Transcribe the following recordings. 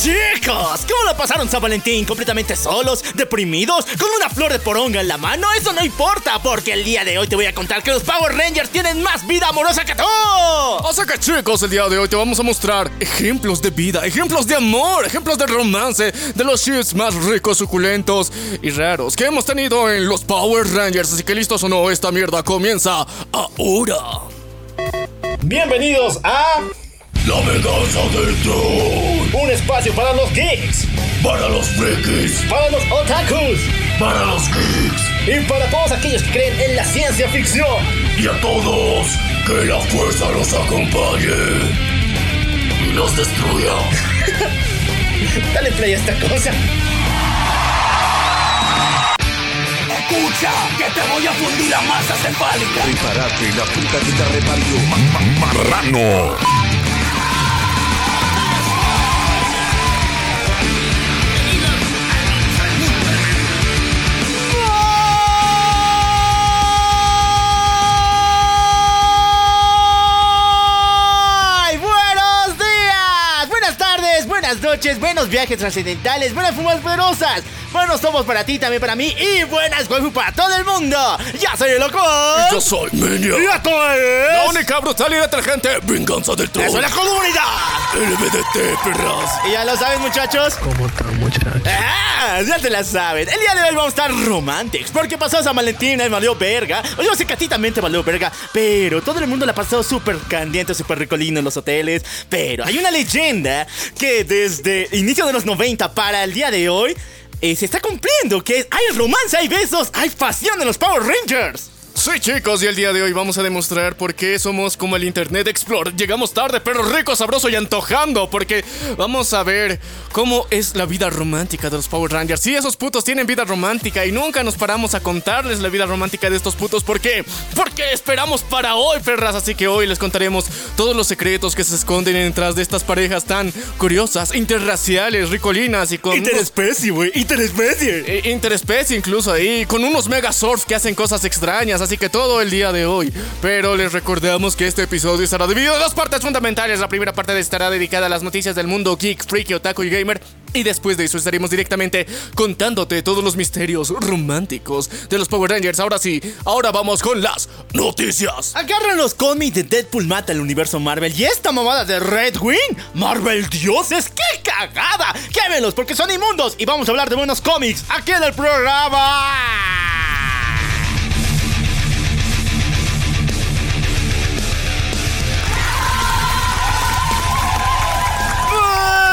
Chicos, ¿cómo la pasaron San Valentín? ¿Completamente solos? ¿Deprimidos? ¿Con una flor de poronga en la mano? Eso no importa, porque el día de hoy te voy a contar que los Power Rangers tienen más vida amorosa que tú. Así que chicos, el día de hoy te vamos a mostrar ejemplos de vida, ejemplos de amor, ejemplos de romance, de los shits más ricos, suculentos y raros que hemos tenido en los Power Rangers. Así que listos o no, esta mierda comienza ahora. Bienvenidos a La venganza del troll. un espacio para los geeks, Para los frikis. para los otakus Para los geeks. y para todos aquellos que creen en la ciencia ficción. Y a todos, que la fuerza los acompañe. Y los destruya. Dale play a esta cosa. Escucha, que te voy a fundir la masa cefálica. Prepárate, la puta que te reparió. Marrano. Noches, buenos viajes trascendentales, buenas fumas poderosas, buenos tomos para ti, también para mí y buenas waifu para todo el mundo. ¡Ya soy el loco! Yo soy Menia. ¡Y esto La es... única brutal y detergente venganza del troll. ¡Eso es la comunidad! LBDT, perras. Y ya lo saben, muchachos. ¿Cómo están, muchachos? Ah, ya te la saben. El día de hoy vamos a estar romantics. Porque pasó San Valentín, me valió verga. O yo sé que a ti también te valió verga. Pero todo el mundo la ha pasado súper candente, súper ricolino en los hoteles. Pero hay una leyenda que desde inicio de los 90 para el día de hoy eh, se está cumpliendo. Que hay romance, hay besos, hay pasión en los Power Rangers. Sí, chicos, y el día de hoy vamos a demostrar por qué somos como el Internet Explorer. Llegamos tarde, pero rico, sabroso y antojando, porque vamos a ver cómo es la vida romántica de los Power Rangers. Sí, esos putos tienen vida romántica y nunca nos paramos a contarles la vida romántica de estos putos. ¿Por qué? Porque esperamos para hoy, perras. Así que hoy les contaremos todos los secretos que se esconden detrás de estas parejas tan curiosas, interraciales, ricolinas y con... Interespecie, güey. Interespecie. eh, Interespecie incluso ahí, con unos mega surf que hacen cosas extrañas, así que todo el día de hoy. Pero les recordamos que este episodio estará dividido en dos partes fundamentales. La primera parte estará dedicada a las noticias del mundo geek, freaky, otaku y gamer. Y después de eso estaremos directamente contándote todos los misterios románticos de los Power Rangers. Ahora sí, ahora vamos con las noticias. Agarran los cómics de Deadpool mata el universo Marvel y esta mamada de Red Wing, Marvel Dioses, qué cagada. Quémelos porque son inmundos y vamos a hablar de buenos cómics aquí en el programa.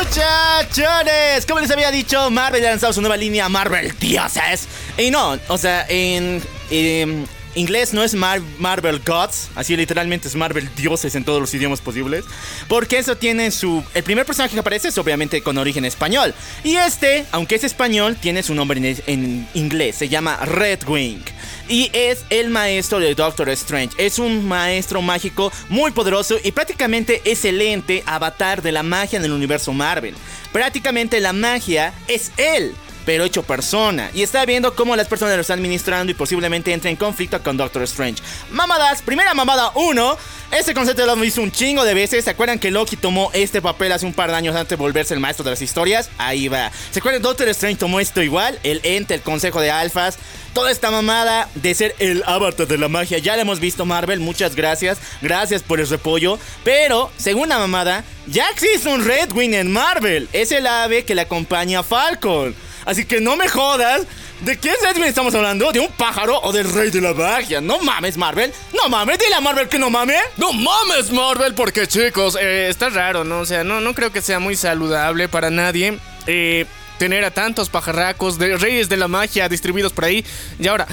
Muchachones, como les había dicho, Marvel ha lanzado su nueva línea Marvel Dioses. Y no, o sea, en em, inglés no es Mar- Marvel Gods, así literalmente es Marvel Dioses en todos los idiomas posibles. Porque eso tiene su... El primer personaje que aparece es obviamente con origen español. Y este, aunque es español, tiene su nombre en, en inglés, se llama Redwing. Y es el maestro de Doctor Strange. Es un maestro mágico muy poderoso y prácticamente excelente avatar de la magia en el universo Marvel. Prácticamente la magia es él pero hecho persona. Y está viendo cómo las personas lo están administrando y posiblemente entre en conflicto con Doctor Strange. Mamadas, primera mamada 1. Este concepto lo hemos visto un chingo de veces. ¿Se acuerdan que Loki tomó este papel hace un par de años antes de volverse el maestro de las historias? Ahí va. ¿Se acuerdan Doctor Strange tomó esto igual? El ente, el consejo de alfas. Toda esta mamada de ser el avatar de la magia. Ya la hemos visto Marvel. Muchas gracias. Gracias por el repollo. Pero, segunda mamada, ya existe un Red Wing en Marvel. Es el ave que le acompaña a Falcon. Así que no me jodas. ¿De qué Redwing estamos hablando? ¿De un pájaro o del rey de la magia? No mames, Marvel. No mames, dile a Marvel que no mames. No mames, Marvel, porque chicos, eh, está raro, ¿no? O sea, no, no creo que sea muy saludable para nadie eh, tener a tantos pajarracos de reyes de la magia distribuidos por ahí. Y ahora,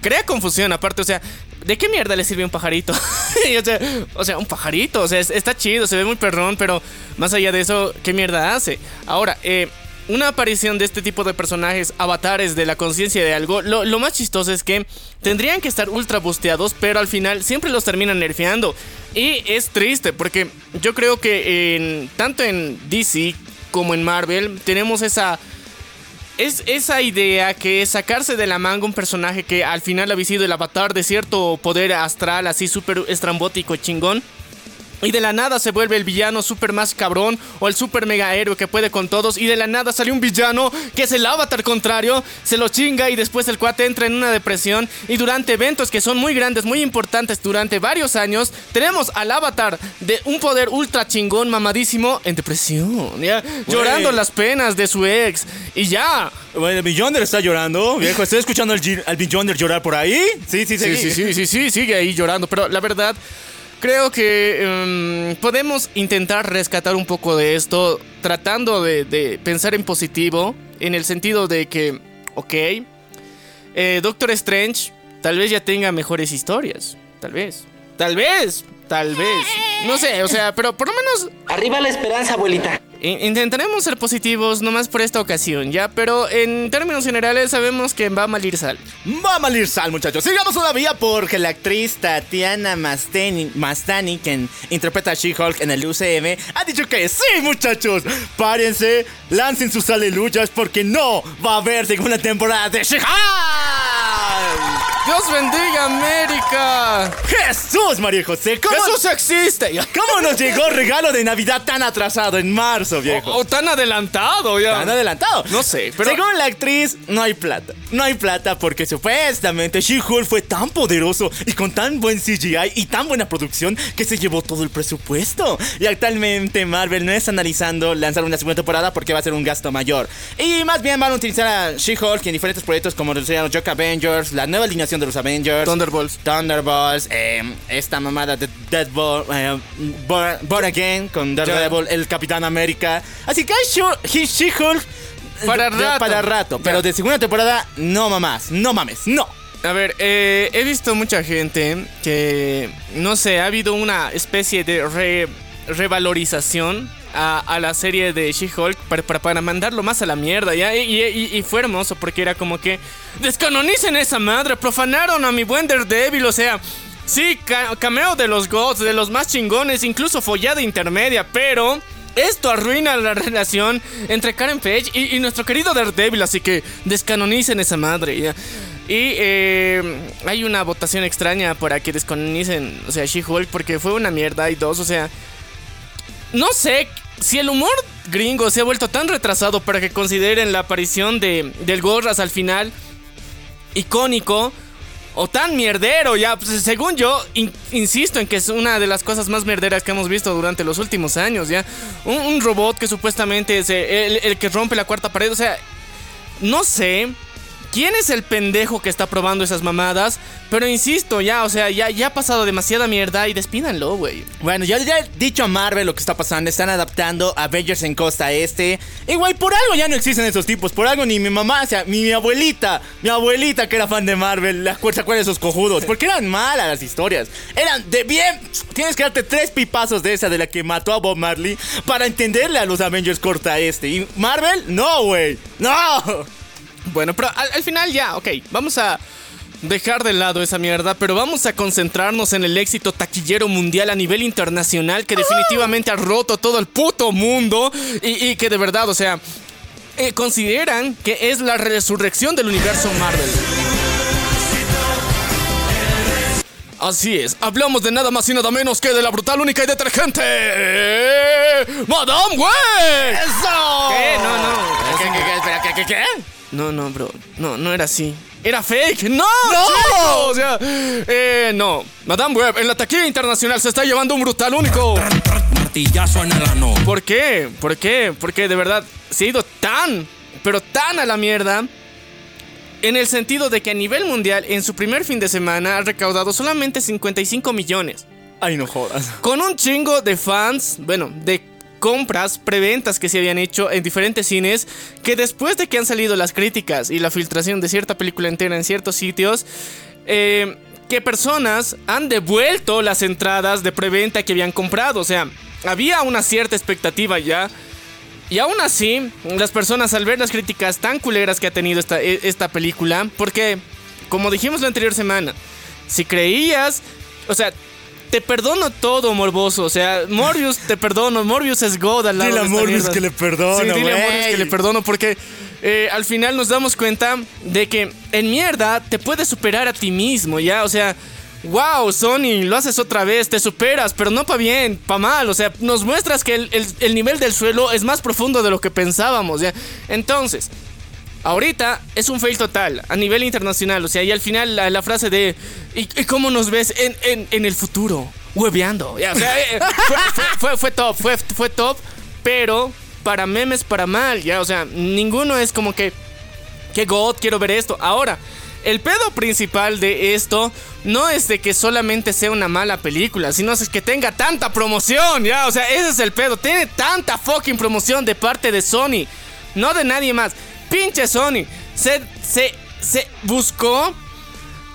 crea confusión aparte, o sea, ¿de qué mierda le sirve un pajarito? O, sea, o sea, un pajarito, o sea, es- está chido, se ve muy perrón, pero más allá de eso, ¿qué mierda hace? Ahora, eh... Una aparición de este tipo de personajes, avatares de la conciencia de algo, lo, más chistoso es que tendrían que estar ultra busteados, pero al final siempre los terminan nerfeando. Y es triste, porque yo creo que tanto en DC como en Marvel tenemos esa es esa idea que sacarse de la manga un personaje que al final había sido el avatar de cierto poder astral así súper estrambótico chingón. Y de la nada se vuelve el villano super más cabrón o el super mega héroe que puede con todos. Y de la nada sale un villano que es el avatar contrario, se lo chinga y después el cuate entra en una depresión. Y durante eventos que son muy grandes, muy importantes durante varios años, tenemos al avatar de un poder ultra chingón, mamadísimo, en depresión, ¿ya? Llorando las penas de su ex. Y ya. Bueno, el Beyonder está llorando, viejo. Estoy escuchando al, al Beyonder llorar por ahí. Sí, sí, Sí, sí, sí, sí, sí, sigue ahí llorando. Pero la verdad, creo que em, podemos intentar rescatar un poco de esto, tratando de, pensar en positivo, en el sentido de que, ok, eh, Doctor Strange tal vez ya tenga mejores historias. Tal vez. Tal vez. Tal vez. No sé, o sea, pero por lo menos Arriba la esperanza, abuelita. In- intentaremos ser positivos nomás por esta ocasión, ¿ya? Pero en términos generales sabemos que va a malir sal. Va a malir sal, muchachos. Sigamos todavía porque la actriz Tatiana Mastani, Mastani, quien interpreta a She-Hulk en el UCM, ha dicho que sí, muchachos. Párense, lancen sus aleluyas porque no va a haber segunda temporada de She-Hulk. ¡Dios bendiga América! Jesús, María José, ¿cómo, ¡Jesús existe! ¿cómo nos llegó regalo de Navidad tan atrasado en marzo, viejo? O, o tan adelantado ya. Tan adelantado. No sé, pero- Según la actriz, no hay plata. No hay plata porque supuestamente She-Hulk fue tan poderoso y con tan buen CGI y tan buena producción que se llevó todo el presupuesto. Y actualmente Marvel no está analizando lanzar una segunda temporada porque va a ser un gasto mayor. Y más bien van a utilizar a She-Hulk en diferentes proyectos como los Joke Avengers, la nueva alineación de los Avengers. Thunderbolts. Thunderbolts, eh, esta mamada de Deadpool, eh, Born, Born Again con Daredevil, el Capitán América. Así que hay She-Hulk Para rato. Para rato, pero de segunda temporada, no mamás, no mames, no. A ver, eh, he visto mucha gente que, no sé, ha habido una especie de re- revalorización a, a la serie de She-Hulk para, para, para mandarlo más a la mierda, ¿ya? Y, y- y fue hermoso porque era como que, descanonicen esa madre, profanaron a mi buen Daredevil, o sea... Sí, ca- cameo de los gods, de los más chingones, incluso follada intermedia, pero esto arruina la relación entre Karen Page y, nuestro querido Daredevil, así que descanonicen esa madre. Y eh, hay una votación extraña para que descanonicen, o sea, She-Hulk, porque fue una mierda y dos, o sea, no sé si el humor gringo se ha vuelto tan retrasado para que consideren la aparición de, del Gorras al final icónico o tan mierdero, ya, pues, según yo, in- insisto en que es una de las cosas más mierderas que hemos visto durante los últimos años, ya. Un, robot que supuestamente es el que rompe la cuarta pared, o sea, no sé. ¿Quién es el pendejo que está probando esas mamadas? Pero insisto, ya, o sea, ya, ya ha pasado demasiada mierda y despídanlo, güey. Bueno, yo ya he dicho a Marvel lo que está pasando. Están adaptando Avengers en Costa Este. Y güey, por algo ya no existen esos tipos. Por algo ni mi mamá, o sea, ni mi abuelita, mi abuelita que era fan de Marvel, la se acuerda de esos cojudos. Porque eran malas las historias. Eran de bien. Tienes que darte tres pipazos de esa de la que mató a Bob Marley para entenderle a los Avengers Costa Este. Y Marvel, no, güey. No. Bueno, pero al, al final ya, ok, vamos a dejar de lado esa mierda, pero vamos a concentrarnos en el éxito taquillero mundial a nivel internacional que definitivamente ha roto todo el puto mundo y, y que de verdad, o sea, eh, consideran que es la resurrección del universo Marvel. Así es, hablamos de nada más y nada menos que de la brutal, única y detergente Madame Web. ¡Eso! ¿Qué? No, no. ¿Qué, qué, qué? Espera, ¿qué, qué, qué? No, no, bro. No, no era así. Era fake. No, ¡No! chicos! O sea, eh, no. Madame Web, en la taquilla internacional se está llevando un brutal único. Martillazo en el ano. ¿Por qué? ¿Por qué? Porque de verdad se ha ido tan, pero tan a la mierda. En el sentido de que a nivel mundial, en su primer fin de semana, ha recaudado solamente 55 millones. Ay, no jodas. Con un chingo de fans, bueno, de compras, preventas que se habían hecho en diferentes cines, que después de que han salido las críticas y la filtración de cierta película entera en ciertos sitios, eh, que personas han devuelto las entradas de preventa que habían comprado. O sea, había una cierta expectativa ya. Y aún así, las personas al ver las críticas tan culeras que ha tenido esta, e- esta película, porque, como dijimos la anterior semana, si creías, o sea, te perdono todo, Morboso. O sea, Morbius, te perdono. Morbius es God al lado Dile a de Morbius mierda. que le perdono, Sí, dile a. Morbius que le perdono porque eh, al final nos damos cuenta de que en mierda te puedes superar a ti mismo, ¿ya? O sea, wow, Sony, lo haces otra vez, te superas, pero no pa' bien, pa' mal. O sea, nos muestras que el, el- el nivel del suelo es más profundo de lo que pensábamos, ¿ya? Entonces, ahorita es un fail total a nivel internacional. O sea, y al final la, la frase de, ¿y, y cómo nos ves en, en- en el futuro? Hueveando. Ya, o sea, eh, fue, fue- fue- fue top, fue, fue top, pero para memes, para mal, ya. O sea, ninguno es como que que God, quiero ver esto. Ahora, el pedo principal de esto no es de que solamente sea una mala película, sino es que tenga tanta promoción, ya. O sea, ese es el pedo. Tiene tanta fucking promoción de parte de Sony, no de nadie más. Pinche Sony. Se, se, se buscó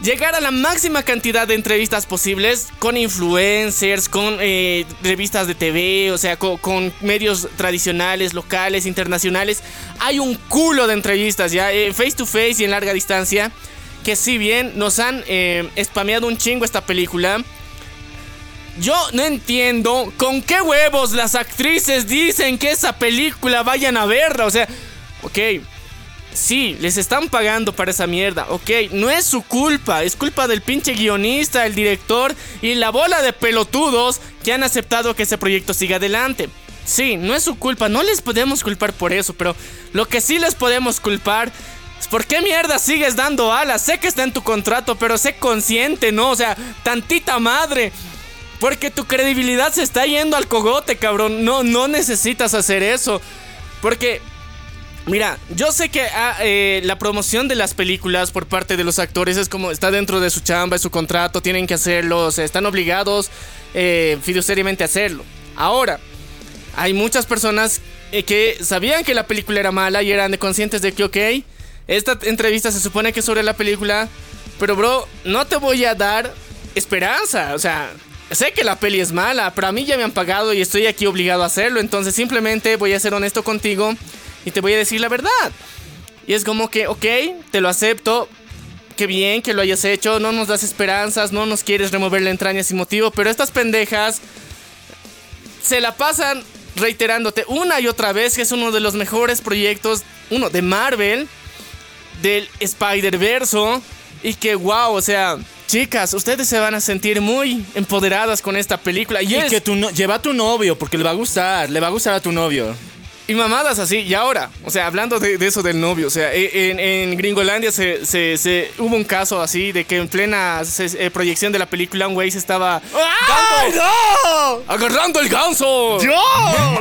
llegar a la máxima cantidad de entrevistas posibles con influencers, con eh, revistas de TV, o sea, co- con, medios tradicionales, locales, internacionales. Hay un culo de entrevistas ya, eh, face to face y en larga distancia, que si bien nos han eh, spameado un chingo esta película. Yo no entiendo con qué huevos las actrices dicen que esa película vayan a verla. O sea, ok, Sí, les están pagando para esa mierda, ok, no es su culpa, es culpa del pinche guionista, el director y la bola de pelotudos que han aceptado que ese proyecto siga adelante. Sí, no es su culpa, no les podemos culpar por eso, pero lo que sí les podemos culpar es por qué mierda sigues dando alas. Sé que está en tu contrato, pero sé consciente, ¿no? O sea, tantita madre. Porque tu credibilidad se está yendo al cogote, cabrón. No, no necesitas hacer eso. Porque Mira, yo sé que ah, eh, la promoción de las películas por parte de los actores es como está dentro de su chamba, es su contrato, tienen que hacerlo, o sea, están obligados eh, fiduciariamente a hacerlo. Ahora, hay muchas personas eh, que sabían que la película era mala y eran conscientes de que, ok, esta entrevista se supone que es sobre la película, pero bro, no te voy a dar esperanza, o sea, sé que la peli es mala, pero a mí ya me han pagado y estoy aquí obligado a hacerlo, entonces simplemente voy a ser honesto contigo y te voy a decir la verdad. Y es como que, ok, te lo acepto. Qué bien que lo hayas hecho. No nos das esperanzas. No nos quieres remover la entraña sin motivo. Pero estas pendejas se la pasan reiterándote una y otra vez que es uno de los mejores proyectos. Uno de Marvel. Del Spider-Verso. Y que, wow, o sea, chicas, ustedes se van a sentir muy empoderadas con esta película. Y, que tu no- lleva a tu novio, porque le va a gustar, le va a gustar a tu novio. Y mamadas así, y ahora, o sea, hablando de, de eso del novio, o sea, e- en, en Gringolandia se, se- se- hubo un caso así de que en plena se- eh, proyección de la película un güey se estaba ¡Ay, no! agarrando el ganso ¡Yo!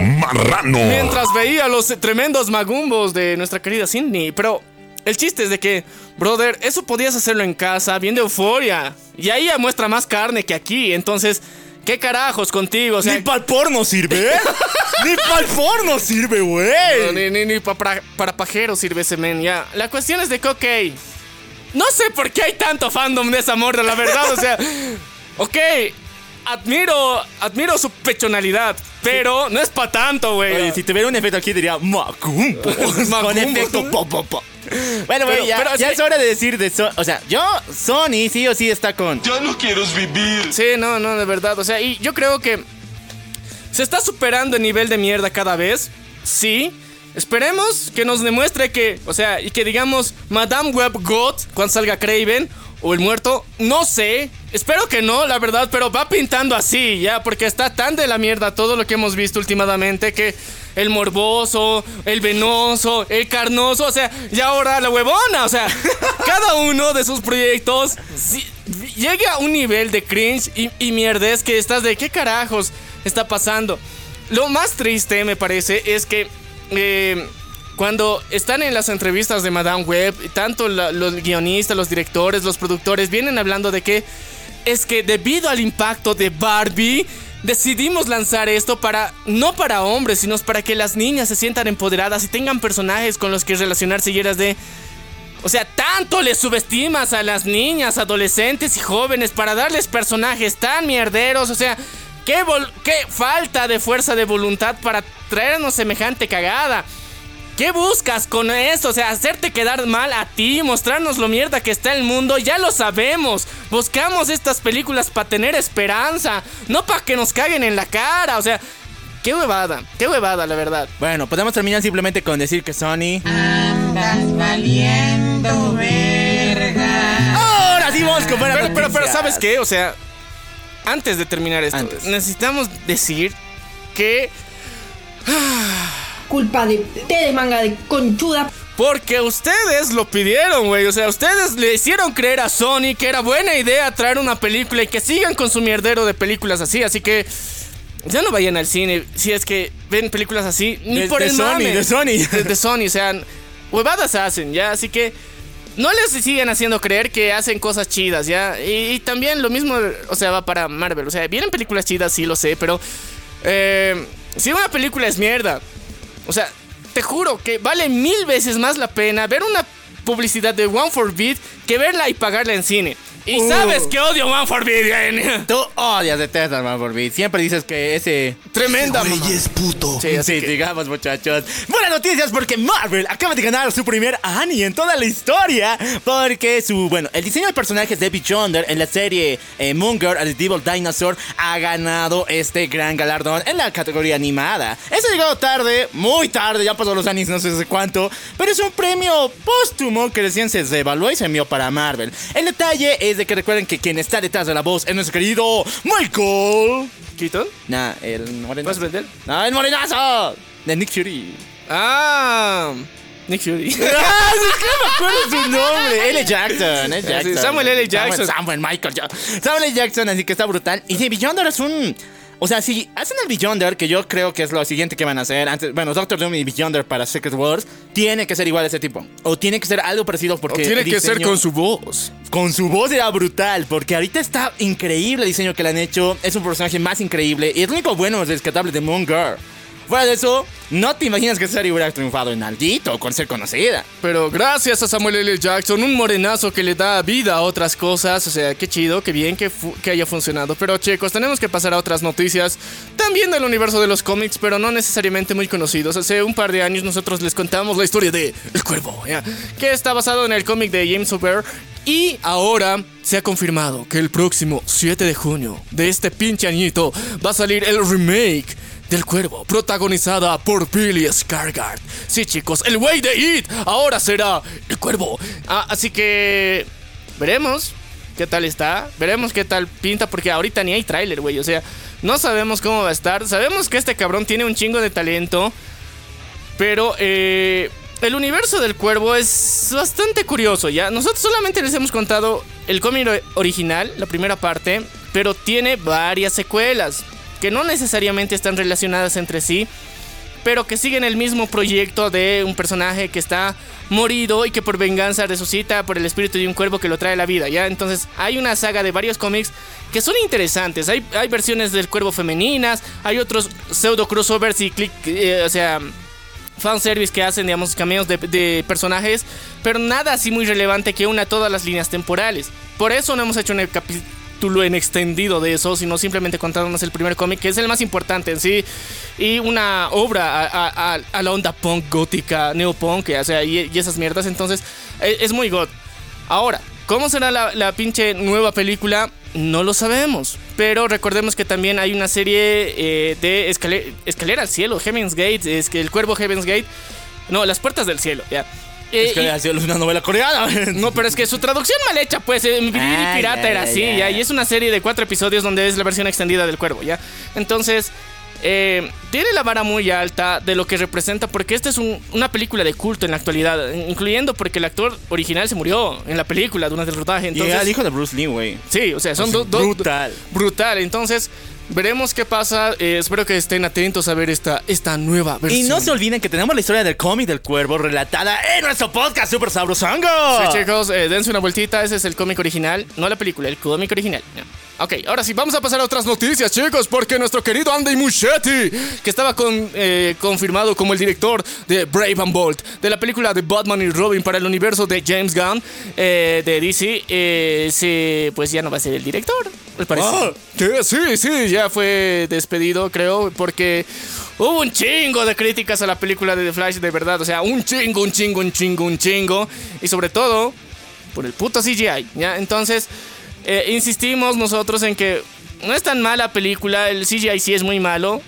Marrano. mientras veía los tremendos magumbos de nuestra querida Cindy. Pero el chiste es de que, brother, eso podías hacerlo en casa, viendo euforia. Y ahí ya muestra más carne que aquí, entonces, ¿qué carajos contigo? O sea, Ni pa'l porno sirve, ¿eh? Ni pa'l porno sirve, No, güey. ni, ni, ni pa- para, para pajeros sirve ese men, ya. La cuestión es de que, ok. No sé por qué hay tanto fandom de esa morra, la verdad. o sea, ok. Admiro, admiro su pechonalidad, pero no es pa' tanto, güey. Oye, si tuviera un efecto aquí diría Macumbo. Con efecto po, po, po. Bueno, Pero- ya, pero ya sí- es hora de decir de So- O sea, yo, Sony, sí o sí está con. Ya no quiero vivir. Sí, no, no, de verdad. O sea, y yo creo que se está superando el nivel de mierda cada vez. Sí. Esperemos que nos demuestre que, o sea, y que digamos Madame Web God cuando salga Craven o el muerto, no sé. Espero que no, la verdad, pero va pintando así, ya, porque está tan de la mierda todo lo que hemos visto últimamente que el morboso, el venoso, el carnoso, o sea, y ahora la huevona, o sea, cada uno de sus proyectos llega a un nivel de cringe y, y mierdez que estás de qué carajos está pasando. Lo más triste, me parece, es que eh, cuando están en las entrevistas de Madame Web, tanto la- los guionistas, los directores, los productores vienen hablando de que es que debido al impacto de Barbie, decidimos lanzar esto para, no para hombres, sino para que las niñas se sientan empoderadas y tengan personajes con los que relacionarse y eras de... O sea, tanto le subestimas a las niñas, adolescentes y jóvenes para darles personajes tan mierderos. O sea, qué, qué falta de fuerza de voluntad para traernos semejante cagada. ¿Qué buscas con esto? O sea, hacerte quedar mal a ti, mostrarnos lo mierda que está el mundo, ya lo sabemos. Buscamos estas películas para tener esperanza, no para que nos caguen en la cara. O sea, qué huevada, qué huevada, la verdad. Bueno, podemos terminar simplemente con decir que Sony. Andas valiendo verga. Ahora sí vamos con buenas Pero, pero, pero. ¿sabes qué? O sea, antes de terminar esto, Antes. necesitamos decir que Culpa de té de manga de conchuda. Porque ustedes lo pidieron, güey. O sea, ustedes le hicieron creer a Sony que era buena idea traer una película y que sigan con su mierdero de películas así. Así que ya no vayan al cine si es que ven películas así. Ni De- por de el Sony, mame. de Sony. De, de Sony, o sea, huevadas hacen, ya. Así que no les sigan haciendo creer que hacen cosas chidas, ya. Y, y también lo mismo, o sea, va para Marvel. O sea, vienen películas chidas, sí lo sé, pero eh, si una película es mierda, o sea, te juro que vale mil veces más la pena ver una publicidad de One for Beat que verla y pagarla en cine. Y Uh. sabes que odio One for Beat, bien. Tú odias de Tesla, man, mí. Siempre dices que ese. Tremenda, mamá. es puto. Sí, así Sí, que- digamos, muchachos. Buenas noticias porque Marvel acaba de ganar su primer Annie en toda la historia. Porque su, bueno, el diseño de personajes de Beyonder en la serie eh, Moon Girl and the Devil Dinosaur ha ganado este gran galardón en la categoría animada. Eso ha llegado tarde, muy tarde, ya pasó los años, no sé hace cuánto. Pero es un premio póstumo que recién se evaluó y se envió para Marvel. El detalle es de que recuerden que quien está detrás de la voz es nuestro querido Michael. ¿Keaton? Nah, el morenazo. ¿Puedes vender? No, el morenazo. De Nick Fury. Ah, Nick Fury. ¡Ah! Es que no me acuerdo su nombre. L. Jackson. L. Sí, Jackson. Samuel L. Jackson. Samuel, Samuel Michael Jackson. Samuel L. Jackson, así que está brutal. Y sí, Beyonder es un. O sea, si hacen el Beyonder, que yo creo que es lo siguiente que van a hacer, antes, bueno, Doctor Doom y Beyonder para Secret Wars, tiene que ser igual a ese tipo. O tiene que ser algo parecido porque. Tiene el que ser con su voz. Con su voz era brutal, porque ahorita está increíble el diseño que le han hecho. Es un personaje más increíble. Y es lo único bueno rescatable de Moon Girl. Fuera de eso, no te imaginas que Sari hubiera triunfado en alguito con ser conocida. Pero gracias a Samuel L. Jackson, un morenazo que le da vida a otras cosas. O sea, qué chido, qué bien que, que haya funcionado. Pero chicos, tenemos que pasar a otras noticias. También del universo de los cómics, pero no necesariamente muy conocidos. Hace un par de años nosotros les contamos la historia de El Cuervo, ¿ya? que está basado en el cómic de James O'Barr. Y ahora se ha confirmado que el próximo 7 de junio de este pinche añito va a salir el remake del Cuervo, protagonizada por Billy Skarsgård. Sí, chicos, el güey de It ahora será el Cuervo. Ah, así que veremos qué tal está, veremos qué tal pinta, porque ahorita ni hay tráiler, güey. O sea, no sabemos cómo va a estar. Sabemos que este cabrón tiene un chingo de talento, pero eh, el universo del Cuervo es bastante curioso, ¿ya? Nosotros solamente les hemos contado el cómic original, la primera parte, pero tiene varias secuelas que no necesariamente están relacionadas entre sí, pero que siguen el mismo proyecto de un personaje que está morido y que por venganza resucita por el espíritu de un cuervo que lo trae a la vida, ¿ya? Entonces hay una saga de varios cómics que son interesantes. Hay, hay versiones del cuervo femeninas, hay otros pseudo crossovers y click, eh, o sea, fanservice que hacen, digamos, cameos de, personajes, pero nada así muy relevante que una todas las líneas temporales. Por eso no hemos hecho un capítulo en extendido de eso, sino simplemente contándonos el primer cómic, que es el más importante en sí, y una obra a, la onda punk gótica, neopunk, o sea, y, y esas mierdas, entonces e- es, muy god. Ahora, ¿cómo será la, pinche nueva película? No lo sabemos. Pero recordemos que también hay una serie eh, de escale- Escalera al Cielo, Heaven's Gate, es que el cuervo Heaven's Gate. No, las puertas del cielo, ya. Eh, Es que y- ha sido una novela coreana. no, pero es que su traducción mal hecha, pues, en Piriri Ay, Pirata era así, ay. ya. Y es una serie de cuatro episodios donde es la versión extendida del cuervo, ya. Entonces, eh, tiene la vara muy alta de lo que representa, porque esta es un- una película de culto en la actualidad, incluyendo porque el actor original se murió en la película durante el rodaje. Y Entonces, era el hijo de Bruce Lee, güey. Sí, o sea, son dos. dos- brutal. Brutal. Entonces, veremos qué pasa. Eh, espero que estén atentos a ver esta, esta nueva Y versión. no se olviden que tenemos la historia del cómic del cuervo relatada en nuestro podcast Super Sabrosongo. Sí, chicos, eh, dense una vueltita. Ese es el cómic original. No la película, el cómic original. Ya. Ok, ahora sí, vamos a pasar a otras noticias, chicos, porque nuestro querido Andy Muschietti, que estaba eh, confirmado como el director de Brave and Bold, de la película de Batman y Robin para el universo de James Gunn, eh, de DC, eh, pues ya no va a ser el director, al parecer. Ah. Sí, sí, ya fue despedido, creo, porque hubo un chingo de críticas a la película de The Flash, de verdad. O sea, un chingo, un chingo, un chingo, un chingo. Y sobre todo, por el puto CGI, ¿ya? Entonces, eh, insistimos nosotros en que no es tan mala película, el CGI sí es muy malo,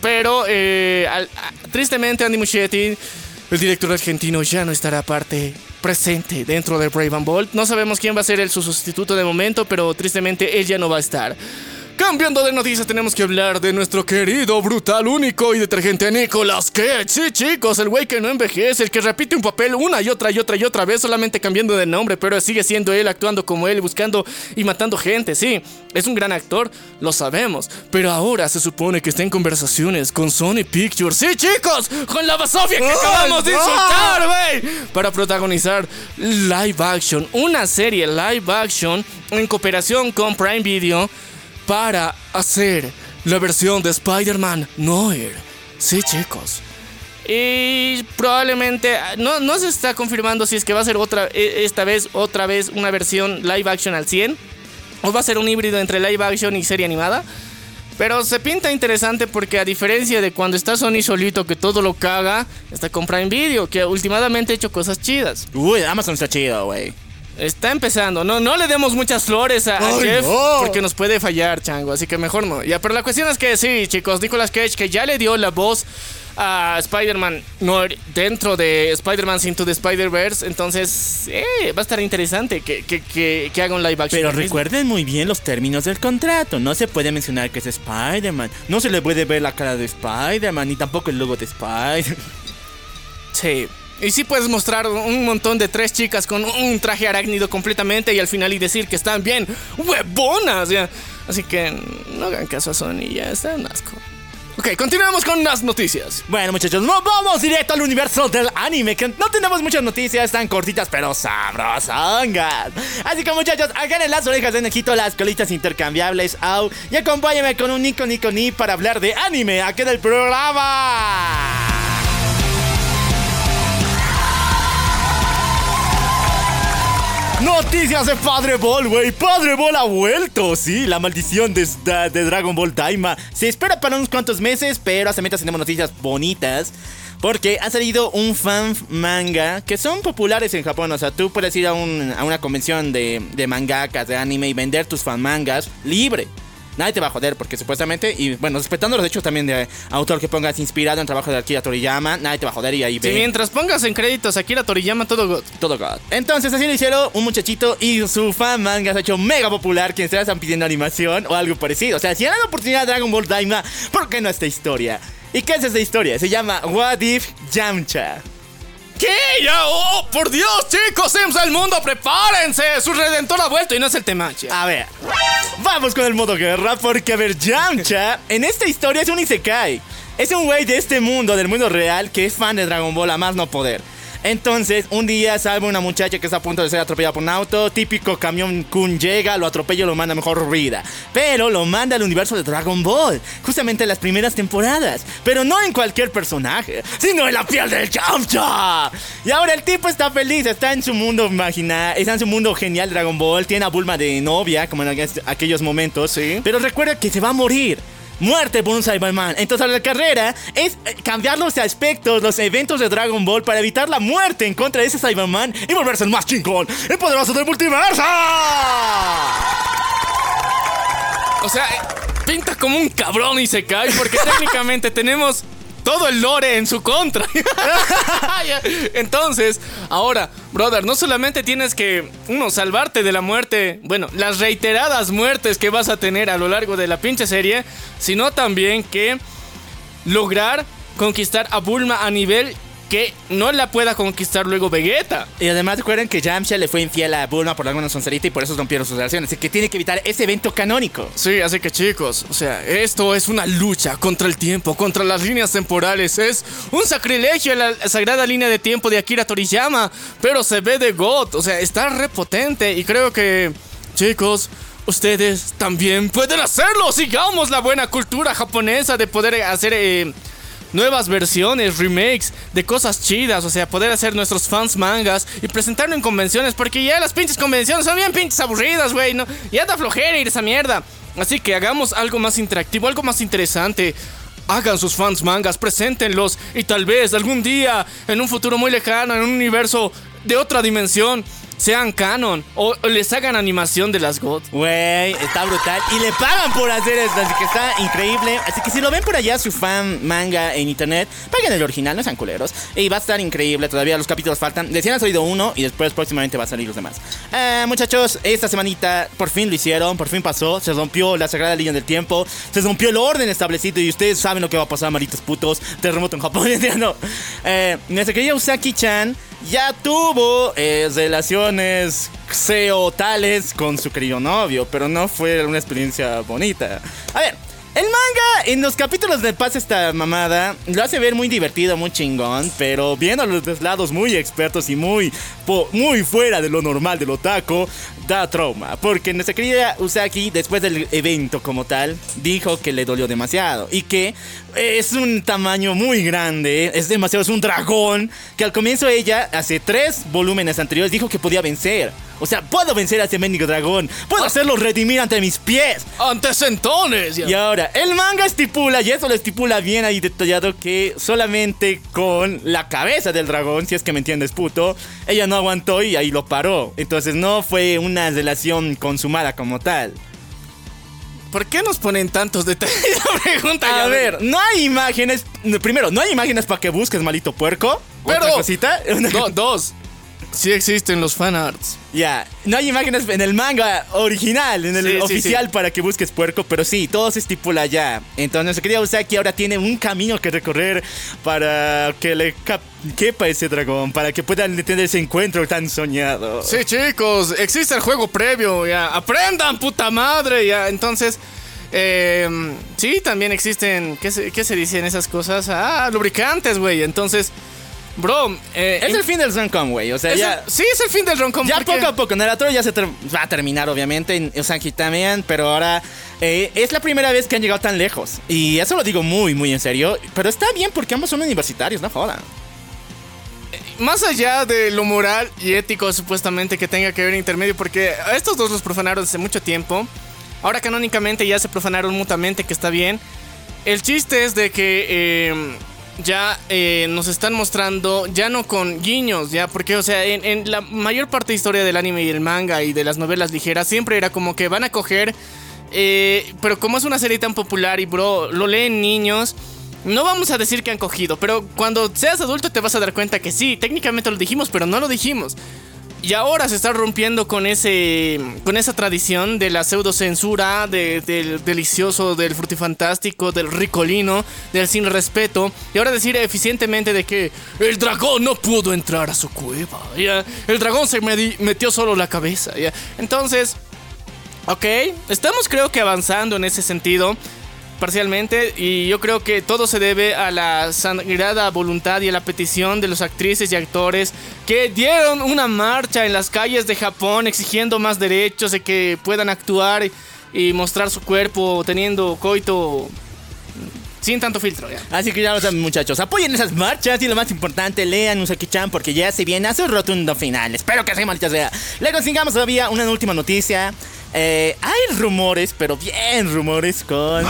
pero eh, al- a- tristemente Andy Muschietti, el director argentino, ya no estará parte presente dentro de Brave and Bold. No sabemos quién va a ser el su sustituto de momento, pero tristemente él ya no va a estar. Cambiando de noticias, tenemos que hablar de nuestro querido, brutal, único y detergente Nicolas Cage. Sí, chicos, el güey que no envejece, el que repite un papel una y otra y otra y otra vez, solamente cambiando de nombre, pero sigue siendo él, actuando como él, buscando y matando gente. Sí, es un gran actor, lo sabemos. Pero ahora se supone que está en conversaciones con Sony Pictures. Sí, chicos, con la basofia que acabamos de insultar, güey. Para protagonizar live action, una serie live action en cooperación con Prime Video para hacer la versión de Spider-Man Noir. Sí, chicos. Y probablemente no, no se está confirmando si es que va a ser otra e- esta vez otra vez una versión live action al 100 o va a ser un híbrido entre live action y serie animada. Pero se pinta interesante porque a diferencia de cuando está Sony solito que todo lo caga, está con Prime Video que últimamente ha hecho cosas chidas. Uy, Amazon está chido, güey. Está empezando, no, no le demos muchas flores a, Jeff no. porque nos puede fallar, chango, así que mejor no. Ya, pero la cuestión es que sí, chicos, Nicolas Cage que ya le dio la voz a Spider-Man no, dentro de Spider-Man Into the Spider-Verse, entonces eh, va a estar interesante que, que, que, que haga un live action. Pero recuerden muy bien los términos del contrato. No se puede mencionar que es Spider-Man. No se le puede ver la cara de Spider-Man, ni tampoco el logo de Spider-Man. Sí. Y sí puedes mostrar un montón de tres chicas con un traje arácnido completamente y al final y decir que están bien huevonas. ya. Así que no hagan caso a Sony, ya están asco. Ok, continuamos con las noticias. Bueno, muchachos, vamos directo al universo del anime. Que no tenemos muchas noticias tan cortitas, pero sabrosongas. Así que, muchachos, hagan las orejas de Nejito, las colitas intercambiables. Au, y acompáñame con un Nico Nico Ni para hablar de anime aquí en el programa. Noticias de Padre Ball, güey. Padre Ball ha vuelto. Sí, la maldición de, Dragon Ball Daima. Se espera para unos cuantos meses, pero hasta mientras tenemos noticias bonitas. Porque ha salido un fan manga que son populares en Japón. O sea, tú puedes ir a una convención de, de mangakas, de anime y vender tus fan mangas libre. Nadie te va a joder porque supuestamente, y bueno, respetando los hechos también de autor que pongas inspirado en trabajo de Akira Toriyama, nadie te va a joder y ahí ve mientras pongas en créditos a Akira Toriyama, todo good. todo God. Entonces así lo hicieron un muchachito y su fan manga se ha hecho mega popular. Quienes se están pidiendo animación o algo parecido. O sea, si han dado oportunidad a Dragon Ball Daima, ¿por qué no esta historia? ¿Y qué es esta historia? Se llama What If Yamcha. ¿Qué? Ya, oh, por Dios, chicos, Sims del mundo, prepárense. Su redentor ha vuelto y no es el Temachi. A ver, vamos con el modo guerra porque a ver, Yamcha en esta historia es un Isekai. Es un güey de este mundo, del mundo real, que es fan de Dragon Ball a más no poder. Entonces, un día salva una muchacha que está a punto de ser atropellada por un auto. Típico camión Kun llega, lo atropella y lo manda a mejor vida. Pero lo manda al universo de Dragon Ball. Justamente en las primeras temporadas. Pero no en cualquier personaje, sino en la piel del Yamcha. Y ahora el tipo está feliz, está en su mundo imaginario, está en su mundo genial Dragon Ball. Tiene a Bulma de novia, como en aqu- aquellos momentos. Sí. Pero recuerda que se va a morir. Muerte por un Cyberman. Entonces la carrera es eh, cambiar los aspectos, los eventos de Dragon Ball para evitar la muerte en contra de ese Cyberman y volverse el más chingón, el poderoso del multiverso. O sea, pinta como un cabrón y se cae porque técnicamente tenemos todo el lore en su contra. Entonces, ahora, brother, no solamente tienes que, uno, salvarte de la muerte, bueno, las reiteradas muertes que vas a tener a lo largo de la pinche serie, sino también que lograr conquistar a Bulma a nivel que no la pueda conquistar luego Vegeta. Y además recuerden que Yamcha le fue infiel a Bulma por alguna soncerita y por eso rompieron sus relaciones. Así que tiene que evitar ese evento canónico. Sí, así que chicos, o sea, esto es una lucha contra el tiempo, contra las líneas temporales. Es un sacrilegio en la sagrada línea de tiempo de Akira Toriyama, pero se ve de God, o sea, está repotente y creo que, chicos, ustedes también pueden hacerlo. Sigamos la buena cultura japonesa de poder hacer... eh, nuevas versiones, remakes de cosas chidas, o sea, poder hacer nuestros fans mangas y presentarlo en convenciones, porque ya las pinches convenciones son bien pinches aburridas, güey, ¿no? Ya da flojera ir esa mierda. Así que hagamos algo más interactivo, algo más interesante. Hagan sus fans mangas, preséntenlos y tal vez algún día, en un futuro muy lejano, en un universo de otra dimensión, sean canon o les hagan animación de las God. Güey, está brutal. Y le pagan por hacer esto, así que está increíble. Así que si lo ven por allá, su fan manga en internet, paguen el original, no sean culeros. Y va a estar increíble, todavía los capítulos faltan. Decían han salido uno y después próximamente va a salir los demás. Eh, muchachos, esta semanita por fin lo hicieron, por fin pasó. Se rompió la sagrada línea del tiempo, se rompió el orden establecido y ustedes saben lo que va a pasar, malditos putos. Terremoto en Japón, no. Eh, nuestra querida Usaki-chan ya tuvo eh, relaciones xeo tales con su querido novio, pero no fue una experiencia bonita. A ver, el manga en los capítulos de Paz esta mamada lo hace ver muy divertido, muy chingón, pero viendo los lados muy expertos y muy, po- muy fuera de lo normal del otaku, da trauma. Porque nuestra querida Usaki, después del evento como tal, dijo que le dolió demasiado y que es un tamaño muy grande, es demasiado, es un dragón que al comienzo ella, hace tres volúmenes anteriores, dijo que podía vencer. O sea, puedo vencer a ese mendigo dragón, puedo hacerlo redimir ante mis pies. Antes entones. Y ahora, el manga estipula, y eso lo estipula bien ahí detallado, que solamente con la cabeza del dragón, si es que me entiendes, puto, ella no aguantó y ahí lo paró. Entonces no fue una relación consumada como tal. ¿Por qué nos ponen tantos detalles? La pregunta A ver, no hay imágenes. Primero, no hay imágenes para que busques, malito puerco. Pero- Otra cosita. Una- Do- dos. Sí existen los fanarts. Ya, no hay imágenes en el manga original, en el Sí, oficial sí. para que busques puerco, pero sí, todo se estipula ya. Entonces, se quería Usaki ahora tiene un camino que recorrer para que le quepa ese dragón, para que puedan tener ese encuentro tan soñado. Sí, chicos, existe el juego previo, ya. Aprendan, puta madre, ya. Entonces, eh, sí, también existen, ¿qué se, qué se dicen esas cosas? Ah, lubricantes, güey. Entonces, bro, eh, Es el fin del Zoncom, güey. O sea, es ya. el- sí, es el fin del roncom. Ya porque- poco a poco, Naruto ya se ter- va a terminar, obviamente, en Usaki también, pero ahora eh, es la primera vez que han llegado tan lejos. Y eso lo digo muy, muy en serio, pero está bien porque ambos son universitarios, no jodan. Más allá de lo moral y ético supuestamente que tenga que ver intermedio, porque a estos dos los profanaron hace mucho tiempo. Ahora canónicamente ya se profanaron mutuamente, que está bien. El chiste es de que eh, ya eh, nos están mostrando, ya no con guiños, ya, porque, o sea, en, la mayor parte de historia del anime y el manga y de las novelas ligeras, siempre era como que van a coger, eh, pero como es una serie tan popular y, bro, lo leen niños. No vamos a decir que han cogido, pero cuando seas adulto te vas a dar cuenta que sí, técnicamente lo dijimos, pero no lo dijimos. Y ahora se está rompiendo con ese con esa tradición de la pseudo censura, de- del delicioso, del frutifantástico, del ricolino, del sin respeto. Y ahora decir eficientemente de que el dragón no pudo entrar a su cueva. El dragón se metió solo la cabeza. ya. Entonces, ok, estamos creo que avanzando en ese sentido parcialmente y yo creo que todo se debe a la sangrada voluntad y a la petición de los actrices y actores que dieron una marcha en las calles de Japón exigiendo más derechos de que puedan actuar y, mostrar su cuerpo teniendo coito sin tanto filtro ya. Así que ya lo saben, muchachos. Apoyen esas marchas y lo más importante, lean Usaki-chan porque ya se viene a su rotundo final. Espero que así, maldita sea. Le consigamos todavía una última noticia. Eh, hay rumores, pero bien rumores con.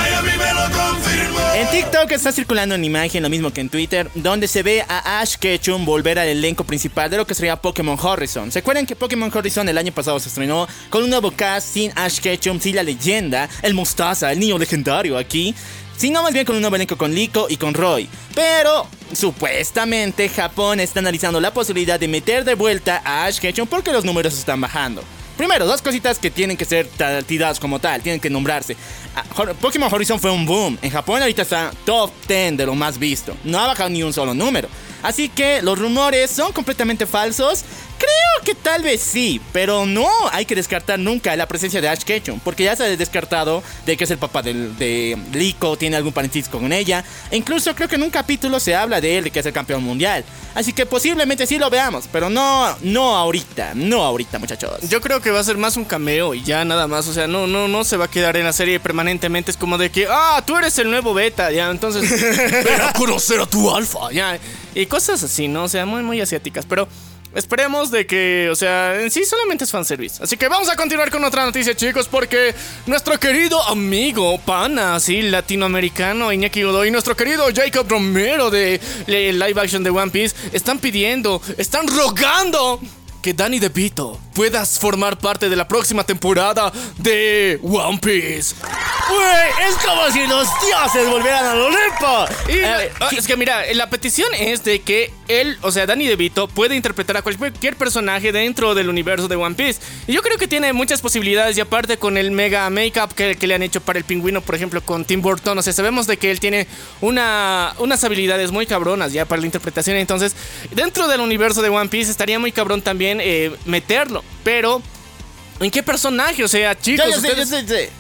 En TikTok está circulando una imagen, lo mismo que en Twitter, donde se ve a Ash Ketchum volver al elenco principal de lo que sería Pokémon Horizon. ¿Se acuerdan que Pokémon Horizon el año pasado se estrenó con un nuevo cast sin Ash Ketchum, sin la leyenda, el Mostaza, el niño legendario aquí? Sino más bien con un nuevo elenco con Liko y con Roy. Pero supuestamente Japón está analizando la posibilidad de meter de vuelta a Ash Ketchum porque los números están bajando. Primero, dos cositas que tienen que ser tiradas como tal, tienen que nombrarse. Ah, Pokémon Horizon fue un boom. En Japón ahorita está top 10 de lo más visto. No ha bajado ni un solo número. Así que los rumores son completamente falsos. Creo que tal vez sí, pero no hay que descartar nunca la presencia de Ash Ketchum, porque ya se ha descartado de que es el papá de Liko, tiene algún parentesco con ella. E incluso creo que en un capítulo se habla de él, de que es el campeón mundial. Así que posiblemente sí lo veamos, pero no, no ahorita, no ahorita, muchachos. Yo creo que va a ser más un cameo y ya nada más, o sea, no no no se va a quedar en la serie permanentemente, es como de que, ah, tú eres el nuevo beta, ya, entonces ven a conocer a tu alfa, ya, y cosas así, ¿no? O sea, muy muy asiáticas, pero Esperemos de que, o sea, en sí solamente es fanservice. Así que vamos a continuar con otra noticia, chicos, porque nuestro querido amigo, pana, así, latinoamericano, Iñaki Godoy, y nuestro querido Jacob Romero de live action de One Piece, están pidiendo, están rogando que Danny DeVito puedas formar parte de la próxima temporada de One Piece. Güey, es como si los dioses volvieran al Olimpo. Y Eh, ah, es que mira, la petición es de que él, o sea, Danny DeVito, puede interpretar a cualquier personaje dentro del universo de One Piece. Y yo creo que tiene muchas posibilidades y aparte con el mega make-up que, que le han hecho para el pingüino, por ejemplo, con Tim Burton, o sea, sabemos de que él tiene una, unas habilidades muy cabronas ya para la interpretación. Entonces, dentro del universo de One Piece estaría muy cabrón también eh, meterlo. Pero, ¿en qué personaje? O sea, chicos, Yo, yo sé, yo ustedes- sé, yo sé.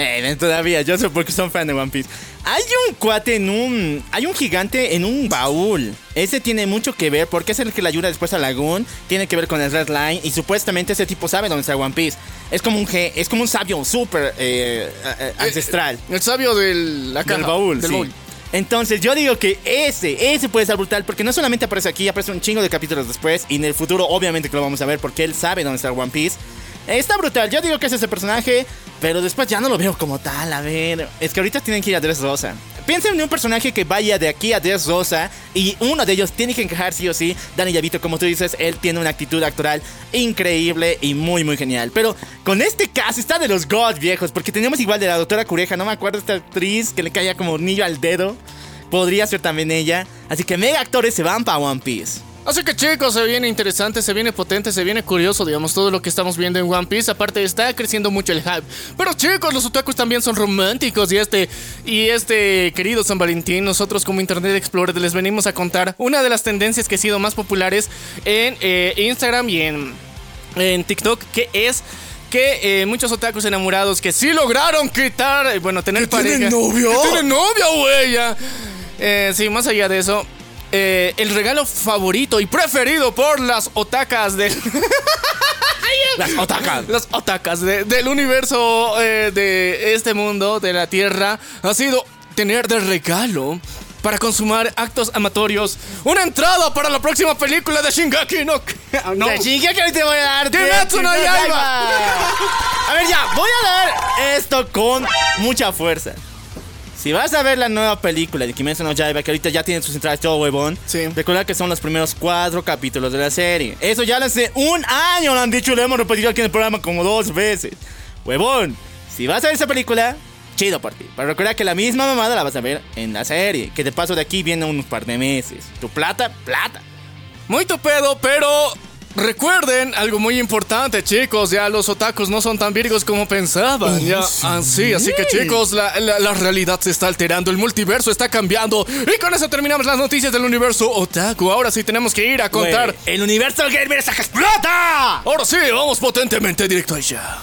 Eh, todavía, yo sé porque son fan de One Piece. Hay un cuate en un. Hay un gigante en un baúl. Ese tiene mucho que ver porque es el que le ayuda después a Lagoon. Tiene que ver con el Red Line. Y supuestamente ese tipo sabe dónde está One Piece. Es como un ge- es como un sabio súper eh, eh, ancestral. el sabio del, la del caja, baúl, del sí. baúl. Entonces yo digo que ese, ese puede ser brutal porque no solamente aparece aquí, aparece un chingo de capítulos después y en el futuro obviamente que lo vamos a ver porque él sabe dónde está One Piece. Está brutal, yo digo que es ese personaje, pero después ya no lo veo como tal, a ver. Es que ahorita tienen que ir a Dressrosa. Piensen en un personaje que vaya de aquí a Dressrosa y uno de ellos tiene que encajar sí o sí. Danny Yavito, como tú dices, él tiene una actitud actoral increíble y muy muy genial. Pero con este caso está de los gods viejos, porque tenemos igual de la doctora Cureja, no me acuerdo esta actriz que le caía como hornillo al dedo. Podría ser también ella. Así que mega actores se van para One Piece. Así que chicos, se viene interesante, se viene potente, se viene curioso, digamos, todo lo que estamos viendo en One Piece. Aparte está creciendo mucho el hype. Pero chicos, los otakus también son románticos y este, y este querido San Valentín, nosotros como Internet Explorer les venimos a contar una de las tendencias que ha sido más populares en eh, Instagram y en, en TikTok, que es... Que eh, muchos otakus enamorados que sí lograron quitar, eh, bueno, tener pareja. tienen novio? Que tienen novia, güey. Eh, sí, más allá de eso, eh, el regalo favorito y preferido por las otacas de Las otakas. las otacas de- del universo eh, de este mundo, de la Tierra, ha sido tener de regalo para consumar actos amatorios una entrada para la próxima película de Shingeki no, no. Chingue que ahorita te voy a dar. Kimetsu no Yaiba. A ver, ya, voy a dar esto con mucha fuerza. Si vas a ver la nueva película de Kimetsu no Yaiba, que ahorita ya tiene sus entradas todo huevón, Sí. recuerda que son los primeros cuatro capítulos de la serie. Eso ya lo hace un año, lo han dicho, lo hemos repetido aquí en el programa como dos veces. Huevón, si vas a ver esa película, chido por ti. Pero recuerda que la misma mamada la vas a ver en la serie, que de paso de aquí viene unos par de meses. Tu plata, plata. Muy topedo, pero recuerden algo muy importante, chicos. Ya los otakus no son tan virgos como pensaban. ya así, así que chicos, la, la- la realidad se está alterando, el multiverso está cambiando. Y con eso terminamos las noticias del universo otaku. Ahora sí tenemos que ir a contar. El universo gamer saca explota. Ahora sí, vamos potentemente directo allá.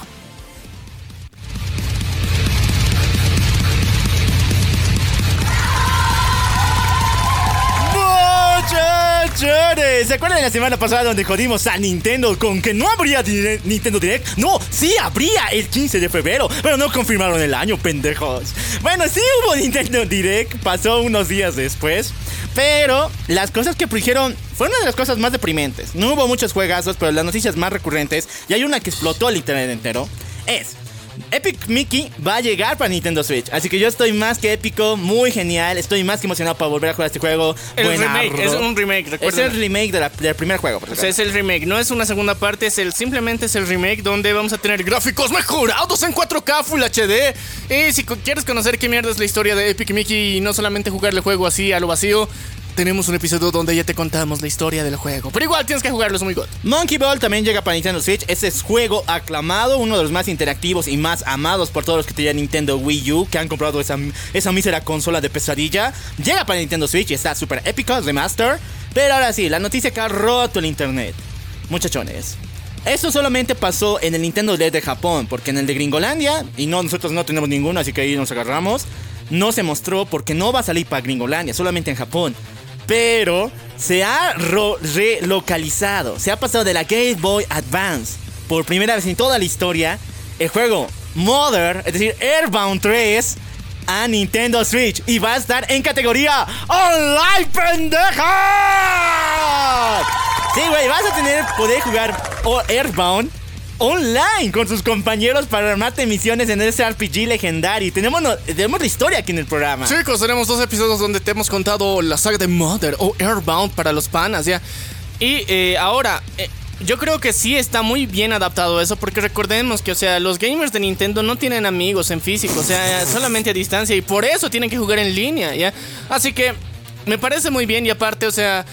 ¿Se acuerdan de la semana pasada donde jodimos a Nintendo con que no habría Nintendo Direct? No, sí habría el 15 de febrero, pero no confirmaron el año, pendejos. Bueno, sí hubo Nintendo Direct, pasó unos días después, pero las cosas que dijeron fue una de las cosas más deprimentes. No hubo muchos juegazos, pero las noticias más recurrentes, y hay una que explotó el internet entero, es... Epic Mickey va a llegar para Nintendo Switch. Así que yo estoy más que épico, muy genial. Estoy más que emocionado para volver a jugar este juego. El remake, es un remake, Es el remake de la- del primer juego. por O si sea, acaso. es el remake, no es una segunda parte, es el simplemente es el remake donde vamos a tener gráficos mejorados en 4K Full HD. Y si quieres conocer qué mierda es la historia de Epic Mickey y no solamente jugarle el juego así a lo vacío, tenemos un episodio donde ya te contamos la historia del juego. Pero igual tienes que jugarlo, es muy good. Monkey Ball también llega para Nintendo Switch. Ese es juego aclamado, uno de los más interactivos y más amados por todos los que tenían Nintendo Wii U, que han comprado esa, esa mísera consola de pesadilla. Llega para Nintendo Switch y está súper épico, remaster. Pero ahora sí, la noticia que ha roto el internet. Muchachones. Esto solamente pasó en el Nintendo LED de Japón, porque en el de Gringolandia, y no, nosotros no tenemos ninguno, así que ahí nos agarramos, no se mostró porque no va a salir para Gringolandia, solamente en Japón. Pero se ha relocalizado, se ha pasado de la Game Boy Advance por primera vez en toda la historia el juego Mother, es decir, Airbound 3 a Nintendo Switch y va a estar en categoría Online pendeja. Sí, güey, vas a tener poder jugar Airbound online con sus compañeros para armarte misiones en ese RPG legendario. Tenemos, tenemos la historia aquí en el programa. Chicos, tenemos dos episodios donde te hemos contado la saga de Mother o Airbound para los panas, ya. Y eh, ahora, eh, Yo creo que sí está muy bien adaptado eso, porque recordemos que, o sea, los gamers de Nintendo no tienen amigos en físico, o sea, solamente a distancia, y por eso tienen que jugar en línea, ¿ya? Así que me parece muy bien, y aparte, o sea,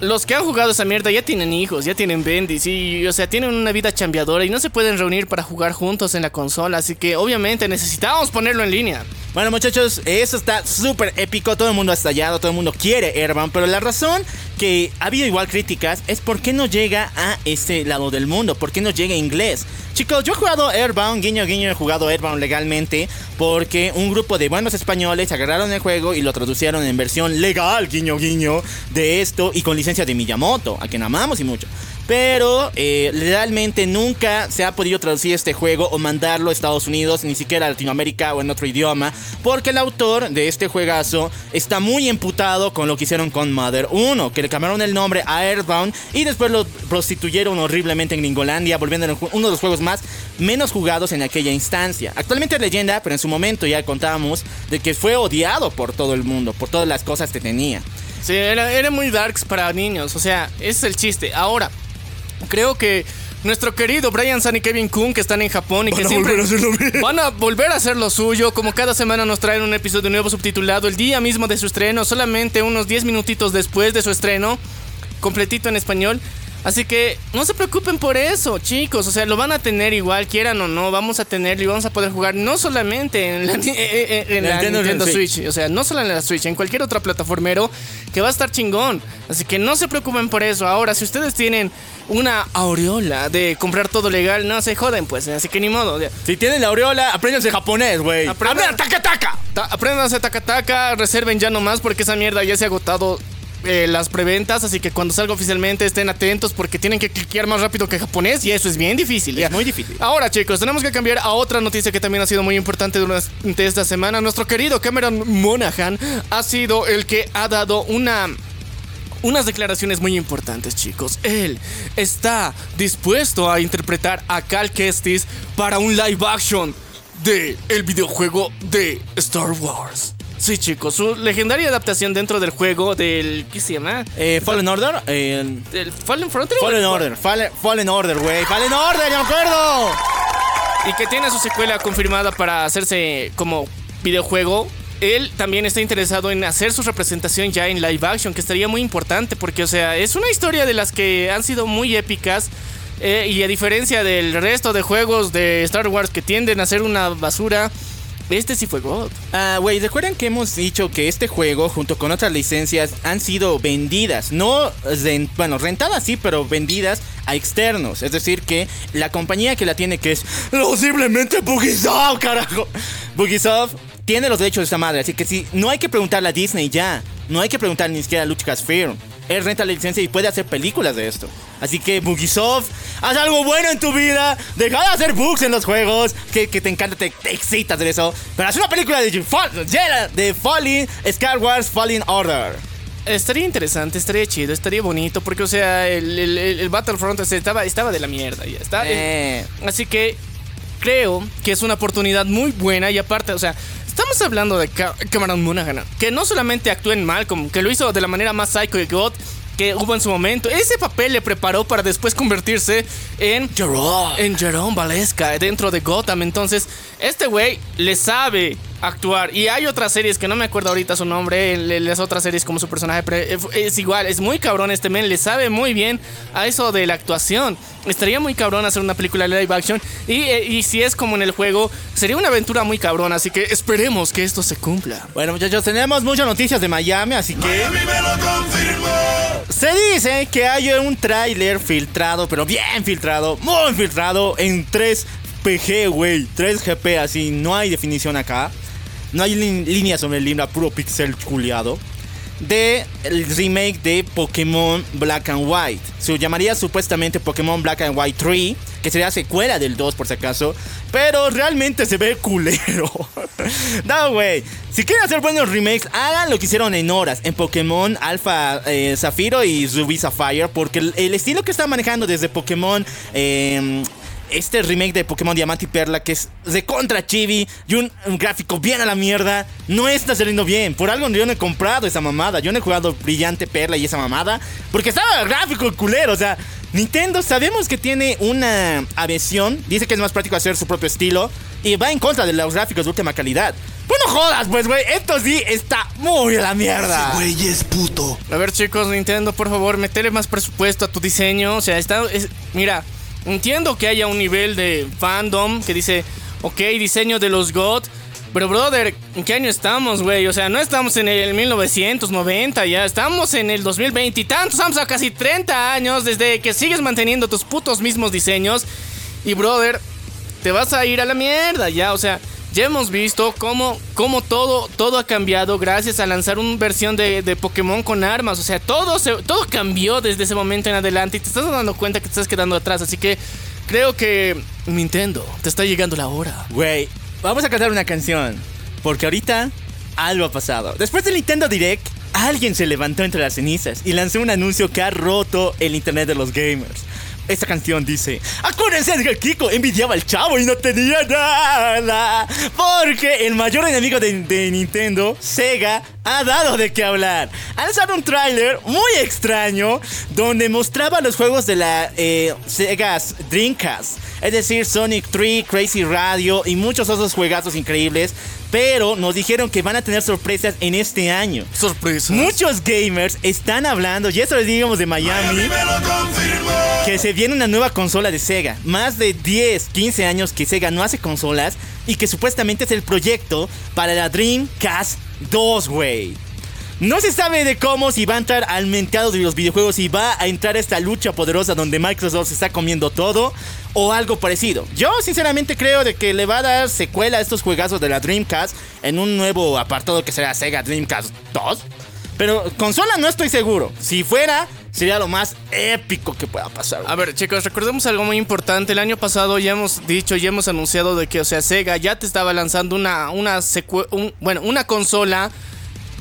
los que han jugado esa mierda ya tienen hijos, ya tienen bendis, y, o sea, tienen una vida chambeadora y no se pueden reunir para jugar juntos en la consola, así que obviamente necesitamos ponerlo en línea. Bueno, muchachos, eso está súper épico. Todo el mundo ha estallado, todo el mundo quiere Airbound. Pero la razón que ha habido igual críticas es por qué no llega a ese lado del mundo, por qué no llega inglés. Chicos, yo he jugado Airbound, guiño guiño, he jugado Airbound legalmente porque un grupo de buenos españoles agarraron el juego y lo traducieron en versión legal, guiño guiño, de esto y con licencia de Miyamoto, a quien amamos y mucho. Pero eh, realmente nunca se ha podido traducir este juego o mandarlo a Estados Unidos, ni siquiera a Latinoamérica o en otro idioma, porque el autor de este juegazo está muy emputado con lo que hicieron con Mother 1, que le cambiaron el nombre a Airbound y después lo prostituyeron horriblemente en Gringolandia, volviendo uno de los juegos más menos jugados en aquella instancia. Actualmente es leyenda, pero en su momento ya contábamos de que fue odiado por todo el mundo, por todas las cosas que tenía. Sí, era, era muy darks para niños, o sea, ese es el chiste. Ahora, creo que nuestro querido Brian San y Kevin Kuhn que están en Japón y que siempre van a volver a hacer lo suyo, como cada semana nos traen un episodio nuevo subtitulado el día mismo de su estreno, solamente unos 10 minutitos después de su estreno, completito en español. Así que no se preocupen por eso, chicos. O sea, lo van a tener igual, quieran o no. Vamos a tenerlo y vamos a poder jugar no solamente en la, en la Nintendo Nintendo, Switch. Switch. O sea, no solo en la Switch, en cualquier otra plataformero que va a estar chingón. Así que no se preocupen por eso. Ahora, si ustedes tienen una aureola de comprar todo legal, no se joden, pues. Así que ni modo. Si tienen la aureola, apréndanse japonés, güey. Aprendan- ¡Aprendan taca taca! Ta- Apréndanse taca taca, reserven ya nomás porque esa mierda ya se ha agotado eh, las preventas, así que cuando salga oficialmente estén atentos porque tienen que cliquear más rápido que japonés y eso es bien difícil. ya. Es muy difícil. Ahora chicos, tenemos que cambiar a otra noticia que también ha sido muy importante durante esta semana. Nuestro querido Cameron Monaghan ha sido el que ha dado una... Unas declaraciones muy importantes, chicos. Él está dispuesto a interpretar a Cal Kestis para un live action de el videojuego de Star Wars. Sí, chicos, su legendaria adaptación dentro del juego del ¿qué se llama? Eh, Fallen Order. eh, ¿Del Fallen Frontier? Fallen Order. Fallen, Fallen Order, güey. Fallen Order, ya me acuerdo. y que tiene su secuela confirmada para hacerse como videojuego. Él también está interesado en hacer su representación ya en live action, que estaría muy importante porque, o sea, es una historia de las que han sido muy épicas. eh, y a diferencia del resto de juegos de Star Wars que tienden a ser una basura, este sí fue God. Ah, güey, recuerden que hemos dicho que este juego, junto con otras licencias, han sido vendidas. No, bueno, rentadas sí, pero vendidas a externos. Es decir, que la compañía que la tiene, que es posiblemente Bugisoft, carajo. Bugisoft tiene los derechos de esta madre. Así que sí, no hay que preguntarle a Disney ya. No hay que preguntar ni siquiera a Lucasfilm. Él renta la licencia y puede hacer películas de esto. Así que Bugisoft, haz algo bueno en tu vida. Deja de hacer bugs en los juegos. Que, que te encanta, te, te excitas de eso. Pero haz una película de, de Falling, Star Wars Falling Order. Estaría interesante, estaría chido, estaría bonito, porque, o sea, el, el- Battlefront estaba, estaba de la mierda ya está. Eh. Así que creo que es una oportunidad muy buena y aparte, o sea, estamos hablando de Ca- Cameron Monaghan, que no solamente actúa en Malcolm, que lo hizo de la manera más psycho y god que hubo en su momento. Ese papel le preparó para después convertirse en Jerome. en Jerome Valesca dentro de Gotham. Entonces, este güey le sabe actuar. Y hay otras series que no me acuerdo ahorita su nombre. en- las otras series como su personaje. pero es- igual, es muy cabrón este men. Le sabe muy bien a eso de la actuación. Estaría muy cabrón hacer una película live action. Y, eh, y si es como en el juego, sería una aventura muy cabrón. Así que esperemos que esto se cumpla. Bueno, muchachos, tenemos muchas noticias de Miami, así que. Se dice que hay un tráiler filtrado, pero bien filtrado, muy filtrado, en 3PG, güey. 3GP, así, no hay definición acá. No hay líneas sobre el libro, puro pixel culiado. De el remake de Pokémon Black and White. Se llamaría supuestamente Pokémon Black and White 3, que sería secuela del 2 por si acaso. Pero realmente se ve culero. no, güey. Si quieren hacer buenos remakes, hagan lo que hicieron en horas en Pokémon Alpha eh, Zafiro y Ruby Sapphire. Porque el, estilo que están manejando desde Pokémon. eh, este remake de Pokémon Diamante y Perla, que es de contra chibi y un, un gráfico bien a la mierda, no está saliendo bien. Por algo yo no he comprado esa mamada. Yo no he jugado Brillante Perla y esa mamada, porque estaba el gráfico culero. O sea, Nintendo sabemos que tiene una adhesión, dice que es más práctico hacer su propio estilo y va en contra de los gráficos de última calidad. Pues no jodas, pues, güey, esto sí está muy a la mierda. Güey, es puto. A ver, chicos, Nintendo, por favor, metele más presupuesto a tu diseño. O sea, está. es- mira, entiendo que haya un nivel de fandom que dice, ok, diseño de los God. Pero, brother, ¿en qué año estamos, güey? O sea, no estamos en el 1990 ya, estamos en el 2020 y tantos, estamos a casi 30 años desde que sigues manteniendo tus putos mismos diseños. Y, brother, te vas a ir a la mierda ya, o sea, ya hemos visto cómo, cómo todo, todo ha cambiado gracias a lanzar una versión de, Pokémon con armas, o sea, todo, se- todo cambió desde ese momento en adelante y te estás dando cuenta que te estás quedando atrás, así que creo que Nintendo, te está llegando la hora. Güey, vamos a cantar una canción. Porque ahorita algo ha pasado. Después del Nintendo Direct, alguien se levantó entre las cenizas y lanzó un anuncio que ha roto el internet de los gamers. Esta canción dice: Acuérdense de que Kiko envidiaba al chavo y no tenía nada. Porque el mayor enemigo de, de Nintendo, Sega, ha dado de qué hablar. Ha lanzado un tráiler muy extraño donde mostraba los juegos de la eh, Sega Dreamcast. Es decir, Sonic 3, Crazy Radio y muchos otros juegazos increíbles. Pero nos dijeron que van a tener sorpresas en este año. Sorpresa. Muchos gamers están hablando, y eso les digamos de Miami, que se viene una nueva consola de Sega. Más de 10, 15 años que Sega no hace consolas y que supuestamente es el proyecto para la Dreamcast 2, güey. No se sabe de cómo, si va a entrar al mercado de los videojuegos y va a entrar esta lucha poderosa donde Microsoft se está comiendo todo o algo parecido. Yo sinceramente creo de que le va a dar secuela a estos juegazos de la Dreamcast en un nuevo apartado que será Sega Dreamcast 2. Pero consola no estoy seguro. Si fuera, sería lo más épico que pueda pasar. A ver, chicos, recordemos algo muy importante. El año pasado ya hemos dicho, ya hemos anunciado de que, o sea, Sega ya te estaba lanzando una, una un- bueno, una consola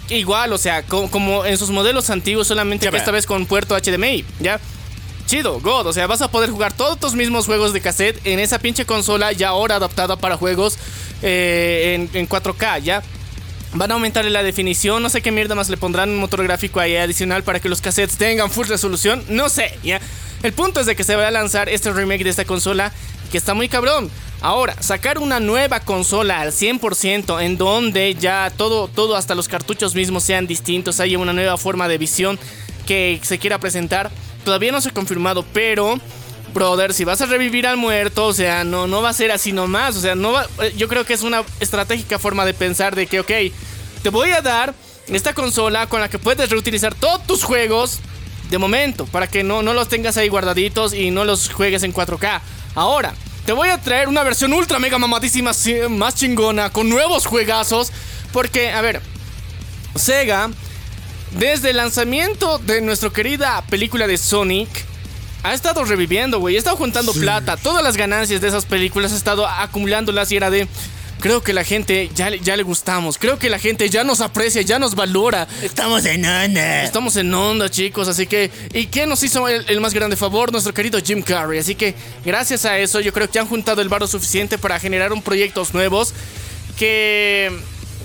igual, o sea, co- como en sus modelos antiguos, solamente que esta vez con puerto HDMI, ¿ya? Chido, God, o sea, vas a poder jugar todos tus mismos juegos de cassette en esa pinche consola ya ahora adaptada para juegos eh, en, en 4K, ¿ya? Van a aumentarle la definición, no sé qué mierda más le pondrán un motor gráfico ahí adicional para que los cassettes tengan full resolución, no sé, ya. El punto es de que se va a lanzar este remake de esta consola que está muy cabrón. Ahora, sacar una nueva consola al 100% en donde ya todo, todo hasta los cartuchos mismos sean distintos, haya una nueva forma de visión que se quiera presentar, todavía no se ha confirmado, pero brother, si vas a revivir al muerto, o sea, no, no va a ser así nomás. O sea, no va, eh, yo creo que es una estratégica forma de pensar de que, ok, te voy a dar esta consola con la que puedes reutilizar todos tus juegos de momento, para que no, no los tengas ahí guardaditos y no los juegues en 4K. Ahora, te voy a traer una versión ultra mega mamadísima, más chingona, con nuevos juegazos. Porque, a ver, Sega, desde el lanzamiento de nuestra querida película de Sonic, ha estado reviviendo, güey. Ha estado juntando plata. Todas las ganancias de esas películas ha estado acumulándolas y era de. Creo que la gente ya, le- ya le gustamos. Creo que la gente ya nos aprecia, ya nos valora. Estamos en onda. Estamos en onda, chicos. Así que. ¿Y qué nos hizo el, el más grande favor? Nuestro querido Jim Carrey. Así que, gracias a eso, yo creo que han juntado el varo suficiente para generar un proyectos nuevos. Que.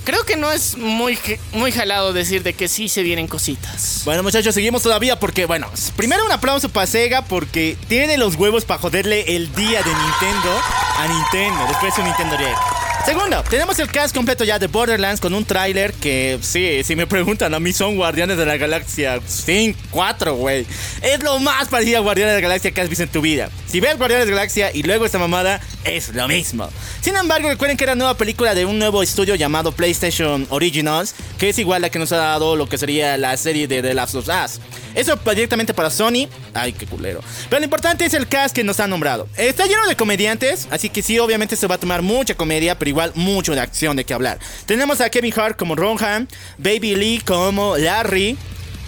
Creo que no es muy, muy jalado decir de que sí se vienen cositas. Bueno, muchachos, seguimos todavía porque, bueno, primero un aplauso para Sega porque tiene los huevos para joderle el día de Nintendo a Nintendo después de su Nintendo Direct. Segundo, tenemos el cast completo ya de Borderlands con un tráiler que, sí, si me preguntan, a mí son Guardianes de la Galaxia 5, 4, güey. Es lo más parecido a Guardianes de la Galaxia que has visto en tu vida. Si ves Guardianes de la Galaxia y luego esta mamada, es lo mismo. Sin embargo, recuerden que era nueva película de un nuevo estudio llamado PlayStation Originals, que es igual a la que nos ha dado lo que sería la serie de The Last of Us. Eso directamente para Sony. Ay, qué culero. Pero lo importante es el cast que nos han nombrado. Está lleno de comediantes, así que sí, obviamente se va a tomar mucha comedia, pero igual mucho de acción de qué hablar. Tenemos a Kevin Hart como Rohan, Baby Lee como Larry.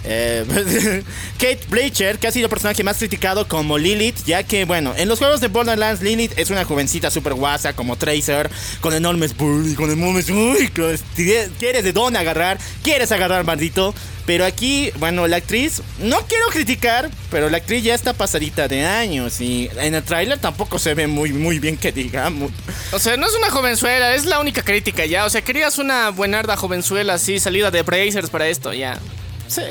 Eh, Kate Blanchett, que ha sido el personaje más criticado como Lilith, ya que, bueno, en los juegos de Borderlands, Lilith es una jovencita super guasa como Tracer, con enormes bully, con enormes. Uy, quieres de dónde agarrar, quieres agarrar, maldito. Pero aquí, bueno, la actriz, no quiero criticar, pero la actriz ya está pasadita de años y en el tráiler tampoco se ve muy, muy bien que digamos. O sea, no es una jovenzuela, es la única crítica ya. O sea, querías una buenarda jovenzuela así, salida de Brazers para esto, ya. Sí,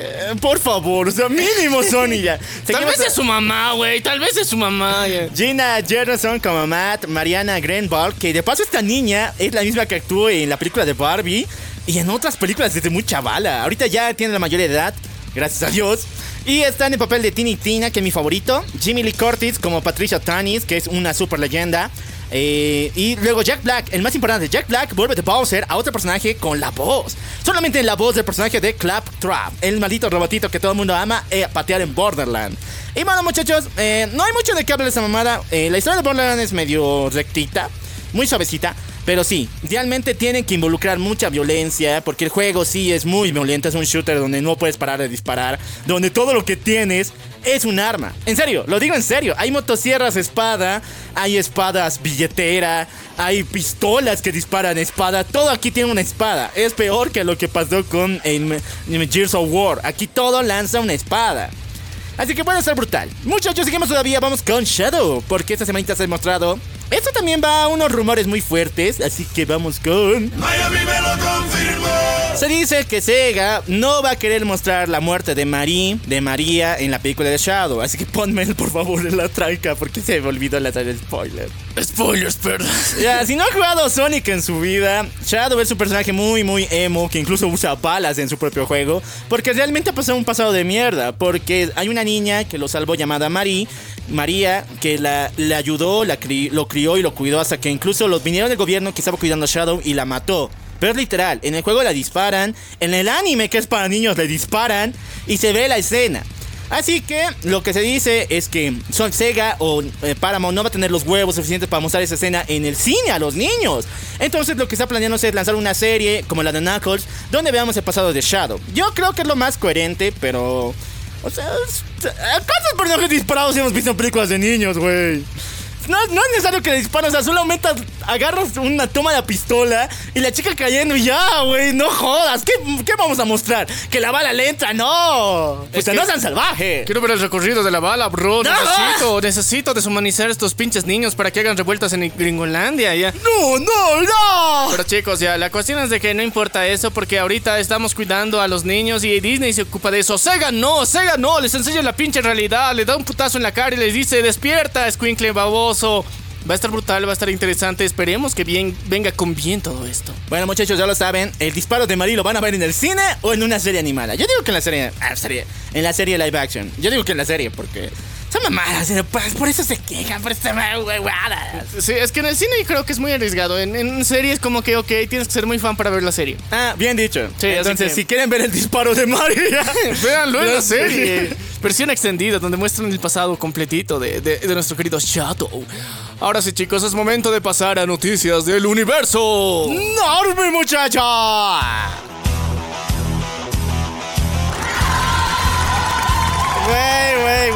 por favor, o sea, mínimo Sony ya. Tal vez es su mamá, güey. Tal vez es su mamá. ya. Gina Gerson como Matt, Mariana Grenball, que de paso esta niña es la misma que actuó en la película de Barbie y en otras películas desde muy chavala. Ahorita ya tiene la mayoría de edad, gracias a Dios. Y está en el papel de Tini Tina, que es mi favorito. Jimmy Lee Curtis como Patricia Tanis, que es una super leyenda. Eh, y luego Jack Black, el más importante, Jack Black vuelve de Bowser a otro personaje con la voz. Solamente la voz del personaje de Claptrap, el maldito robotito que todo el mundo ama eh, patear en Borderland. Y bueno, muchachos, eh, no hay mucho de qué hablar de esa mamada. Eh, la historia de Borderland es medio rectita, muy suavecita. Pero sí, realmente tienen que involucrar mucha violencia, porque el juego sí es muy violento, es un shooter donde no puedes parar de disparar, donde todo lo que tienes es un arma. En serio, lo digo en serio, hay motosierras espada, hay espadas billetera, hay pistolas que disparan espada, todo aquí tiene una espada. Es peor que lo que pasó con en, en Gears of War, aquí todo lanza una espada. Así que puede ser brutal. Muchachos, seguimos todavía, vamos con Shadow, porque esta semanita se ha mostrado. Esto también va a unos rumores muy fuertes, así que vamos con... Miami me lo confirmó. Se dice que Sega no va a querer mostrar la muerte de Marie, de María, en la película de Shadow. Así que ponme por favor en la tranca, porque se me olvidó la el spoiler. Spoilers, perdón. Ya, si no ha jugado Sonic en su vida, Shadow es un personaje muy, muy emo, que incluso usa balas en su propio juego, porque realmente ha pasado un pasado de mierda, porque hay una niña que lo salvó llamada Marie, María, que la, le ayudó, la cri- lo crió y lo cuidó hasta que incluso los vinieron del gobierno que estaba cuidando a Shadow y la mató. Pero es literal, en el juego la disparan, en el anime que es para niños le disparan y se ve la escena. Así que lo que se dice es que son Sega o eh, Paramount no va a tener los huevos suficientes para mostrar esa escena en el cine a los niños. Entonces lo que está planeando es lanzar una serie como la de Knuckles donde veamos el pasado de Shadow. Yo creo que es lo más coherente, pero... O sea, es- ¿cuántos personajes disparados hemos visto en películas de niños, güey? No, no es necesario que le dispares, o sea, solo aumentas, agarras una toma de la pistola y la chica cayendo y ya, güey, no jodas. ¿Qué, qué vamos a mostrar? Que la bala le entra, no. Pues que- no sean salvajes. Quiero ver el recorrido de la bala, bro. No. Necesito, necesito deshumanizar a estos pinches niños para que hagan revueltas en Gringolandia, ya. No, no, no. Pero chicos, ya, la cuestión es de que no importa eso porque ahorita estamos cuidando a los niños y Disney se ocupa de eso. Sega no, Sega no, les enseña la pinche realidad, le da un putazo en la cara y les dice, despierta, escuincle Va a estar brutal, va a estar interesante. Esperemos que bien venga con bien todo esto. Bueno, muchachos, ya lo saben. El disparo de Marie lo van a ver en el cine o en una serie animada. Yo digo que en la serie. Ah, serie. En la serie live action. Yo digo que en la serie porque. Son mamadas, pero pues, por eso se quejan, por eso huevadas. Sí, es que en el cine creo que es muy arriesgado. En, en series como que, ok, tienes que ser muy fan para ver la serie. Ah, bien dicho. Sí, Entonces, que- si quieren ver el disparo de Marie. Véanlo en la serie. Versión extendida, donde muestran el pasado completito de, de- de nuestro querido Shadow. Ahora sí, chicos, es momento de pasar a noticias del universo. ¡Enorme, muchacho!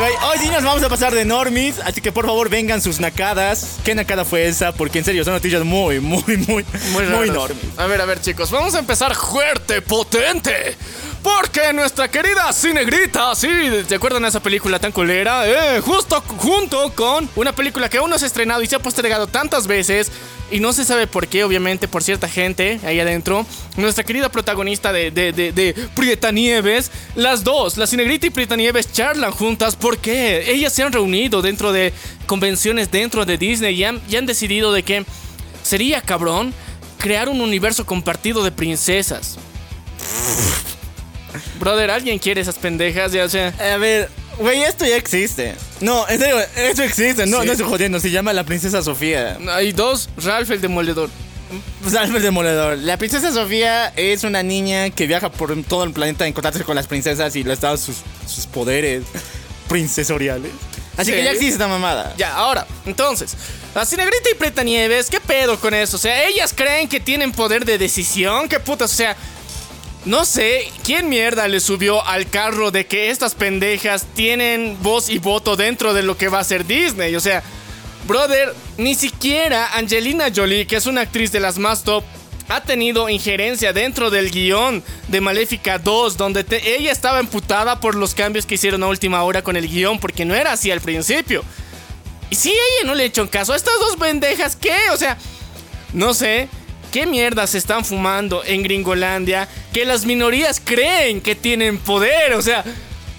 Güey. Hoy sí nos vamos a pasar de normis, así que por favor vengan sus nacadas. ¿Qué nacada fue esa? Porque en serio, son noticias muy, muy, muy, muy, muy normis. A ver, a ver, chicos, vamos a empezar fuerte, potente. Porque nuestra querida Cinegrita, sí, ¿te acuerdan de esa película tan culera? Eh, justo junto con una película que aún no se ha estrenado y se ha postergado tantas veces. Y no se sabe por qué, obviamente, por cierta gente ahí adentro. Nuestra querida protagonista de, de, de, de Prieta Nieves, las dos, la Cinegrita y Prieta Nieves, charlan juntas. ¿Por qué? Ellas se han reunido dentro de convenciones dentro de Disney y han, y han decidido de que sería cabrón crear un universo compartido de princesas. Brother, ¿alguien quiere esas pendejas? Ya, o sea, A ver, güey, esto ya existe. No, en serio, esto existe. No, Sí. no estoy jodiendo. Se llama la princesa Sofía. hay dos, Ralph el demoledor. Pues Albert Demoledor. La princesa Sofía es una niña que viaja por todo el planeta a encontrarse con las princesas y les da sus, sus poderes princesoriales. Así Sí. que ya existe esta mamada. Ya, ahora, entonces, la Cinegrita y Preta Nieves, ¿qué pedo con eso? O sea, ellas creen que tienen poder de decisión, ¿qué putas? O sea, no sé quién mierda le subió al carro de que estas pendejas tienen voz y voto dentro de lo que va a ser Disney. O sea, brother, ni siquiera Angelina Jolie, que es una actriz de las más top, ha tenido injerencia dentro del guion de Maléfica 2, donde te- ella estaba emputada por los cambios que hicieron a última hora con el guion, porque no era así al principio. Y si ella no le echó caso a estas dos pendejas, ¿qué? O sea, no sé. Qué mierda se están fumando en Gringolandia que las minorías creen que tienen poder. O sea,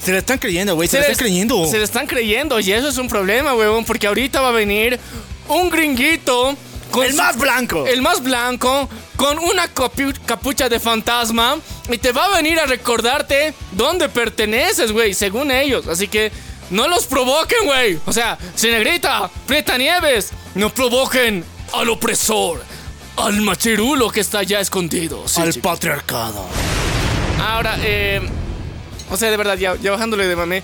Se la están creyendo, güey. Se, la les- están creyendo. Se lo están creyendo y eso es un problema, huevón, porque ahorita va a venir un gringuito con El más blanco. el más blanco con una capu- capucha de fantasma y te va a venir a recordarte dónde perteneces, güey, según ellos. Así que no los provoquen, güey. O sea, Cinegrita, Prieta Nieves, no provoquen al opresor, al machirulo que está ya escondido. Sí, Al chicos. patriarcado. Ahora, eh, o sea, de verdad, ya, ya bajándole de mame,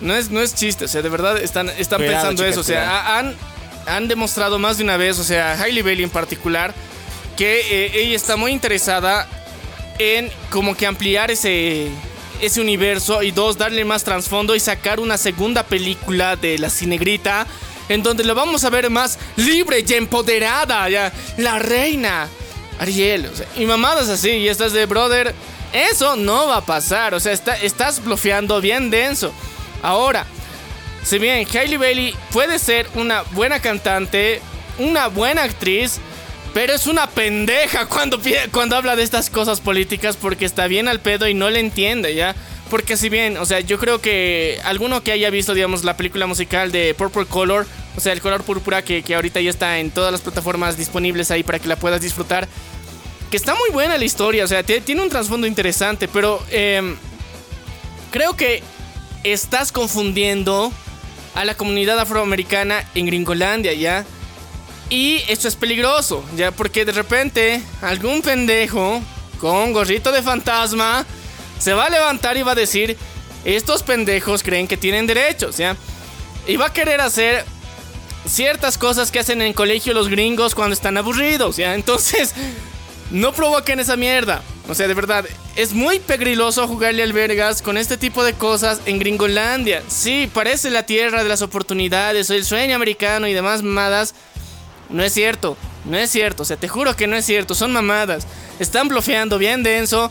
no es, no es chiste, o sea, de verdad están, están Cuidado, pensando chicas, eso, o sea, han, han demostrado más de una vez, o sea, Hailey Bailey en particular, que eh, ella está muy interesada en como que ampliar ese, ese universo y dos, darle más trasfondo y sacar una segunda película de la cinegrita en donde lo vamos a ver más libre y empoderada, ya, la reina. Ariel, o sea, y mamadas así, y estás de brother, eso no va a pasar, o sea, está, estás bloqueando bien denso. Ahora, si bien Hailey Bailey puede ser una buena cantante, una buena actriz, pero es una pendeja cuando, cuando habla de estas cosas políticas porque está bien al pedo y no le entiende, ¿ya? Porque si bien, o sea, yo creo que alguno que haya visto, digamos, la película musical de Purple Color, o sea, el color púrpura que, que ahorita ya está en todas las plataformas disponibles ahí para que la puedas disfrutar, que está muy buena la historia, o sea, tie- tiene un trasfondo interesante, pero em, creo que estás confundiendo a la comunidad afroamericana en Gringolandia, ¿ya? Y esto es peligroso, ¿ya? Porque de repente algún pendejo con gorrito de fantasma se va a levantar y va a decir, estos pendejos creen que tienen derechos, ¿ya? Y va a querer hacer ciertas cosas que hacen en colegio los gringos cuando están aburridos, ¿ya? Entonces, no provoquen esa mierda. O sea, de verdad, es muy pegriloso jugarle al vergas con este tipo de cosas en Gringolandia. Sí, parece la tierra de las oportunidades, el sueño americano y demás mamadas. No es cierto, no es cierto. O sea, te juro que no es cierto, son mamadas. Están bloqueando bien denso.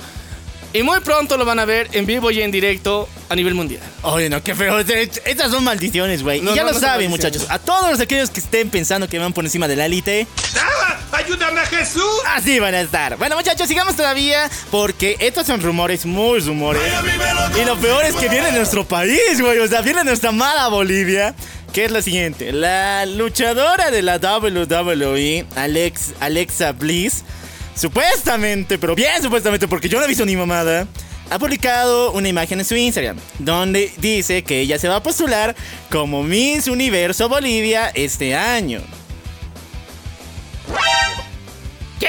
Y muy pronto lo van a ver en vivo y en directo a nivel mundial. Oye, no, qué feo. Estas son maldiciones, güey. No, y ya no, lo no saben, muchachos. A todos aquellos que estén pensando que van por encima de la élite, ¡Ayúdame a Jesús! así van a estar. Bueno, muchachos, sigamos todavía porque estos son rumores, muy rumores. Y lo peor es que viene de nuestro país, güey. O sea, viene de nuestra amada Bolivia. Que es la siguiente. La luchadora de la WWE, Alex, Alexa Bliss, supuestamente, pero bien supuestamente, porque yo no he visto ni mamada, ha publicado una imagen en su Instagram donde dice que ella se va a postular como Miss Universo Bolivia este año. ¿Qué?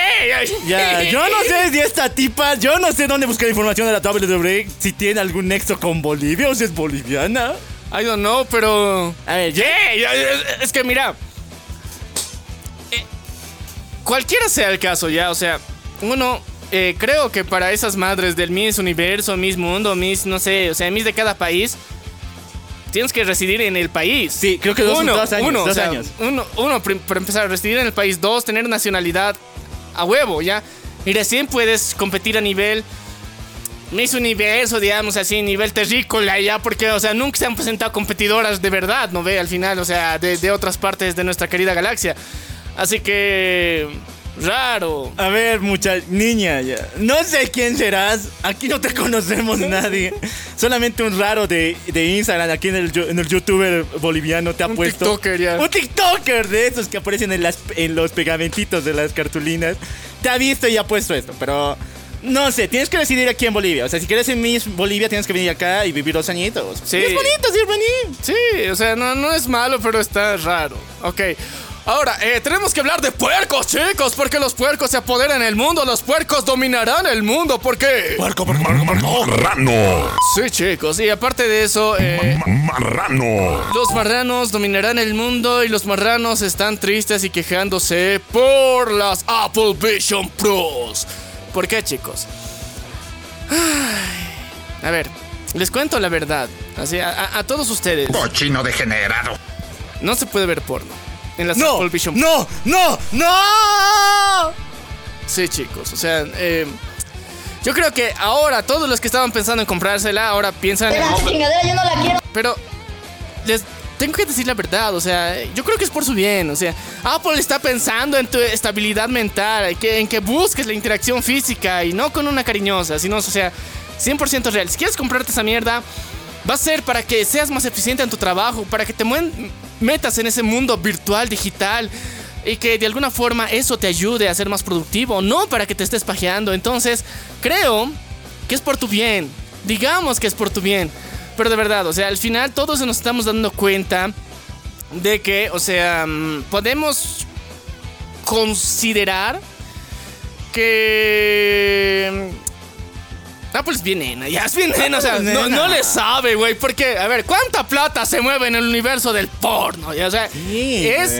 Ya, yo no sé si esta tipa, yo no sé dónde buscar información de la WWE, si tiene algún nexo con Bolivia o si es boliviana. I don't know, pero. A ver, Es es que mira. Cualquiera sea el caso, ya, o sea, uno. eh, creo que para esas madres del Miss Universo, Miss Mundo, Miss, no sé, o sea, Miss de cada país, tienes que residir en el país. Sí, creo que dos- uno, dos años, Uno, dos o sea, años. Uno, para empezar, residir en el país. Dos, tener nacionalidad a huevo, ya. Y recién puedes competir a nivel Miss Universo, digamos así, nivel terrícola ya, porque, o sea, nunca se han presentado competidoras de verdad, ¿no ve? Al final, o sea, de, de otras partes de nuestra querida galaxia. Así que... Raro. A ver, mucha niña, ya. No sé quién serás. Aquí no te conocemos nadie. Solamente un raro de, de Instagram, aquí en el, en el youtuber boliviano te ha Un puesto. tiktoker, ya. Un TikToker de esos que aparecen en, las, en los pegamentitos de las cartulinas. Te ha visto y ha puesto esto, pero. No sé, tienes que decidir aquí en Bolivia. O sea, si quieres en Miss Bolivia, tienes que venir acá y vivir dos añitos. Sí. Y es bonito, sí, es bonito. Sí, o sea, no, no es malo, pero está raro. Ok. Ahora, eh, tenemos que hablar de puercos, chicos, porque los puercos se apoderan el mundo, los puercos dominarán el mundo, ¿por qué? Puerco, puerco, puerco, puerco. Marrano. Sí, chicos, y aparte de eso, eh, Marrano. Los marranos dominarán el mundo y los marranos están tristes y quejándose por las Apple Vision Pros. ¿Por qué, chicos? Ay, a ver, les cuento la verdad. Así, a, a- a todos ustedes, Cochino degenerado. no se puede ver porno en las No, Apple Vision no, no, no. Sí, chicos, o sea, eh, yo creo que ahora todos los que estaban pensando en comprársela, ahora piensan... Esa chingadera yo no la quiero. Pero les, tengo que decir la verdad, o sea, yo creo que es por su bien, o sea, Apple está pensando en tu estabilidad mental, que, en que busques la interacción física y no con una cariñosa, sino, o sea, 100% real. Si quieres comprarte esa mierda, va a ser para que seas más eficiente en tu trabajo, para que te metas en ese mundo virtual, digital, y que de alguna forma eso te ayude a ser más productivo, no para que te estés pajeando. Entonces, creo que es por tu bien. Digamos que es por tu bien. Pero de verdad, o sea, al final todos nos estamos dando cuenta de que, o sea, mm, podemos considerar que... Apple es bien nena, ya es bien nena, o sea, no, no le sabe, güey, porque, a ver, ¿cuánta plata se mueve en el universo del porno? Ya, o sea, Sí, es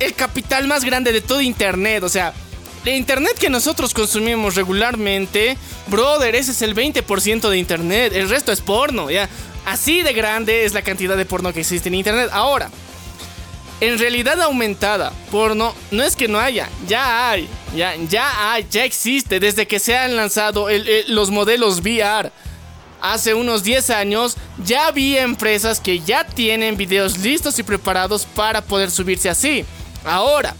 el capital más grande de todo Internet. O sea, el Internet que nosotros consumimos regularmente, brother, ese es el 20% de Internet. El resto es porno, ¿ya? Así de grande es la cantidad de porno que existe en Internet. Ahora, en realidad aumentada, porno, no es que no haya, ya hay, ya, ya hay, ya existe. Desde que se han lanzado los modelos VR hace unos 10 años, ya había empresas que ya tienen videos listos y preparados para poder subirse así. Ahora,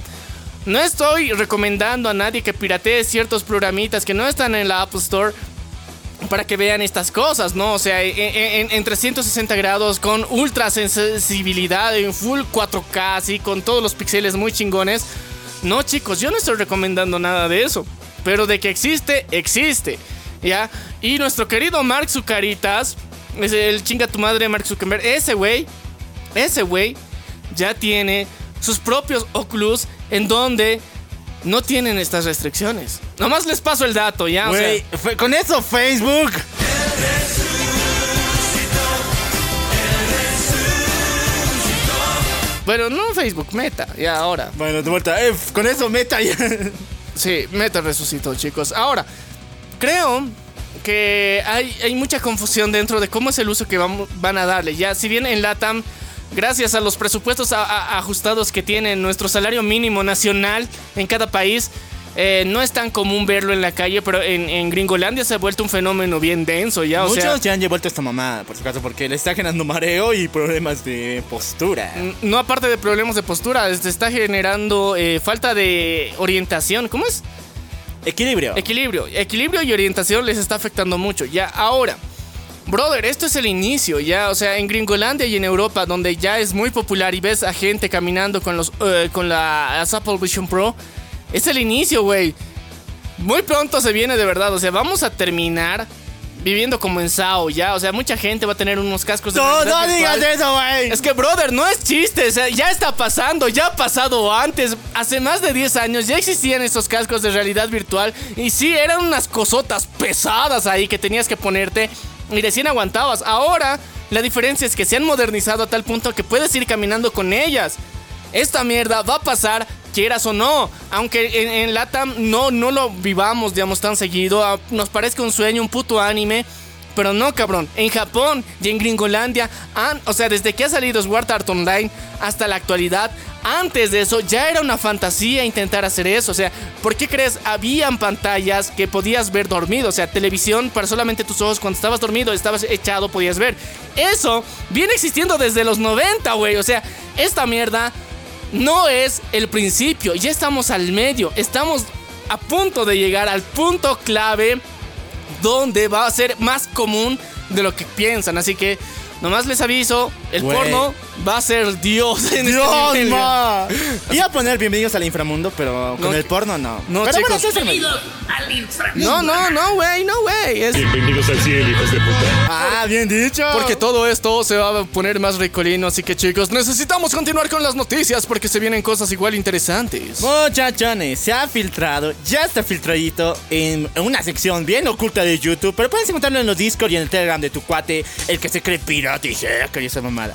no estoy recomendando a nadie que piratee ciertos programitas que no están en la Apple Store para que vean estas cosas, ¿no? O sea, en, en- en 360 grados, con ultra sensibilidad, en full 4K, así, con todos los píxeles muy chingones. No, chicos, yo no estoy recomendando nada de eso. Pero de que existe, existe. ¿Ya? Y nuestro querido Mark Zucaritas, es el chinga tu madre Mark Zuckerberg, ese güey, ese güey, ya tiene sus propios Oculus en donde no tienen estas restricciones. Nomás les paso el dato, ¿ya? O sea, Güey, con eso Facebook. Bueno, no Facebook, Meta, ya ahora. Bueno, de vuelta. eh, con eso meta ya. Sí, Meta resucitó, chicos. Ahora, creo que hay, hay mucha confusión dentro de cómo es el uso que vamos, van a darle. Ya, si bien en LATAM, gracias a los presupuestos a- a- ajustados que tiene nuestro salario mínimo nacional en cada país, eh, no es tan común verlo en la calle, pero en, en Gringolandia se ha vuelto un fenómeno bien denso, ya. O Muchos sea, ya han vuelto esta mamada, por su caso, porque le está generando mareo y problemas de postura. no aparte de problemas de postura, se está generando eh, falta de orientación. ¿Cómo es? Equilibrio. Equilibrio. Equilibrio y orientación les está afectando mucho. Ya, ahora. Brother, esto es el inicio, ya, o sea, en Gringolandia y en Europa, donde ya es muy popular y ves a gente caminando con los eh, con la, Apple Vision Pro, es el inicio, güey. Muy pronto se viene de verdad, o sea, vamos a terminar viviendo como en Sao, ya, o sea, mucha gente va a tener unos cascos de no, no digas eso, güey. Es que, brother, no es chiste, o sea, ya está pasando, ya ha pasado antes. Hace más de 10 años ya existían estos cascos de realidad virtual. Y sí, eran unas cosotas pesadas ahí que tenías que ponerte y recién aguantabas. Ahora, la diferencia es que se han modernizado a tal punto que puedes ir caminando con ellas. Esta mierda va a pasar, quieras o no. Aunque en, Latam no, no lo vivamos, digamos, tan seguido. Nos parezca un sueño, un puto anime. Pero no, cabrón. En Japón y en Gringolandia, han, o sea, desde que ha salido Sword Art Online hasta la actualidad, antes de eso ya era una fantasía intentar hacer eso. O sea, ¿por qué crees? Habían pantallas que podías ver dormido. O sea, televisión para solamente tus ojos. Cuando estabas dormido, estabas echado, podías ver. Eso viene existiendo desde los 90, güey. O sea, esta mierda no es el principio. Ya estamos al medio. Estamos a punto de llegar al punto clave donde va a ser más común de lo que piensan. Así que nomás les aviso, el Güey. porno va a ser Dios en Dios, este nivel. ma. Iba a poner bienvenidos al inframundo, pero con No, el porno no. no, pero chicos. bueno, César, No, no, no, güey, no, güey. Es Bienvenidos al cielo, hijos de puta. Ah, bien dicho. porque todo esto se va a poner más ricolino. Así que chicos, necesitamos continuar con las noticias porque se vienen cosas igual interesantes. Muchachones, se ha filtrado, ya está filtradito en una sección bien oculta de YouTube, pero puedes encontrarlo en los Discord y en el Telegram de tu cuate, el que se cree pirata y que esa mamada.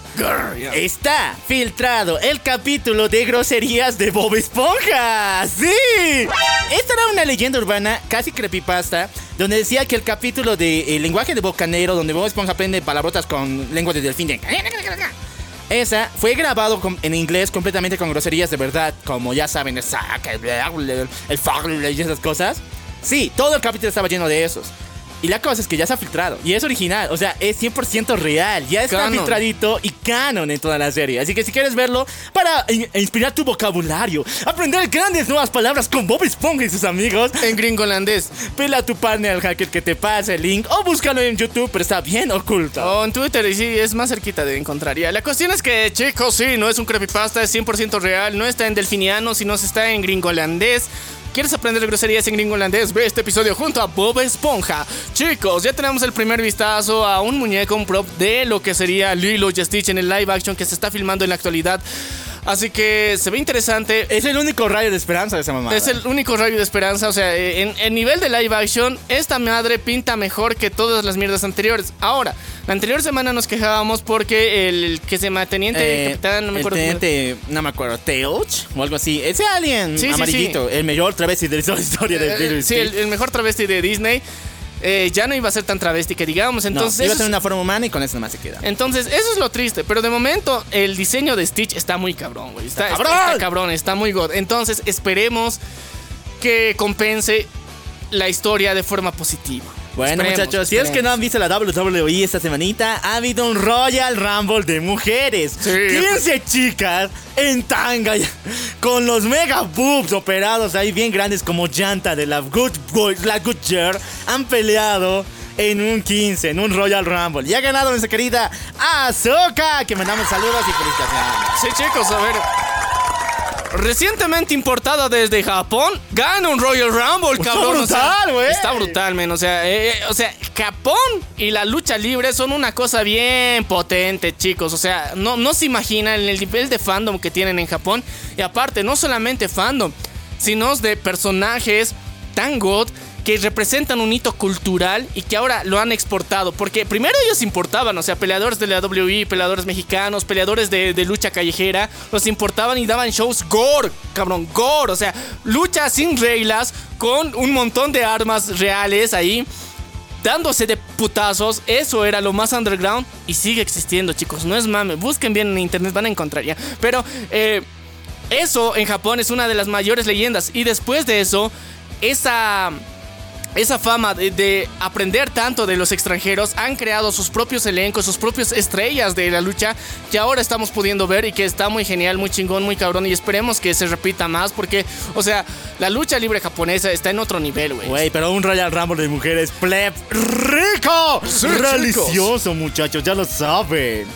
Está filtrado el capítulo de groserías de Bob Esponja. ¡Sí! Esta era una leyenda urbana, casi creepypasta, donde decía que el capítulo de El lenguaje de Bocanero, donde Bob Esponja aprende palabrotas con lengua de delfín de... Esa fue grabado con- en inglés completamente con groserías de verdad, como ya saben, el sac, el, el fuck y esas cosas. Sí, todo el capítulo estaba lleno de esos. Y la cosa es que ya se ha filtrado. Y es original. O sea, es 100% real. Ya está Canon. filtradito y canon en toda la serie. Así que si quieres verlo, para in- inspirar tu vocabulario, aprender grandes nuevas palabras con Bob Esponja y sus amigos, En gringolandés. pela a tu partner hacker que te pase el link o búscalo en YouTube, pero está bien oculto. O en Twitter, y sí, es más cerquita de encontrar. Ya, la cuestión es que, chicos, sí, no es un creepypasta, es 100% real. No está en delfiniano, sino se está en gringolandés. ¿Quieres aprender groserías en gringolandés? Ve este episodio junto a Bob Esponja. Chicos, ya tenemos el primer vistazo a un muñeco, un prop de lo que sería Lilo y Stitch en el live action que se está filmando en la actualidad. Así que se ve interesante. Es el único rayo de esperanza de esa mamá. Es el único rayo de esperanza. O sea, en, en nivel de live action, esta madre pinta mejor que todas las mierdas anteriores. Ahora, la anterior semana nos quejábamos porque el que se llama Teniente Capitán, no me Eh, el acuerdo. cómo- teniente, no me acuerdo, Teoch o algo así. Ese alien Sí, sí, amarillito, el mejor travesti de la historia de Eh, Lilo y sí, el, el mejor travesti de Disney. Eh, ya no iba a ser tan travesti que digamos. No, Entonces, iba a tener una forma humana y con eso nomás se queda. Entonces, eso es lo triste. Pero de momento, el diseño de Stitch está muy cabrón, güey. Está, ¡Está está cabrón, está muy god. Entonces, esperemos que compense la historia de forma positiva. Bueno, Esperemos, muchachos, si es que no han visto la WWE esta semanita, ha habido un Royal Rumble de mujeres. Sí. 15 chicas en tanga, con los mega boobs operados ahí bien grandes como llanta de la Good Boy, la Good Girl, han peleado en un 15, en un Royal Rumble. Y ha ganado nuestra querida Azoka, que mandamos saludos y felicitaciones. Sí, chicos, a ver. Recientemente importada desde Japón, gana un Royal Rumble, Está cabrón. o sea, brutal, güey. Está brutal, men. O sea, eh, eh, o sea, Japón y la lucha libre son una cosa bien potente, chicos. O sea, no, no se imaginan el nivel de fandom que tienen en Japón. Y aparte, no solamente fandom, sino de personajes tan god que representan un hito cultural y que ahora lo han exportado. Porque primero ellos importaban, o sea, peleadores de la WWE, peleadores mexicanos, peleadores de, lucha callejera, los importaban y daban shows gore, cabrón, gore. O sea, lucha sin reglas, con un montón de armas reales ahí. Dándose de putazos, eso era lo más underground y sigue existiendo, chicos. No es mame, busquen bien en internet, van a encontrar ya. Pero eh, eso en Japón es una de las mayores leyendas. Y después de eso, esa esa fama de, de aprender tanto de los extranjeros han creado sus propios elencos, sus propias estrellas de la lucha que ahora estamos pudiendo ver y que está muy genial, muy chingón, muy cabrón y esperemos que se repita más porque, o sea, la lucha libre japonesa está en otro nivel, güey. Güey, pero un Royal Rumble de mujeres, pleb, rico, delicioso, muchachos, ya lo saben.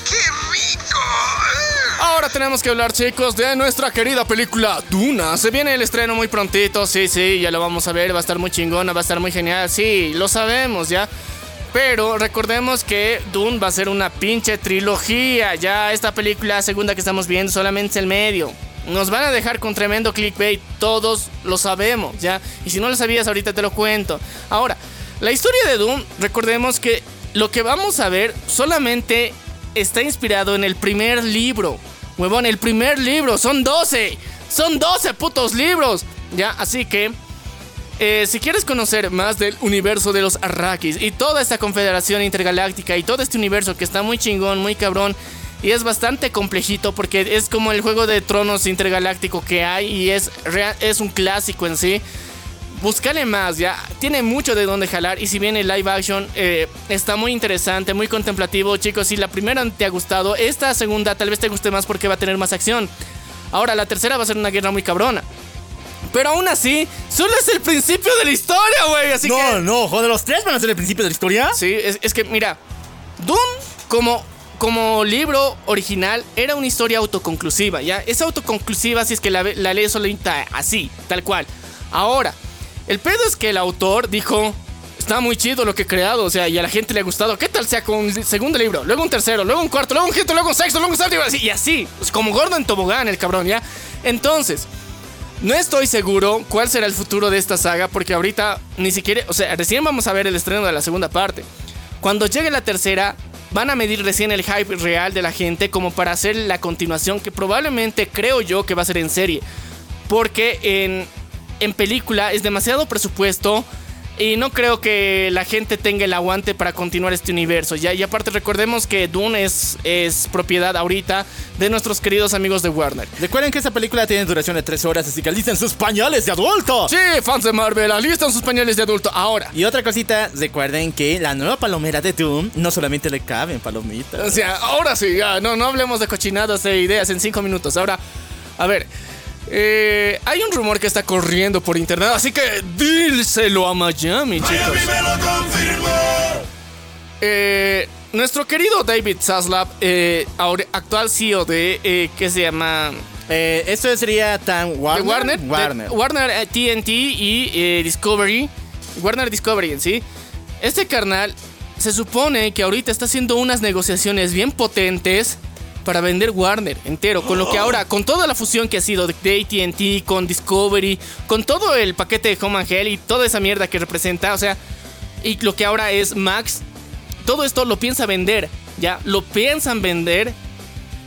Ahora tenemos que hablar, chicos, de nuestra querida película Duna. Se viene el estreno muy prontito, sí, sí, ya lo vamos a ver, va a estar muy chingona, va a estar muy genial, sí, lo sabemos ya. Pero recordemos que Dune va a ser una pinche trilogía. Ya esta película segunda que estamos viendo solamente es el medio. Nos van a dejar con tremendo clickbait, todos lo sabemos, ¿ya? Y si no lo sabías, ahorita te lo cuento. Ahora, la historia de Doom, recordemos que lo que vamos a ver solamente está inspirado en el primer libro. Huevón, el primer libro, son 12. Son 12 putos libros. Ya, así que eh, si quieres conocer más del universo de los Arrakis y toda esta confederación intergaláctica y todo este universo que está muy chingón, muy cabrón y es bastante complejito porque es como el juego de tronos intergaláctico que hay y es, es un clásico en sí. Búscale más, ya. Tiene mucho de dónde jalar. Y si bien el live action eh, está muy interesante, muy contemplativo, chicos. Si la primera te ha gustado, esta segunda tal vez te guste más porque va a tener más acción. Ahora, la tercera va a ser una guerra muy cabrona. Pero aún así, solo es el principio de la historia, güey. Así no, que. no, joder, los tres van a ser el principio de la historia. Sí, es, es que, mira, Dune como, como libro original era una historia autoconclusiva, ¿ya? Es autoconclusiva si es que la, la lees solita así, tal cual. Ahora, el pedo es que el autor dijo, está muy chido lo que he creado, o sea, y a la gente le ha gustado. ¿Qué tal sea con un segundo libro, luego un tercero, luego un cuarto, luego un quinto, luego un sexto, luego un séptimo, y así? Es como gordo en tobogán el cabrón, ¿ya? Entonces... No estoy seguro cuál será el futuro de esta saga porque ahorita ni siquiera, o sea, recién vamos a ver el estreno de la segunda parte. Cuando llegue la tercera, van a medir recién el hype real de la gente como para hacer la continuación que probablemente creo yo que va a ser en serie. Porque en, en película es demasiado presupuesto, Y no creo que la gente tenga el aguante para continuar este universo. Ya, y aparte recordemos que Dune es, es propiedad ahorita de nuestros queridos amigos de Warner. Recuerden que esta película tiene duración de 3 horas, así que alisten sus pañales de adulto. Sí, fans de Marvel, alistan sus pañales de adulto ahora. Y otra cosita, recuerden que la nueva palomera de Doom no solamente le caben palomitas. O sea, ahora sí, ya, no, no hablemos de cochinadas de ideas en cinco minutos. Ahora, a ver, eh, hay un rumor que está corriendo por internet, así que díselo a Miami, chicos. Eh, nuestro querido David Zaslav, eh, actual CEO de, eh, ¿qué se llama? Eh, esto sería tan de Warner. Warner, de Warner. Warner TNT y eh, Discovery, Warner Discovery en sí. Este carnal se supone que ahorita está haciendo unas negociaciones bien potentes para vender Warner entero, con lo que ahora, con toda la fusión que ha sido de AT&T, con Discovery, con todo el paquete de Home and Hell y toda esa mierda que representa, o sea, y lo que ahora es Max, todo esto lo piensa vender, ya, lo piensan vender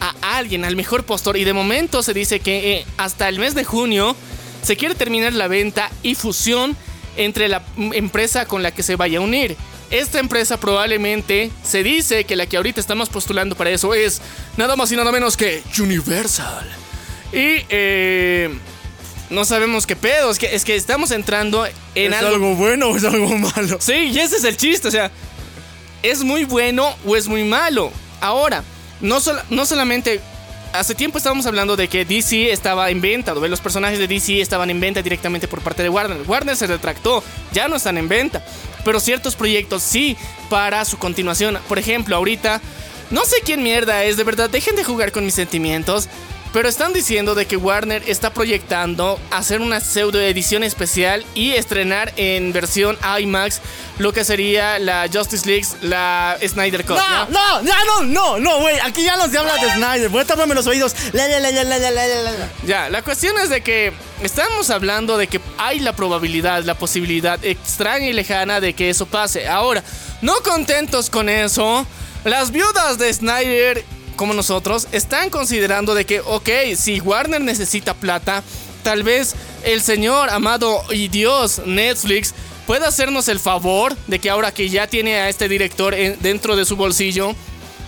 a alguien, al mejor postor. Y de momento se dice que eh, hasta el mes de junio se quiere terminar la venta y fusión entre la empresa con la que se vaya a unir. Esta empresa probablemente se dice que la que ahorita estamos postulando para eso es nada más y nada menos que Universal. Y eh, no sabemos qué pedo, es que, es que estamos entrando en ¿Es algo algo bueno o es algo malo? Sí, y ese es el chiste, o sea, es muy bueno o es muy malo. Ahora, no, sol- no solamente... Hace tiempo estábamos hablando de que DC estaba en venta, los personajes de DC estaban en venta directamente por parte de Warner. Warner se retractó, ya no están en venta, pero ciertos proyectos sí para su continuación. Por ejemplo, ahorita, no sé quién mierda es, de verdad, dejen de jugar con mis sentimientos. Pero están diciendo de que Warner está proyectando hacer una pseudo edición especial y estrenar en versión IMAX lo que sería la Justice League, la Snyder Cut. No, no, no, no, no, güey. aquí ya no se habla de ah. Snyder. Voy a taparme los oídos. Ya, la cuestión es de que estamos hablando de que hay la probabilidad, la posibilidad extraña y lejana de que eso pase. Ahora, no contentos con eso, las viudas de Snyder como nosotros, están considerando de que, ok, si Warner necesita plata, tal vez el señor amado y Dios Netflix pueda hacernos el favor de que ahora que ya tiene a este director en- dentro de su bolsillo,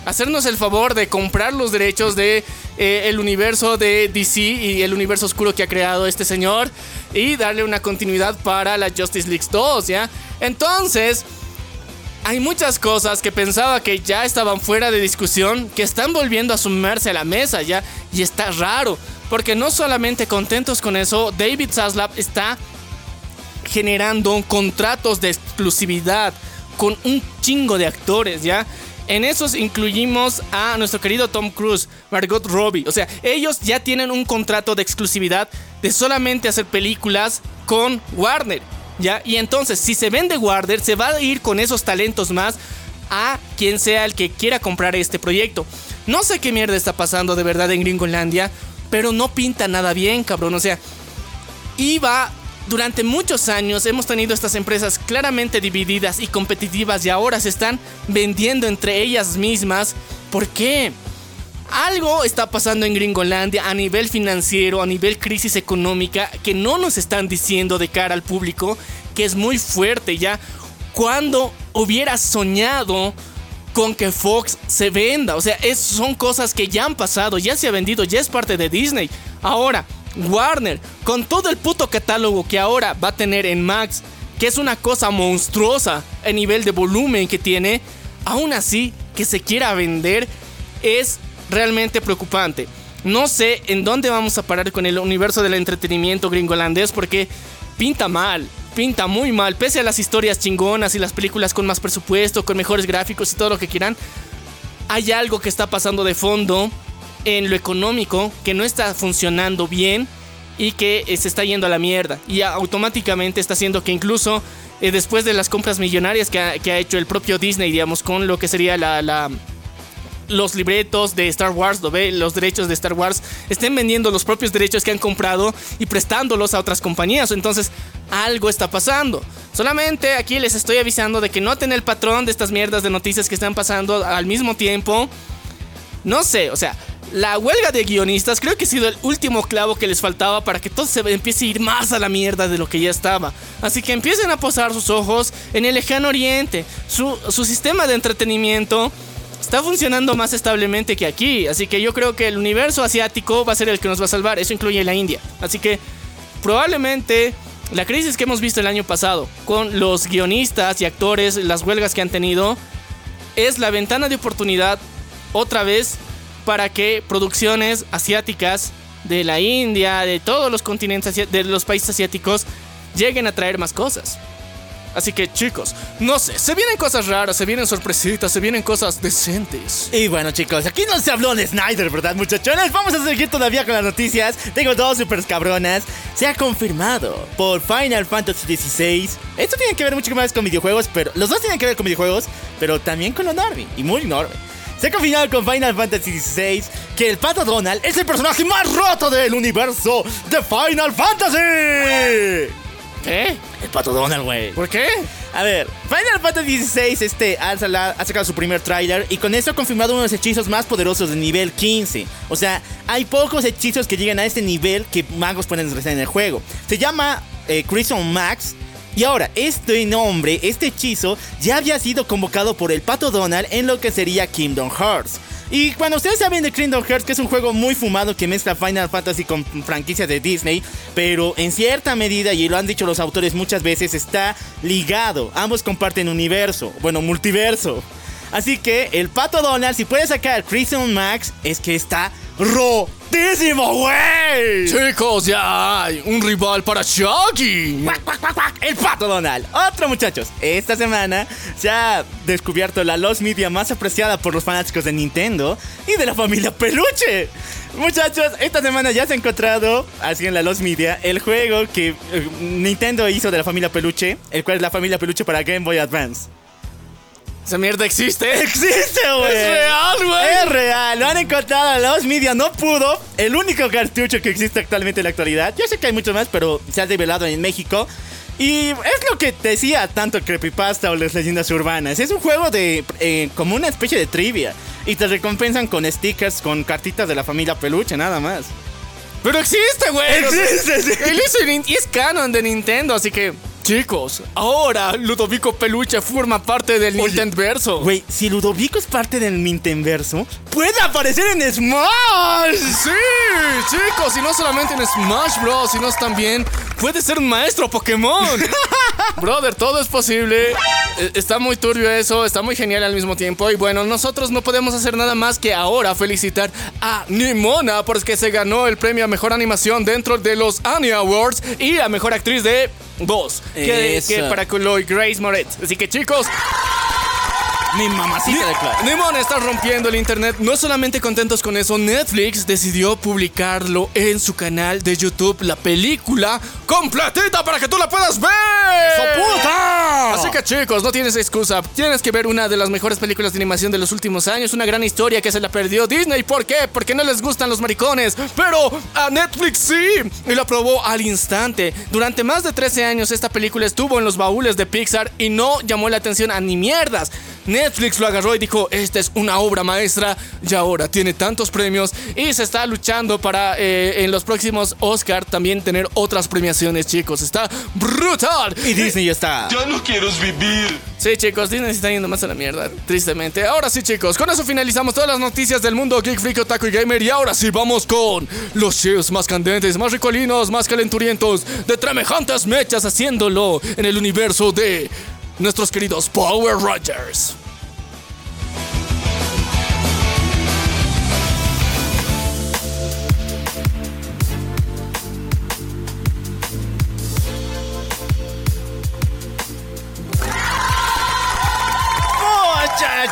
hacernos el favor de comprar los derechos de eh, el universo de DC y el universo oscuro que ha creado este señor y darle una continuidad para la Justice League 2, ¿ya? Entonces, hay muchas cosas que pensaba que ya estaban fuera de discusión, que están volviendo a sumarse a la mesa ya, y está raro, porque no solamente contentos con eso, David Zaslav está generando contratos de exclusividad con un chingo de actores, ¿ya? En esos incluimos a nuestro querido Tom Cruise, Margot Robbie. O sea, ellos ya tienen un contrato de exclusividad de solamente hacer películas con Warner, ¿ya? Y entonces, si se vende Warner, se va a ir con esos talentos más a quien sea el que quiera comprar este proyecto. No sé qué mierda está pasando de verdad en Gringolandia, pero no pinta nada bien, cabrón. O sea, iba durante muchos años hemos tenido estas empresas claramente divididas y competitivas y ahora se están vendiendo entre ellas mismas. ¿Por qué? Algo está pasando en Gringolandia a nivel financiero, a nivel crisis económica, que no nos están diciendo de cara al público, que es muy fuerte ya. Cuando hubiera soñado con que Fox se venda. O sea, es, son cosas que ya han pasado, ya se ha vendido, ya es parte de Disney. Ahora, Warner, con todo el puto catálogo que ahora va a tener en Max, que es una cosa monstruosa a nivel de volumen que tiene, aún así que se quiera vender es realmente preocupante. No sé en dónde vamos a parar con el universo del entretenimiento gringolandés porque pinta mal, pinta muy mal, pese a las historias chingonas y las películas con más presupuesto, con mejores gráficos y todo lo que quieran. Hay algo que está pasando de fondo en lo económico que no está funcionando bien y que eh, se está yendo a la mierda. Y automáticamente está haciendo que incluso eh, después de las compras millonarias que ha, hecho el propio Disney, digamos, con lo que sería la- los libretos de Star Wars, los derechos de Star Wars, estén vendiendo los propios derechos que han comprado y prestándolos a otras compañías. Entonces, algo está pasando. Solamente aquí les estoy avisando de que noten el patrón de estas mierdas de noticias que están pasando al mismo tiempo. No sé, o sea, la huelga de guionistas creo que ha sido el último clavo que les faltaba para que todo se empiece a ir más a la mierda de lo que ya estaba. Así que empiecen a posar sus ojos en el lejano oriente. Su, su sistema de entretenimiento está funcionando más establemente que aquí. Así que yo creo que el universo asiático va a ser el que nos va a salvar. Eso incluye la India. Así que probablemente la crisis que hemos visto el año pasado con los guionistas y actores, las huelgas que han tenido, es la ventana de oportunidad otra vez para que producciones asiáticas de la India, de todos los continentes, de los países asiáticos, lleguen a traer más cosas. Así que chicos, no sé, se vienen cosas raras, se vienen sorpresitas, se vienen cosas decentes. Y bueno chicos, aquí no se habló de Snyder, ¿verdad muchachones? Vamos a seguir todavía con las noticias. Tengo dos super cabronas. Se ha confirmado por Final Fantasy XVI. Esto tiene que ver mucho más con videojuegos, pero los dos tienen que ver con videojuegos, pero también con lo Norby y muy Norby. Se ha confirmado con Final Fantasy XVI que el pato Donald es el personaje más roto del universo de Final Fantasy. ¿Qué? El pato Donald, güey. ¿Por qué? A ver, Final Fantasy XVI este, ha, sacado su primer tráiler y con eso ha confirmado uno de los hechizos más poderosos de nivel 15. O sea, hay pocos hechizos que llegan a este nivel que magos pueden realizar en el juego. Se llama eh, Crimson Max. Y ahora, este nombre, este hechizo, ya había sido convocado por el Pato Donald en lo que sería Kingdom Hearts. Y cuando ustedes saben de Kingdom Hearts, que es un juego muy fumado que mezcla Final Fantasy con franquicias de Disney, pero en cierta medida, y lo han dicho los autores muchas veces, está ligado. Ambos comparten universo, bueno, multiverso. Así que el Pato Donald, si puede sacar Crimson Max, es que está rotísimo, güey. Chicos, ya hay un rival para Shaggy. Cuac, cuac, cuac, cuac, El pato Donald. Otro muchachos. Esta semana se ha descubierto la Lost Media más apreciada por los fanáticos de Nintendo y de la familia Peluche. Muchachos, esta semana ya se ha encontrado, así en la Lost Media, el juego que eh, Nintendo hizo de la familia Peluche, el cual es la familia Peluche para Game Boy Advance. Esa mierda existe. ¡Existe, güey! Es real, güey. Es real, lo han encontrado, la Lost Media no pudo. El único cartucho que existe actualmente en la actualidad. Yo sé que hay muchos más, pero se ha revelado en México. Y es lo que decía tanto Creepypasta o las leyendas urbanas. Es un juego de. eh, como una especie de trivia. Y te recompensan con stickers, con cartitas de la familia Peluche, nada más. Pero existe, güey. Existe, sí. Él es el nin- y es canon de Nintendo, así que. Chicos, ahora Ludovico Peluche forma parte del Oye, Nintendo verso. Güey, si Ludovico es parte del Nintenverso, puede aparecer en Smash. Sí, chicos, y no solamente en Smash Bros, sino también puede ser un maestro Pokémon. Brother, todo es posible. Eh, Está muy turbio eso, está muy genial al mismo tiempo. Y bueno, nosotros no podemos hacer nada más que ahora felicitar a Nimona porque se ganó el premio a mejor animación dentro de los Annie Awards y a mejor actriz de voz. Que, que para Chloe Grace Moretz. Así que chicos, Mi mamacita de Clark. Nimon está rompiendo el internet. No solamente contentos con eso, Netflix decidió publicarlo en su canal de YouTube, la película completita para que tú la puedas ver. ¡Puta! Así que chicos, no tienes excusa. Tienes que ver una de las mejores películas de animación de los últimos años. Una gran historia que se la perdió Disney. ¿Por qué? Porque no les gustan los maricones. Pero a Netflix sí. Y lo aprobó al instante. Durante más de 13 años esta película estuvo en los baúles de Pixar y no llamó la atención a ni mierdas. Netflix lo agarró y dijo, esta es una obra maestra y ahora tiene tantos premios y se está luchando para eh, en los próximos Oscar también tener otras premiaciones, chicos. Está brutal. Y Disney ya está. Ya no quiero vivir. Sí, chicos, Disney se está yendo más a la mierda, tristemente. Ahora sí, chicos, con eso finalizamos todas las noticias del mundo Geek Freak, Otaku y Gamer. Y ahora sí, vamos con los chefs más candentes, más ricolinos, más calenturientos, de tremejantes mechas, haciéndolo en el universo de nuestros queridos Power Rangers.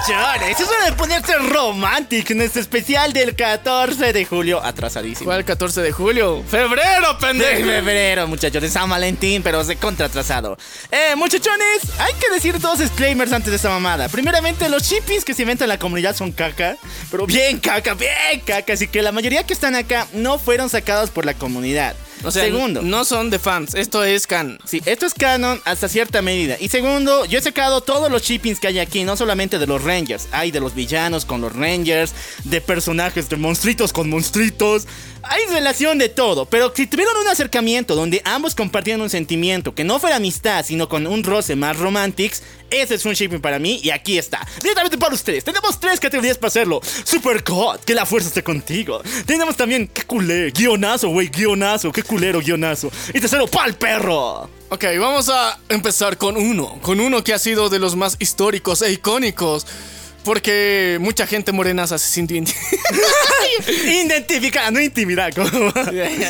Muchachones, es hora de ponerse romántico en este especial del 14 de julio. Atrasadísimo. ¿Cuál 14 de julio? ¡Febrero, De pendejo! febrero, muchachos, de San Valentín, pero se contra atrasado. Eh, muchachones, hay que decir dos disclaimers antes de esta mamada. Primeramente, los shippies que se inventan en la comunidad son caca, pero bien caca, bien caca. Así que la mayoría que están acá no fueron sacados por la comunidad. O sea, Segundo. no son de fans, esto es can. Sí, esto es canon hasta cierta medida. Y segundo, yo he sacado todos los shippings que hay aquí, no solamente de los Rangers. Hay de los villanos con los Rangers, de personajes de monstruitos con monstruitos. Hay relación de todo, pero si tuvieron un acercamiento donde ambos compartían un sentimiento que no fuera amistad, sino con un roce más romantics, ese es un shipping para mí y aquí está. Directamente para ustedes. Tenemos tres categorías para hacerlo. Super God, que la fuerza esté contigo. Tenemos también, qué culé, guionazo, güey, guionazo, qué culero guionazo. Y tercero, pa'l perro. Ok, vamos a empezar con uno, con uno que ha sido de los más históricos e icónicos. Porque mucha gente morenaza se sintió ident- Identificada, no intimidada. como-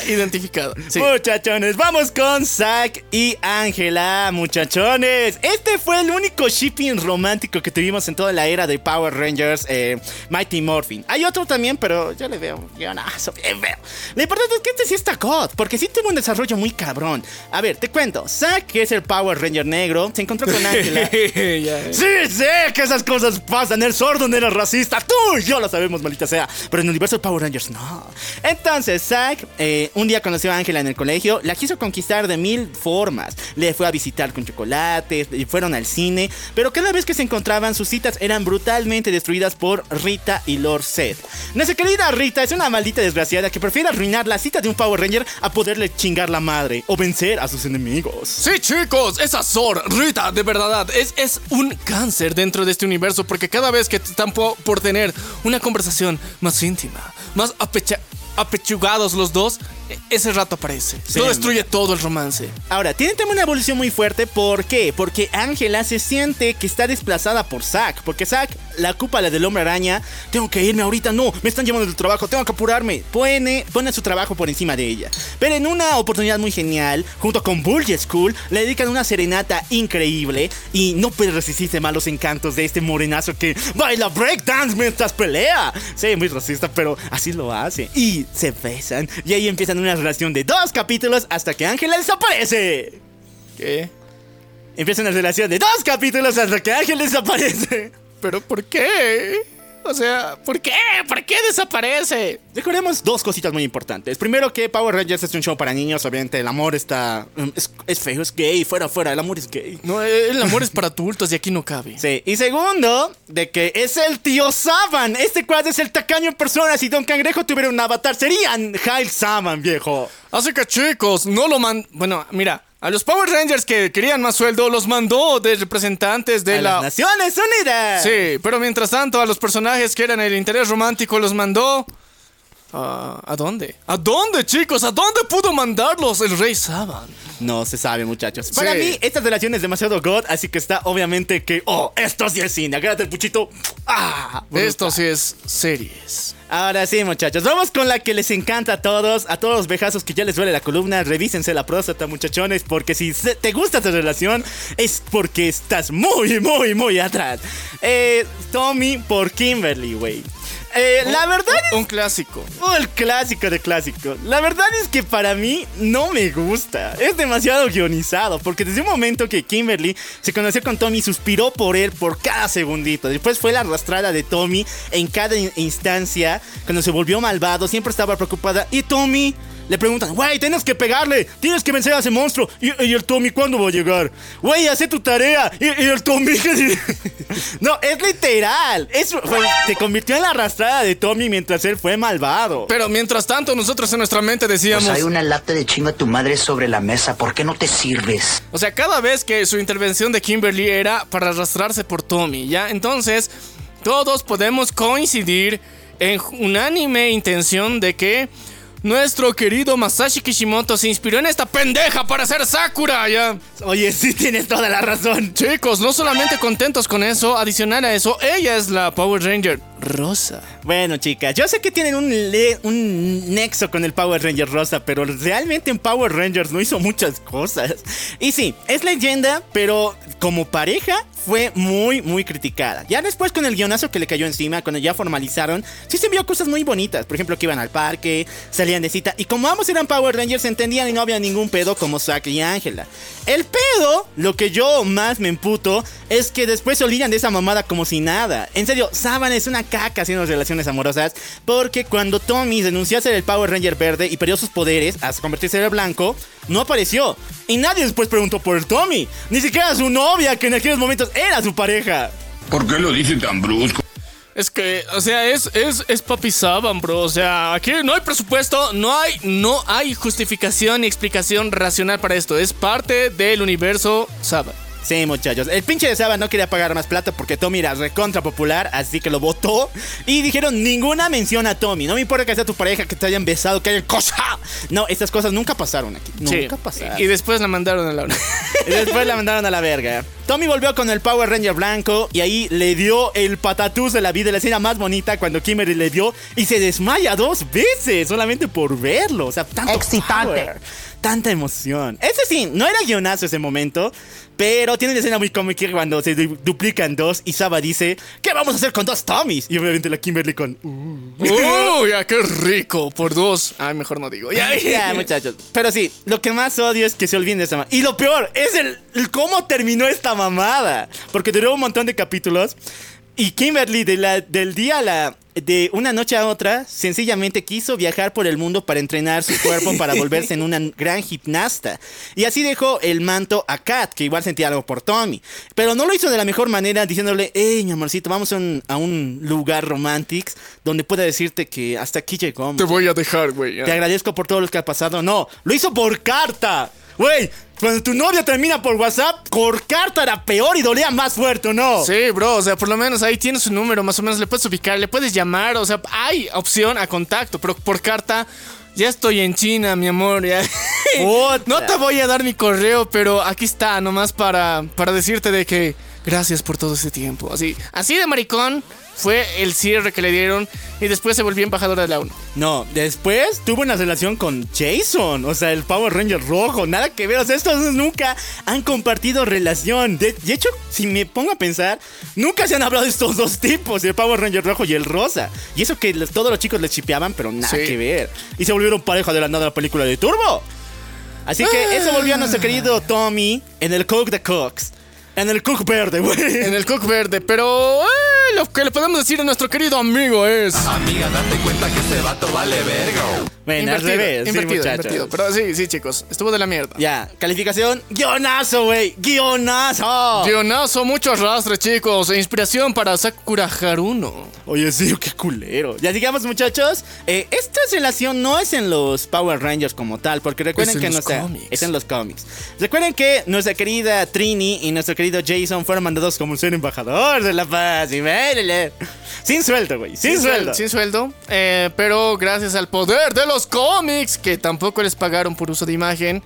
identificado. Sí. Muchachones, vamos con Zack y Ángela, muchachones. Este fue el único shipping romántico que tuvimos en toda la era de Power Rangers eh, Mighty Morphin. Hay otro también, pero yo le veo guionazo, bien veo. Lo importante es que este sí está God, porque sí tuvo un desarrollo muy cabrón. A ver, te cuento. Zack, que es el Power Ranger negro, se encontró con Ángela. Ya. Sí, sé que esas cosas pasan. El sordo no era racista. Tú y yo lo sabemos, maldita sea. Pero en el universo de Power Rangers no. Entonces, Zack eh, un día conoció a Ángela en el colegio. La quiso conquistar de mil formas. Le fue a visitar con chocolates. Y fueron al cine. Pero cada vez que se encontraban, sus citas eran brutalmente destruidas por Rita y Lord Zed. Nuestra querida Rita es una maldita desgraciada que prefiere arruinar la cita de un Power Ranger a poderle chingar la madre o vencer a sus enemigos. Sí, chicos, esa Zor, Rita, de verdad, es, es un cáncer dentro de este universo porque cada vez que están po- por tener una conversación más íntima, más apechugados los dos, ese rato aparece. Lo destruye todo el romance. Ahora, tiene también una evolución muy fuerte. ¿Por qué? Porque Ángela se siente que está desplazada por Zack. Porque Zack la culpa la del hombre araña. Tengo que irme ahorita, no, me están llamando del trabajo, tengo que apurarme. Pone, pone su trabajo por encima de ella. Pero en una oportunidad muy genial, junto con Bullet School, le dedican una serenata increíble. Y no puede resistirse más los encantos de este morenazo que baila breakdance mientras pelea. Sí, muy racista, pero así lo hace. Y se besan. Y ahí empiezan una relación de dos capítulos hasta que Ángela desaparece. ¿Qué? Empieza una relación de dos capítulos hasta que Ángel desaparece. ¿Pero por qué? O sea, ¿por qué? ¿Por qué desaparece? Recordemos dos cositas muy importantes. Primero que Power Rangers es un show para niños, obviamente el amor está... mm, Es, es feo, es gay, fuera, fuera, el amor es gay. No, el amor es para adultos y aquí no cabe. Sí, y segundo, de que es el tío Saban. Este cuadro es el tacaño en persona. Si Don Cangrejo tuviera un avatar, serían Kyle Saban, viejo. Así que chicos, no lo man... Bueno, mira, a los Power Rangers que querían más sueldo los mandó de representantes de A la... las Naciones Unidas. Sí, pero mientras tanto a los personajes que eran el interés romántico los mandó... Ah, ¿A dónde? ¿A dónde, chicos? ¿A dónde pudo mandarlos el rey Saban? No se sabe, muchachos. Para mí, esta relación es demasiado god, así que está obviamente que... Oh, esto sí es cine. Agárrate el puchito. Ah, Esto sí es series. Ahora sí, muchachos, vamos con la que les encanta a todos, a todos los vejazos que ya les duele la columna, revísense la próstata, muchachones, porque si te gusta esta relación es porque estás muy, muy, muy atrás. Eh, Tommy por Kimberly, güey. Eh, la verdad es Un clásico. Oh, el clásico de clásicos. La verdad es que para mí no me gusta. Es demasiado guionizado. Porque desde un momento que Kimberly se conoció con Tommy, suspiró por él por cada segundito. Después fue la arrastrada de Tommy en cada in- instancia. Cuando se volvió malvado, siempre estaba preocupada. Y Tommy le preguntan, güey, tienes que pegarle. Tienes que vencer a ese monstruo. Y, y el Tommy, ¿cuándo va a llegar? Güey, hace tu tarea. Y, y el Tommy... no, es literal. Es, fue- se convirtió en la arrastrada de Tommy mientras él fue malvado. Pero mientras tanto nosotros en nuestra mente decíamos... Pues hay una lata de chinga tu madre sobre la mesa. ¿Por qué no te sirves? O sea, cada vez que su intervención de Kimberly era para arrastrarse por Tommy, ¿ya? Entonces, todos podemos coincidir en unánime intención de que nuestro querido Masashi Kishimoto se inspiró en esta pendeja para hacer Sakura, ¿ya? Oye, sí tienes toda la razón. Chicos, no solamente contentos con eso, adicional a eso, ella es la Power Ranger rosa. Bueno, chicas, yo sé que tienen un, un nexo con el Power Ranger rosa, pero realmente en Power Rangers no hizo muchas cosas. Y sí, es leyenda, pero como pareja fue muy, muy criticada. Ya después con el guionazo que le cayó encima, cuando ya formalizaron, sí se vio cosas muy bonitas. Por ejemplo, que iban al parque, y como ambos eran Power Rangers, se entendían y no había ningún pedo como Zack y Ángela. El pedo, lo que yo más me emputo, es que después se olvidan de esa mamada como si nada. En serio, Saban es una caca haciendo relaciones amorosas. Porque cuando Tommy renunció a ser el Power Ranger verde y perdió sus poderes hasta convertirse en el blanco, no apareció. Y nadie después preguntó por Tommy. Ni siquiera su novia, que en aquellos momentos era su pareja. ¿Por qué lo dice tan brusco? Es que, o sea, es, es, es Papi Saban, bro. O sea, aquí no hay presupuesto, no hay, no hay justificación ni explicación racional para esto. Es parte del universo Saban. Sí, muchachos. El pinche de Saba no quería pagar más plata porque Tommy era recontra popular, así que lo votó. Y dijeron ninguna mención a Tommy. No me importa que sea tu pareja, que te hayan besado, que haya cosa. No, estas cosas nunca pasaron aquí. Sí. Nunca pasaron. Y después la mandaron a la Y después la mandaron a la verga. Tommy volvió con el Power Ranger blanco y ahí le dio el patatús de la vida, la escena más bonita cuando Kimberly le dio y se desmaya dos veces solamente por verlo. O sea, tanto Excitante. power, tanta emoción. Ese sí, no era guionazo ese momento, pero tiene una escena muy cómica cuando se du- duplican dos y Saba dice, ¿qué vamos a hacer con dos Tommys? Y obviamente la Kimberly con... "Uh". ¡Uy, ya qué rico! Por dos. Ay, mejor no digo. Ya, Ya, muchachos. Pero sí, lo que más odio es que se olviden de esa mamada. Y lo peor es el, el cómo terminó esta mamada. Porque duró un montón de capítulos. Y Kimberly, de la- del día a la. De una noche a otra, sencillamente quiso viajar por el mundo para entrenar su cuerpo para volverse en una gran gimnasta. Y así dejó el manto a Kat, que igual sentía algo por Tommy. Pero no lo hizo de la mejor manera, diciéndole: Hey, mi amorcito, vamos a un, a un lugar romántico donde pueda decirte que hasta aquí llegó. Te voy a dejar, güey. Te agradezco por todo lo que ha pasado. No, lo hizo por carta. Güey, cuando tu novia termina por WhatsApp, por carta era peor y dolía más fuerte, ¿o no? Sí, bro, o sea, por lo menos ahí tienes su número, más o menos le puedes ubicar, le puedes llamar, o sea, hay opción a contacto, pero por carta, ya estoy en China, mi amor, ya. No te voy a dar mi correo, pero aquí está, nomás para, para decirte de que gracias por todo ese tiempo. Así, así de maricón fue el cierre que le dieron y después se volvió embajadora de la ONU. No, después tuvo una relación con Jason, o sea, el Power Ranger rojo, nada que ver, o sea, estos dos nunca han compartido relación. De, de hecho, si me pongo a pensar, nunca se han hablado de estos dos tipos, el Power Ranger rojo y el rosa. Y eso que los- todos los chicos les chipeaban, pero nada Sí. que ver. Y se volvieron pareja de la nada la película de Turbo. Así que eso volvió a nuestro querido Tommy en el Cook de Cooks. En el Cook verde, güey. En el Cook Verde, pero eh, lo que le podemos decir a nuestro querido amigo es... Amiga, date cuenta que ese vato vale verga. Bueno, al revés, sí, invertido, muchachos. invertido. Pero sí, sí, chicos, estuvo de la mierda. Ya, calificación, guionazo, güey, guionazo. Guionazo, mucho arrastre, chicos. E inspiración para Sakura Haruno. Oye, sí, qué culero. Ya digamos, muchachos, eh, esta relación no es en los Power Rangers como tal, porque recuerden Es que nuestra- cómics. es en los cómics. Recuerden que nuestra querida Trini y nuestro querido Jason fueron mandados como ser embajador de la paz y véanle. Sin sueldo, güey, sin, sueldo. Sin sueldo. eh, pero gracias al poder de los cómics, que tampoco les pagaron por uso de imagen.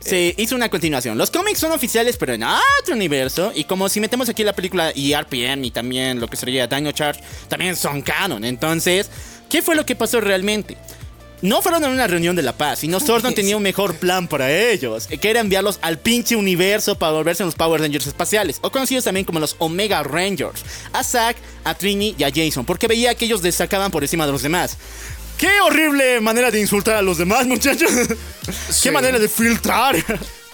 Se hizo una continuación. Los cómics son oficiales, pero en otro universo. Y como si metemos aquí la película y RPM y también lo que sería Dino Charge, también son canon. Entonces, ¿qué fue lo que pasó realmente? No fueron a una reunión de la paz, sino Sordon tenía un mejor plan para ellos, eh, que era enviarlos al pinche universo para volverse los Power Rangers espaciales, o conocidos también como los Omega Rangers, a Zack, a Trini y a Jason, porque veía que ellos destacaban por encima de los demás. ¡Qué horrible manera de insultar a los demás, muchachos! Sí. ¡Qué manera de filtrar!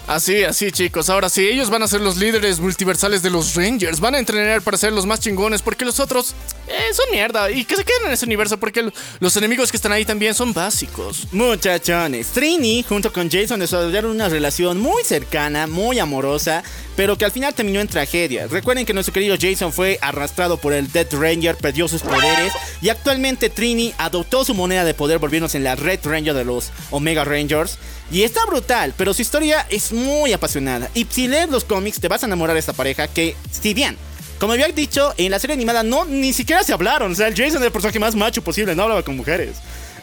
Así, así, chicos. Ahora sí, ellos van a ser los líderes multiversales de los Rangers. Van a entrenar para ser los más chingones, porque los otros eh, son mierda. Y que se queden en ese universo, porque los enemigos que están ahí también son básicos. Muchachones, Trini junto con Jason desarrollaron una relación muy cercana, muy amorosa, pero que al final terminó en tragedia. Recuerden que nuestro querido Jason fue arrastrado por el Death Ranger, perdió sus poderes y actualmente Trini adoptó su moneda de poder volviéndose en la Red Ranger de los Omega Rangers. Y está brutal, pero su historia es muy apasionada. Y si lees los cómics te vas a enamorar de esta pareja que, si bien... Como había dicho, en la serie animada no ni siquiera se hablaron. O sea, el Jason era el personaje más macho posible, no hablaba con mujeres.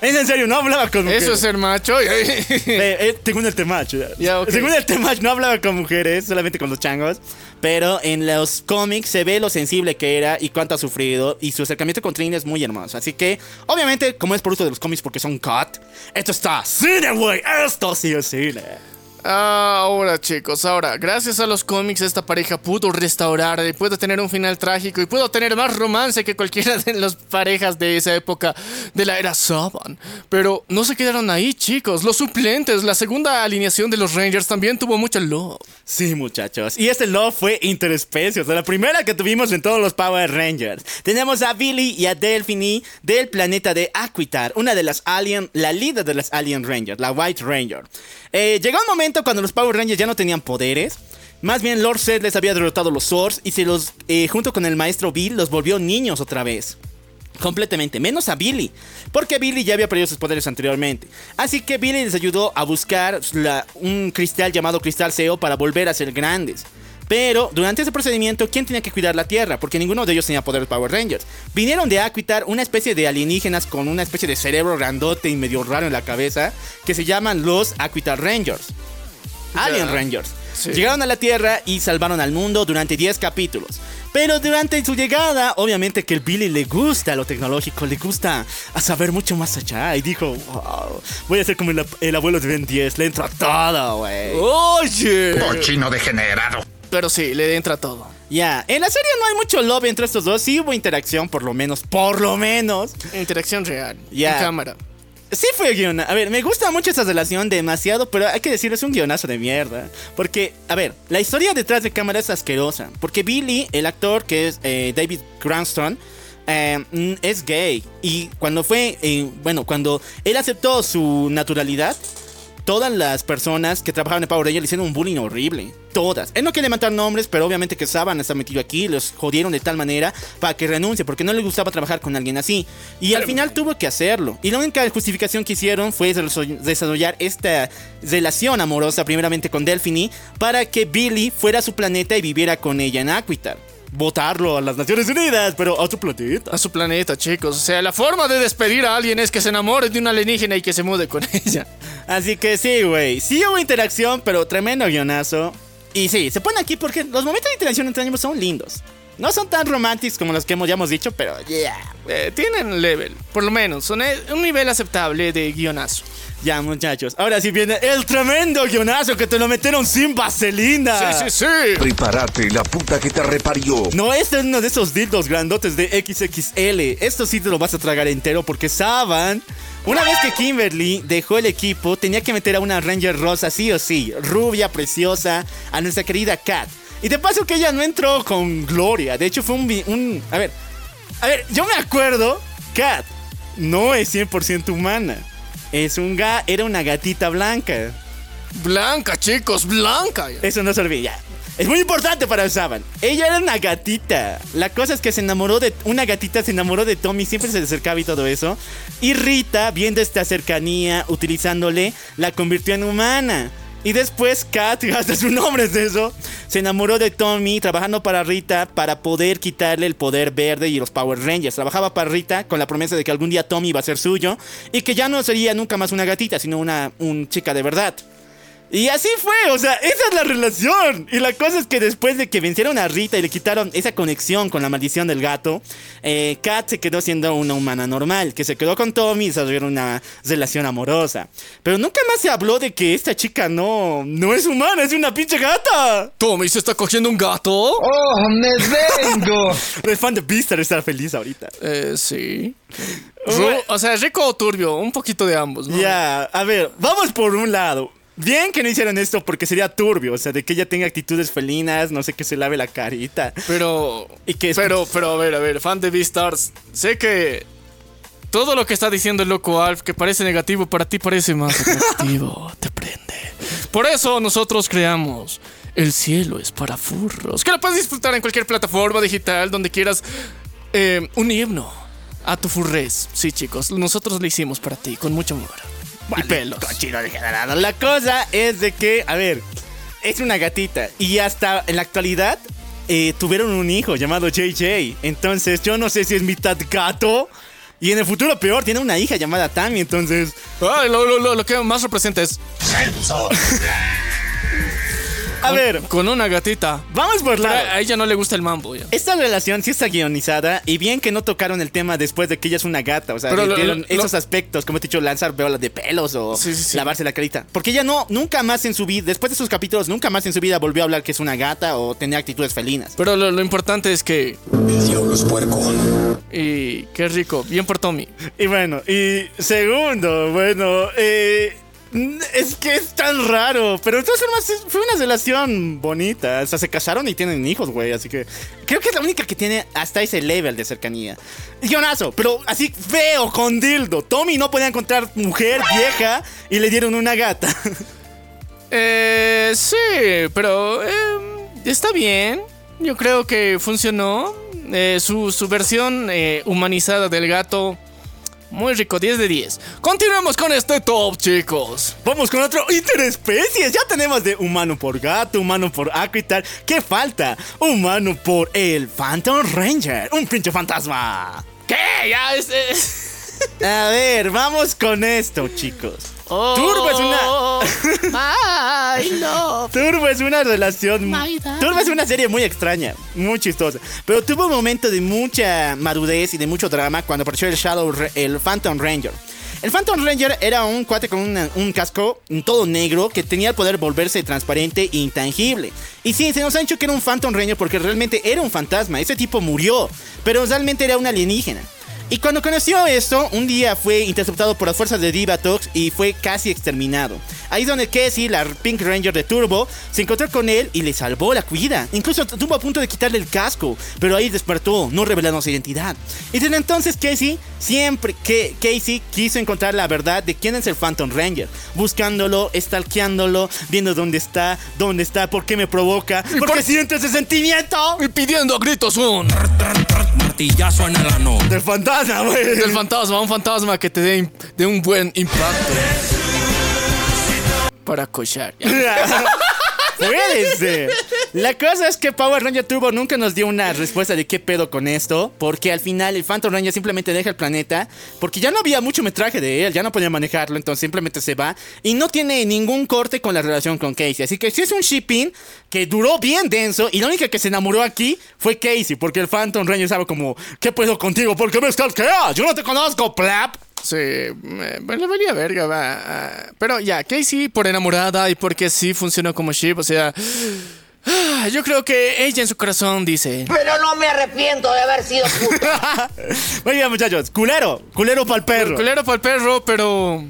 Es en serio, no hablaba con mujeres. Eso es ser macho. Eh, eh, según el Temach. Ya, ok. Según el Temach no hablaba con mujeres, solamente con los changos. Pero en los cómics se ve lo sensible que era y cuánto ha sufrido. Y su acercamiento con Trini es muy hermoso. Así que, obviamente, como es por uso de los cómics porque son cut, esto está cine, güey. Esto sí es cine. Ahora, chicos, ahora, gracias a los cómics, esta pareja pudo restaurar y pudo tener un final trágico y pudo tener más romance que cualquiera de las parejas de esa época de la era Saban. Pero no se quedaron ahí, chicos. Los suplentes, la segunda alineación de los Rangers también tuvo mucho love. Sí, muchachos. Y este love fue interespecie, o sea, la primera que tuvimos en todos los Power Rangers. Tenemos a Billy y a Delphine del planeta de Aquitar, una de las Alien, la líder de las Alien Rangers, la White Ranger. Eh, llegó un momento cuando los Power Rangers ya no tenían poderes. Más bien Lord Zed les había derrotado los Swords y se los, eh, junto con el maestro Bill, los volvió niños otra vez. Completamente, menos a Billy, porque Billy ya había perdido sus poderes anteriormente. Así que Billy les ayudó a buscar un cristal llamado Cristal Seo para volver a ser grandes. Pero durante ese procedimiento, ¿quién tenía que cuidar la Tierra? Porque ninguno de ellos tenía poderes Power Rangers. Vinieron de Aquitar una especie de alienígenas con una especie de cerebro grandote y medio raro en la cabeza, que se llaman los Aquitar Rangers. Alien Rangers. Llegaron a la Tierra y salvaron al mundo durante 10 capítulos. Pero durante su llegada, obviamente que el Billy le gusta lo tecnológico, le gusta a saber mucho más allá. Y dijo, wow, voy a ser como el, el abuelo de Ben 10, le entro a todo, güey. Oye. Cochino degenerado. Pero sí, le entra todo. Ya, en la serie no hay mucho love entre estos dos, sí hubo interacción, por lo menos, por lo menos. Interacción real. Ya. En cámara. Sí fue guion. A ver, me gusta mucho esa relación demasiado, pero hay que decir, es un guionazo de mierda. Porque, a ver, la historia detrás de cámara es asquerosa. Porque Billy, el actor que es eh, David Cranston, eh, mm, es gay. Y cuando fue, eh, bueno, cuando él aceptó su naturalidad, todas las personas que trabajaban en Power Rangers le hicieron un bullying horrible. Todas. Él no quiere levantar nombres, pero obviamente que Saban está metido aquí. Los jodieron de tal manera para que renuncie, porque no le gustaba trabajar con alguien así. Y al final tuvo que hacerlo. Y la única justificación que hicieron fue desarroll- desarrollar esta relación amorosa, primeramente con Delphine, para que Billy fuera a su planeta y viviera con ella en Aquitar. Votarlo a las Naciones Unidas, pero a su planeta. A su planeta, chicos. O sea, la forma de despedir a alguien es que se enamore de una alienígena y que se mude con ella. Así que sí, güey. Sí hubo interacción, pero tremendo guionazo. Y sí, se pone aquí porque los momentos de interacción entre ambos son lindos. No son tan románticos como los que hemos, ya hemos dicho, pero yeah. Eh, tienen level, por lo menos. Son eh, un nivel aceptable de guionazo. Ya, muchachos. Ahora sí viene el tremendo guionazo que te lo metieron sin vaselina. Sí, sí, sí. Prepárate, la puta que te reparió. No, este es uno de esos dildos grandotes de XXL. Esto sí te lo vas a tragar entero porque Saban. Una vez que Kimberly dejó el equipo, tenía que meter a una Ranger rosa, sí o sí, rubia, preciosa, a nuestra querida Kat. Y de paso que ella no entró con gloria. De hecho, fue un. a ver, a ver, yo me acuerdo, Kat no es 100% humana. Es un ga, era una gatita blanca. Blanca, chicos, blanca. Eso no se olvida. Es muy importante para Saban. Ella era una gatita. La cosa es que se enamoró de. Una gatita se enamoró de Tommy, siempre se le acercaba y todo eso. Y Rita, viendo esta cercanía, utilizándole, la convirtió en humana. Y después Kat, hasta su nombre es eso, se enamoró de Tommy trabajando para Rita para poder quitarle el poder verde y los Power Rangers. Trabajaba para Rita con la promesa de que algún día Tommy iba a ser suyo y que ya no sería nunca más una gatita, sino una un chica de verdad. Y así fue, o sea, esa es la relación. Y la cosa es que después de que vencieron a Rita y le quitaron esa conexión con la maldición del gato, eh, Kat se quedó siendo una humana normal, que se quedó con Tommy y desarrollaron una relación amorosa. Pero nunca más se habló de que esta chica no, no es humana, es una pinche gata. Tommy se está cogiendo un gato. ¡Oh, me vengo! El fan de Beastar está feliz ahorita. Eh, sí. Ru- o sea, rico o turbio, un poquito de ambos, ¿no? Ya, a ver, vamos por un lado. Bien que no hicieron esto porque sería turbio, o sea, de que ella tenga actitudes felinas, no sé, que se lave la carita. Pero. Y que Pero, pero, a ver, a ver, fan de Beastars. Sé que. Todo lo que está diciendo el loco Alf, que parece negativo, para ti parece más atractivo. te prende. Por eso nosotros creamos. El cielo es para furros. Que lo puedes disfrutar en cualquier plataforma digital, donde quieras. eh, un himno a tu furrez. Sí, chicos, nosotros lo hicimos para ti, con mucho amor. Y pelos. Cochino degenerado. La cosa es de que, a ver, es una gatita. Y hasta en la actualidad eh, tuvieron un hijo llamado JJ. Entonces yo no sé si es mitad gato. Y en el futuro peor, tiene una hija llamada Tammy. Entonces, Ay, lo, lo- lo- lo que más representa es. A ver, Con una gatita. vamos por la. a ella no le gusta el mambo. ya. Esta relación sí está guionizada y bien que no tocaron el tema después de que ella es una gata, o sea, Pero le lo- dieron lo- esos aspectos, como te he dicho, lanzar bolas de pelos o Sí, sí, sí. lavarse la carita. Porque ella no, nunca más en su vida, después de esos capítulos, nunca más en su vida volvió a hablar que es una gata o tenía actitudes felinas. Pero lo, lo importante es que. El diablo es puerco. Y qué rico. Bien por Tommy. Y bueno, y segundo, bueno, eh, es que es tan raro, pero de todas formas fue una relación bonita, o sea, se casaron y tienen hijos, güey, así que creo que es la única que tiene hasta ese level de cercanía. Guionazo, pero así feo, con dildo. Tommy no podía encontrar mujer vieja y le dieron una gata. Eh, sí, pero. eh, está bien. Yo creo que funcionó. Eh, su, su versión eh, humanizada del gato. Muy rico, 10 de 10. Continuemos con este top, chicos. Vamos con otro interespecies. Ya tenemos de humano por gato, humano por aquitar. ¿Qué falta? Humano por el Phantom Ranger. Un pinche fantasma. ¿Qué? Ya es. es- A ver, vamos con esto, chicos. Oh, Turbo es una. My love. Turbo es una relación. Turbo es una serie muy extraña, muy chistosa. Pero tuvo un momento de mucha madurez y de mucho drama cuando apareció el Shadow, el Phantom Ranger. El Phantom Ranger era un cuate con una- un casco todo negro que tenía el poder volverse transparente e intangible. Y sí, se nos ha dicho que era un Phantom Ranger porque realmente era un fantasma. Ese tipo murió, pero realmente era un alienígena. Y cuando conoció esto, un día fue interceptado por las fuerzas de Divatox y fue casi exterminado. Ahí es donde Casey, la Pink Ranger de Turbo, se encontró con él y le salvó la vida. Incluso estuvo a punto de quitarle el casco, pero ahí despertó, no revelando su identidad. Y desde entonces Casey, siempre que Casey quiso encontrar la verdad de quién es el Phantom Ranger, buscándolo, stalkeándolo, viendo dónde está, dónde está, por qué me provoca, por qué siento ese sentimiento Y pidiendo a gritos un. Martillazo en el ano. del fantasma, güey. Del fantasma, un fantasma que te dé dé un buen impacto. Para cochar. La cosa es que Power Ranger Turbo nunca nos dio una respuesta de qué pedo con esto, porque al final el Phantom Ranger simplemente deja el planeta, porque ya no había mucho metraje de él, ya no podía manejarlo, entonces simplemente se va y no tiene ningún corte con la relación con Casey. Así que sí es un shipping que duró bien denso y la única que se enamoró aquí fue Casey, porque el Phantom Ranger sabe como, ¿qué pedo contigo? ¿Por qué me stalkeas? Yo no te conozco, plap. Sí, me, me le valía verga, va. Pero ya, Casey por enamorada y porque sí funcionó como ship, o sea. ah, Yo creo que ella en su corazón dice. Pero no me arrepiento de haber sido puto. Muy bien, muchachos. Culero, culero para el perro. Culero para el perro, pero.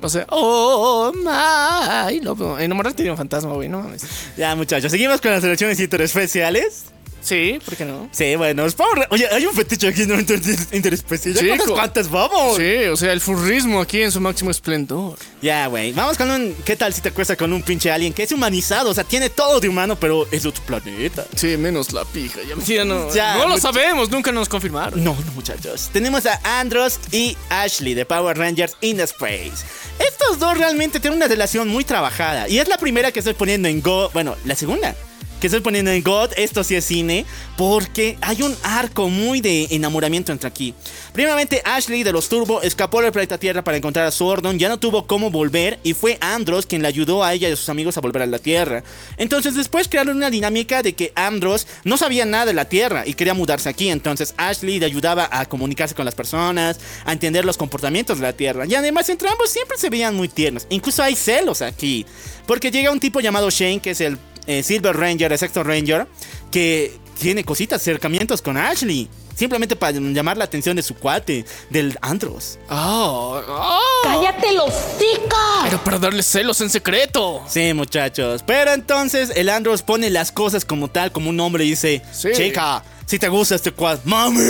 O sea, oh, my. No, enamorarte de un fantasma, güey, no mames. Ya, muchachos, seguimos con las elecciones interespeciales. Sí, ¿por qué no? Sí, bueno, es Power Oye, hay un fetiche aquí, ¿no? Inter- Interespecial. ¿Ya ¿Cuántas, Chico. cuántas vamos? Sí, o sea, el furrismo aquí en su máximo esplendor. Ya, güey. Vamos con un. ¿Qué tal si te acuestas con un pinche alien que es humanizado? O sea, tiene todo de humano, pero es de otro planeta. Sí, menos la pija. Ya, ya no, Ya, no lo sabemos, nunca nos confirmaron. No, no, muchachos. Tenemos a Andros y Ashley de Power Rangers in the Space. Estos dos realmente tienen una relación muy trabajada. Y es la primera que estoy poniendo en Go. Bueno, la segunda. Que estoy poniendo en God, esto sí es cine, porque hay un arco muy de enamoramiento entre aquí. Primeramente, Ashley de los Turbo escapó del planeta Tierra para encontrar a Sordon, ya no tuvo cómo volver y fue Andros quien le ayudó a ella y a sus amigos a volver a la Tierra. Entonces, después crearon una dinámica de que Andros no sabía nada de la Tierra y quería mudarse aquí. Entonces, Ashley le ayudaba a comunicarse con las personas, a entender los comportamientos de la Tierra. Y además, entre ambos siempre se veían muy tiernos. Incluso hay celos aquí, porque llega un tipo llamado Shane, que es el eh, Silver Ranger, el sexto Ranger, que tiene cositas, acercamientos con Ashley. Simplemente para llamar la atención de su cuate, del Andros. Oh, oh. ¡Cállate los ticos! Pero para darle celos en secreto. Sí, muchachos. Pero entonces el Andros pone las cosas como tal, como un hombre y dice: Sí. Chica, si te gusta este cuate, mami.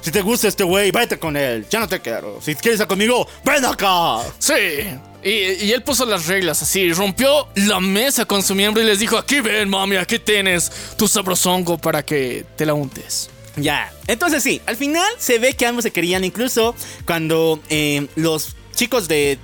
Si te gusta este güey, vete con él. Ya no te quiero. Si quieres estar conmigo, ven acá. Sí. Y, él puso las reglas así, rompió la mesa con su miembro y les dijo, aquí ven, mami, aquí tienes tu sabrosongo para que te la untes. Ya. Entonces sí, al final se ve que ambos se querían. Incluso cuando eh, los chicos de-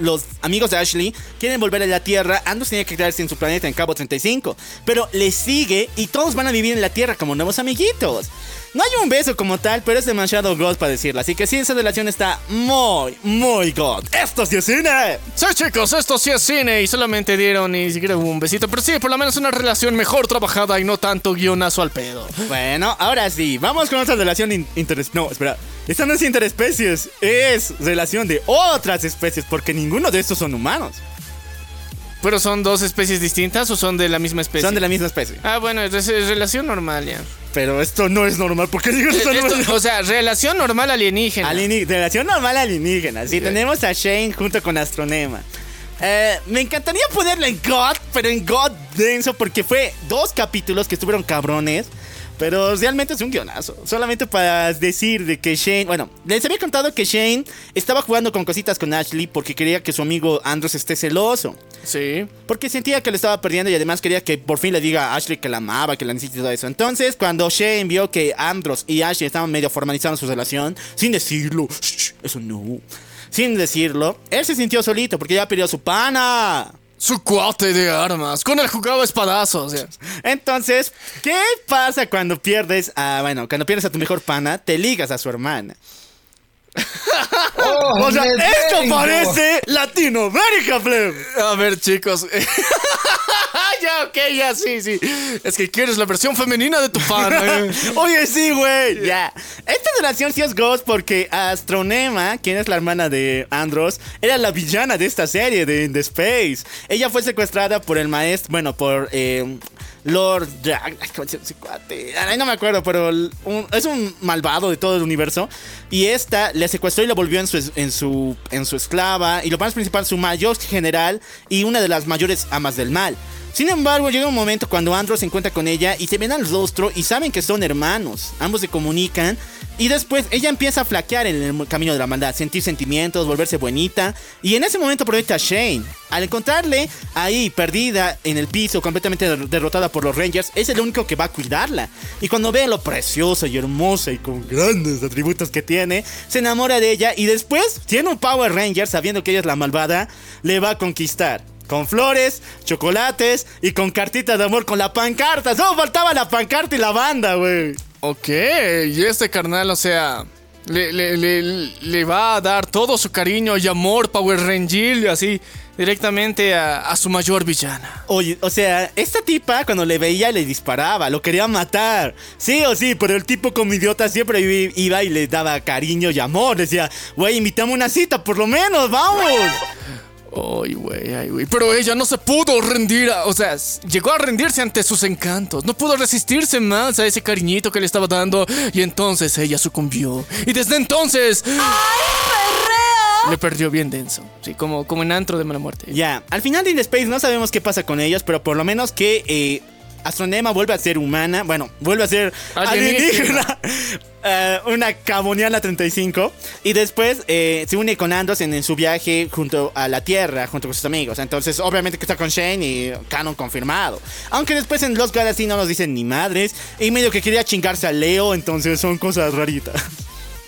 los amigos de Ashley quieren volver a la Tierra, Andros tenía que quedarse en su planeta en Cabo 35. Pero le sigue y todos van a vivir en la Tierra como nuevos amiguitos. No hay un beso como tal, pero es demasiado God para decirlo. Así que sí, esa relación está muy, muy God. ¡Esto sí es cine! Sí, chicos, esto sí es cine y solamente dieron ni siquiera hubo un besito. Pero sí, por lo menos una relación mejor trabajada y no tanto guionazo al pedo. Bueno, ahora sí, vamos con otra relación in- interes... No, espera. Esta no es interespecies, es relación de otras especies, porque ninguno de estos son humanos. ¿Pero son dos especies distintas o son de la misma especie? Son de la misma especie. Ah, bueno, es, es relación normal ya. Pero esto no es normal, ¿por qué digo esto no es Esto- o sea, relación normal alienígena. Alieni- relación normal alienígena. Sí, Ok. tenemos a Shane junto con Astronema. Eh, me encantaría ponerla en God, pero en God denso, porque fue dos capítulos que estuvieron cabrones. Pero realmente es un guionazo. Solamente para decir de que Shane. Bueno, les había contado que Shane estaba jugando con cositas con Ashley porque quería que su amigo Andros esté celoso. Sí. Porque sentía que le estaba perdiendo y además quería que por fin le diga a Ashley que la amaba, que la necesita y todo eso. Entonces, cuando Shane vio que Andros y Ashley estaban medio formalizando su relación, sin decirlo, "Shh, eso no, sin decirlo, él se sintió solito porque ya perdió su pana. Su cuate de armas. Con el jugaba espadazos. Entonces, ¿qué pasa cuando pierdes a, bueno, cuando pierdes a tu mejor pana? Te ligas a su hermana. Oh, O sea, esto parece Latinoamérica, pleb. A ver, chicos. ya, ok, ya, sí, sí. Es que quieres la versión femenina de tu fan. ¿eh? Oye, sí, güey. Ya. Esta relación sí es Ghost porque Astronema, quien es la hermana de Andros, era la villana de esta serie de In the Space. Ella fue secuestrada por el maestro, bueno, por eh, Lord Jack. Ay, no me acuerdo, pero es un malvado de todo el universo. Y esta le secuestró y la volvió en su, en su esclava. Y lo más principal, su mayor general y una de las mayores amas del mal. Sin embargo, llega un momento cuando Andros se encuentra con ella y se ven al rostro y saben que son hermanos. Ambos se comunican y después ella empieza a flaquear en el camino de la maldad, sentir sentimientos, volverse buenita. Y en ese momento aprovecha a Shane. Al encontrarle ahí perdida en el piso, completamente der- derrotada por los Rangers, es el único que va a cuidarla. Y cuando ve lo preciosa y hermosa y con grandes atributos que tiene, se enamora de ella y después, siendo un Power Ranger, sabiendo que ella es la malvada, le va a conquistar. Con flores, chocolates y con cartitas de amor con la pancarta. Solo faltaba la pancarta y la banda, güey. ok, y este carnal, o sea. Le, le- le- le va a dar todo su cariño y amor Power Ranger así directamente a, a su mayor villana. Oye, o sea, esta tipa cuando le veía le disparaba, lo quería matar. Sí o sí, pero el tipo como idiota siempre iba y le daba cariño y amor. Decía, güey, invítame una cita, por lo menos, vamos. Ay, güey, ay, güey. Pero ella no se pudo rendir. a- o sea, llegó a rendirse ante sus encantos. No pudo resistirse más a ese cariñito que le estaba dando. Y entonces ella sucumbió. Y desde entonces. Le perdió bien denso. Sí, como, como en antro de mala muerte. Ya, al final de In Space no sabemos qué pasa con ellos, pero por lo menos que eh, Astronema vuelve a ser humana. Bueno, vuelve a ser Alienígena. alienígena. Eh, una Caboniana 35. Y después eh, se une con Andros en, en su viaje junto a la Tierra, junto con sus amigos. Entonces, obviamente que está con Shane y Canon confirmado. Aunque después en Los Galaxy no nos dicen ni madres. Y medio que quería chingarse a Leo, entonces son cosas raritas.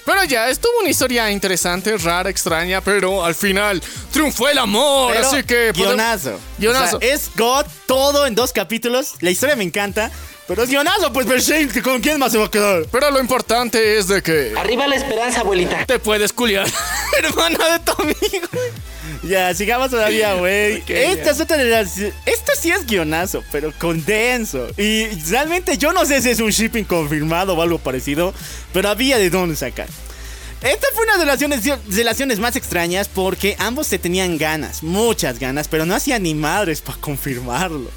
Pero ya, estuvo una historia interesante, rara, extraña. Pero al final triunfó el amor. Pero, así que. podemos- Guionazo. Guionazo. O sea, es God, todo en dos capítulos. La historia me encanta. Pero es guionazo, pues, pero Shane, ¿con quién más se va a quedar? Pero lo importante es de que. Arriba la esperanza, abuelita. Te puedes culiar, hermana de tu amigo. Ya, sigamos todavía, güey. Ok, Esta ya. es otra de las. Esto sí es guionazo, pero condenso. Y realmente yo no sé si es un shipping confirmado o algo parecido, pero había de dónde sacar. Esta fue una de las relaciones, relaciones más extrañas porque ambos se tenían ganas, muchas ganas, pero no hacían ni madres para confirmarlo.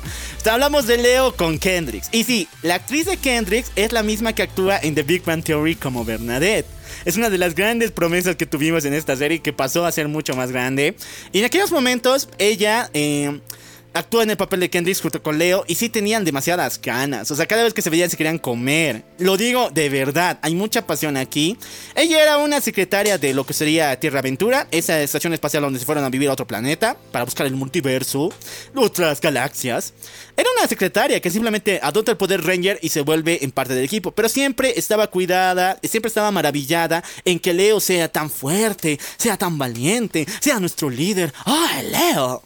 Hablamos de Leo con Kendricks. Y sí, la actriz de Kendricks es la misma que actúa en The Big Bang Theory como Bernadette. Es una de las grandes promesas que tuvimos en esta serie que pasó a ser mucho más grande. Y en aquellos momentos ella... eh, actúa en el papel de Kendricks junto con Leo y sí tenían demasiadas ganas. O sea, cada vez que se veían se querían comer. Lo digo de verdad, hay mucha pasión aquí. Ella era una secretaria de lo que sería Tierra Aventura, esa estación espacial donde se fueron a vivir a otro planeta para buscar el multiverso, otras galaxias. Era una secretaria que simplemente adopta el poder Ranger y se vuelve en parte del equipo, pero siempre estaba cuidada, siempre estaba maravillada en que Leo sea tan fuerte, sea tan valiente, sea nuestro líder. ¡Ay, Leo!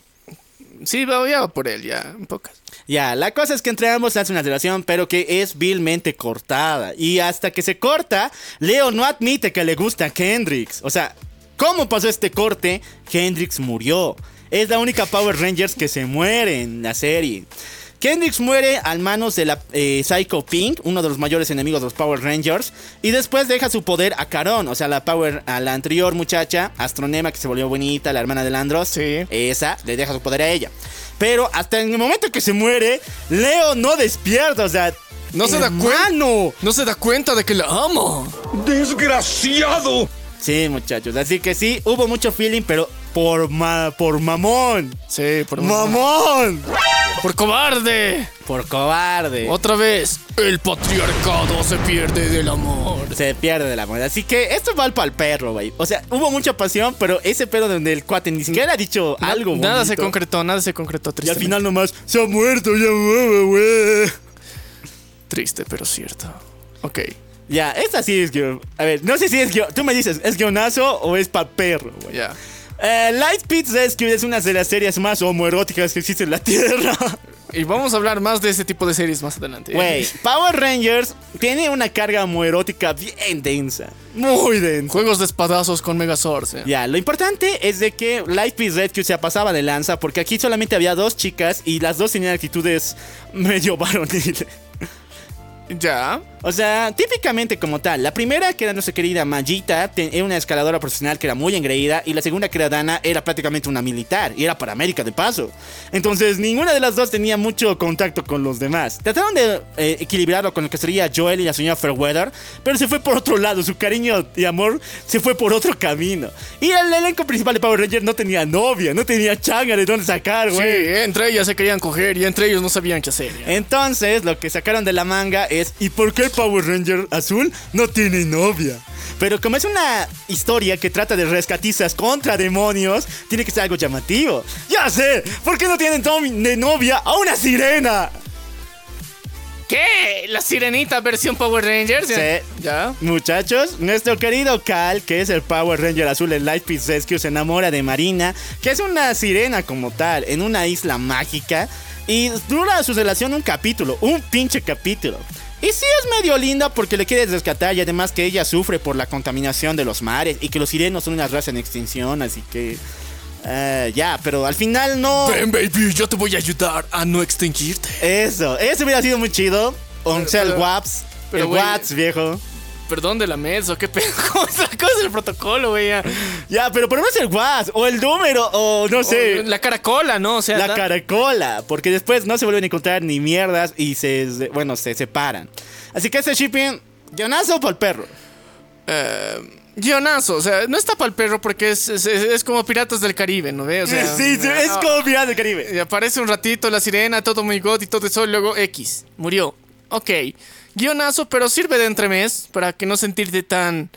Sí, ya por él, ya, un poco. Ya, la cosa es que entre ambos hace una relación, pero que es vilmente cortada. Y hasta que se corta, Leo no admite que le gusta a Kendricks. O sea, ¿cómo pasó este corte? Kendricks murió. Es la única Power Rangers que se muere en la serie. Kendricks muere a manos de la eh, Psycho Pink, uno de los mayores enemigos de los Power Rangers, y después deja su poder a Caron, o sea, la Power a la anterior muchacha, Astronema, que se volvió bonita, la hermana de Landros. Sí. Esa le deja su poder a ella. Pero hasta en el momento que se muere, Leo no despierta, o sea, No se da cuenta. No se da cuenta de que la ama. ¡Desgraciado! Sí, muchachos, así que sí, hubo mucho feeling, pero por ma- por mamón. Sí, por Mamón. Por cobarde. Por cobarde. Otra vez, el patriarcado se pierde del amor. Se pierde de la moda. Así que esto va para el perro, güey. O sea, hubo mucha pasión, pero ese pedo donde el cuate ni siquiera ha dicho algo. Nada se concretó, nada se concretó. Y al final nomás, se ha muerto, ya, güey. Triste, pero cierto. Ok. Ya, esta sí es guion. A ver, no sé si es guion. Tú me dices, ¿es guionazo o es para perro, güey? Ya. Eh, Lightspeed Rescue es una de las series más homoeróticas que existe en la Tierra. Y vamos a hablar más de ese tipo de series más adelante. Güey, Power Rangers tiene una carga homoerótica bien densa. Muy densa. Juegos de espadazos con Megazords. eh. Ya, lo importante es de que Lightspeed Rescue se pasaba de lanza porque aquí solamente había dos chicas y las dos tenían actitudes medio varoniles. Ya. O sea, típicamente como tal. La primera, que era nuestra querida Magita, te- era una escaladora profesional que era muy engreída. Y la segunda, que era Dana, era prácticamente una militar. Y era para América de paso. Entonces, ninguna de las dos tenía mucho contacto con los demás. Trataron de eh, equilibrarlo con lo que sería Joel y la señora Fairweather. Pero se fue por otro lado. Su cariño y amor se fue por otro camino. Y el elenco principal de Power Ranger no tenía novia, no tenía changa de dónde sacar, Sí, güey. eh, entre ellas se querían coger y entre ellos no sabían qué hacer. ya. Entonces, lo que sacaron de la manga es ¿y por qué el Power Ranger azul no tiene novia? Pero como es una historia que trata de rescatistas contra demonios, tiene que ser algo llamativo. ¡Ya sé! ¿Por qué no tienen de novia a una sirena? ¿Qué? ¿La sirenita versión Power Rangers? Sí. ¿Ya? Muchachos, nuestro querido Cal, que es el Power Ranger azul en Lightspeed Rescue, se enamora de Marina, que es una sirena como tal, en una isla mágica. Y dura su relación un capítulo, un pinche capítulo. Y sí es medio linda porque le quieres rescatar y además que ella sufre por la contaminación de los mares y que los sirenos son una raza en extinción, así que... eh, ya, pero al final no... Ven, baby, yo te voy a ayudar a no extinguirte. Eso, eso hubiera sido muy chido. O sea, el Waps. pero, el güey- Wats, viejo. Perdón de la mesa, ¿qué pedo? ¿Cómo es del protocolo, güey? ya? Ya, pero por lo menos el Wats, o el número, o no sé. O La caracola, ¿no? O sea, La da- caracola, porque después no se vuelven a encontrar ni mierdas y se, bueno, se separan. Así que ese shipping, guionazo para el perro. Eh, guionazo, o sea, no está para el perro porque es, es, como Piratas del Caribe, ¿no ve? O sea, sí, sí, es como Piratas del Caribe. y aparece un ratito la sirena, todo muy god y todo eso, y luego X, murió. Ok, guionazo, pero sirve de entremés para que no sentirte tan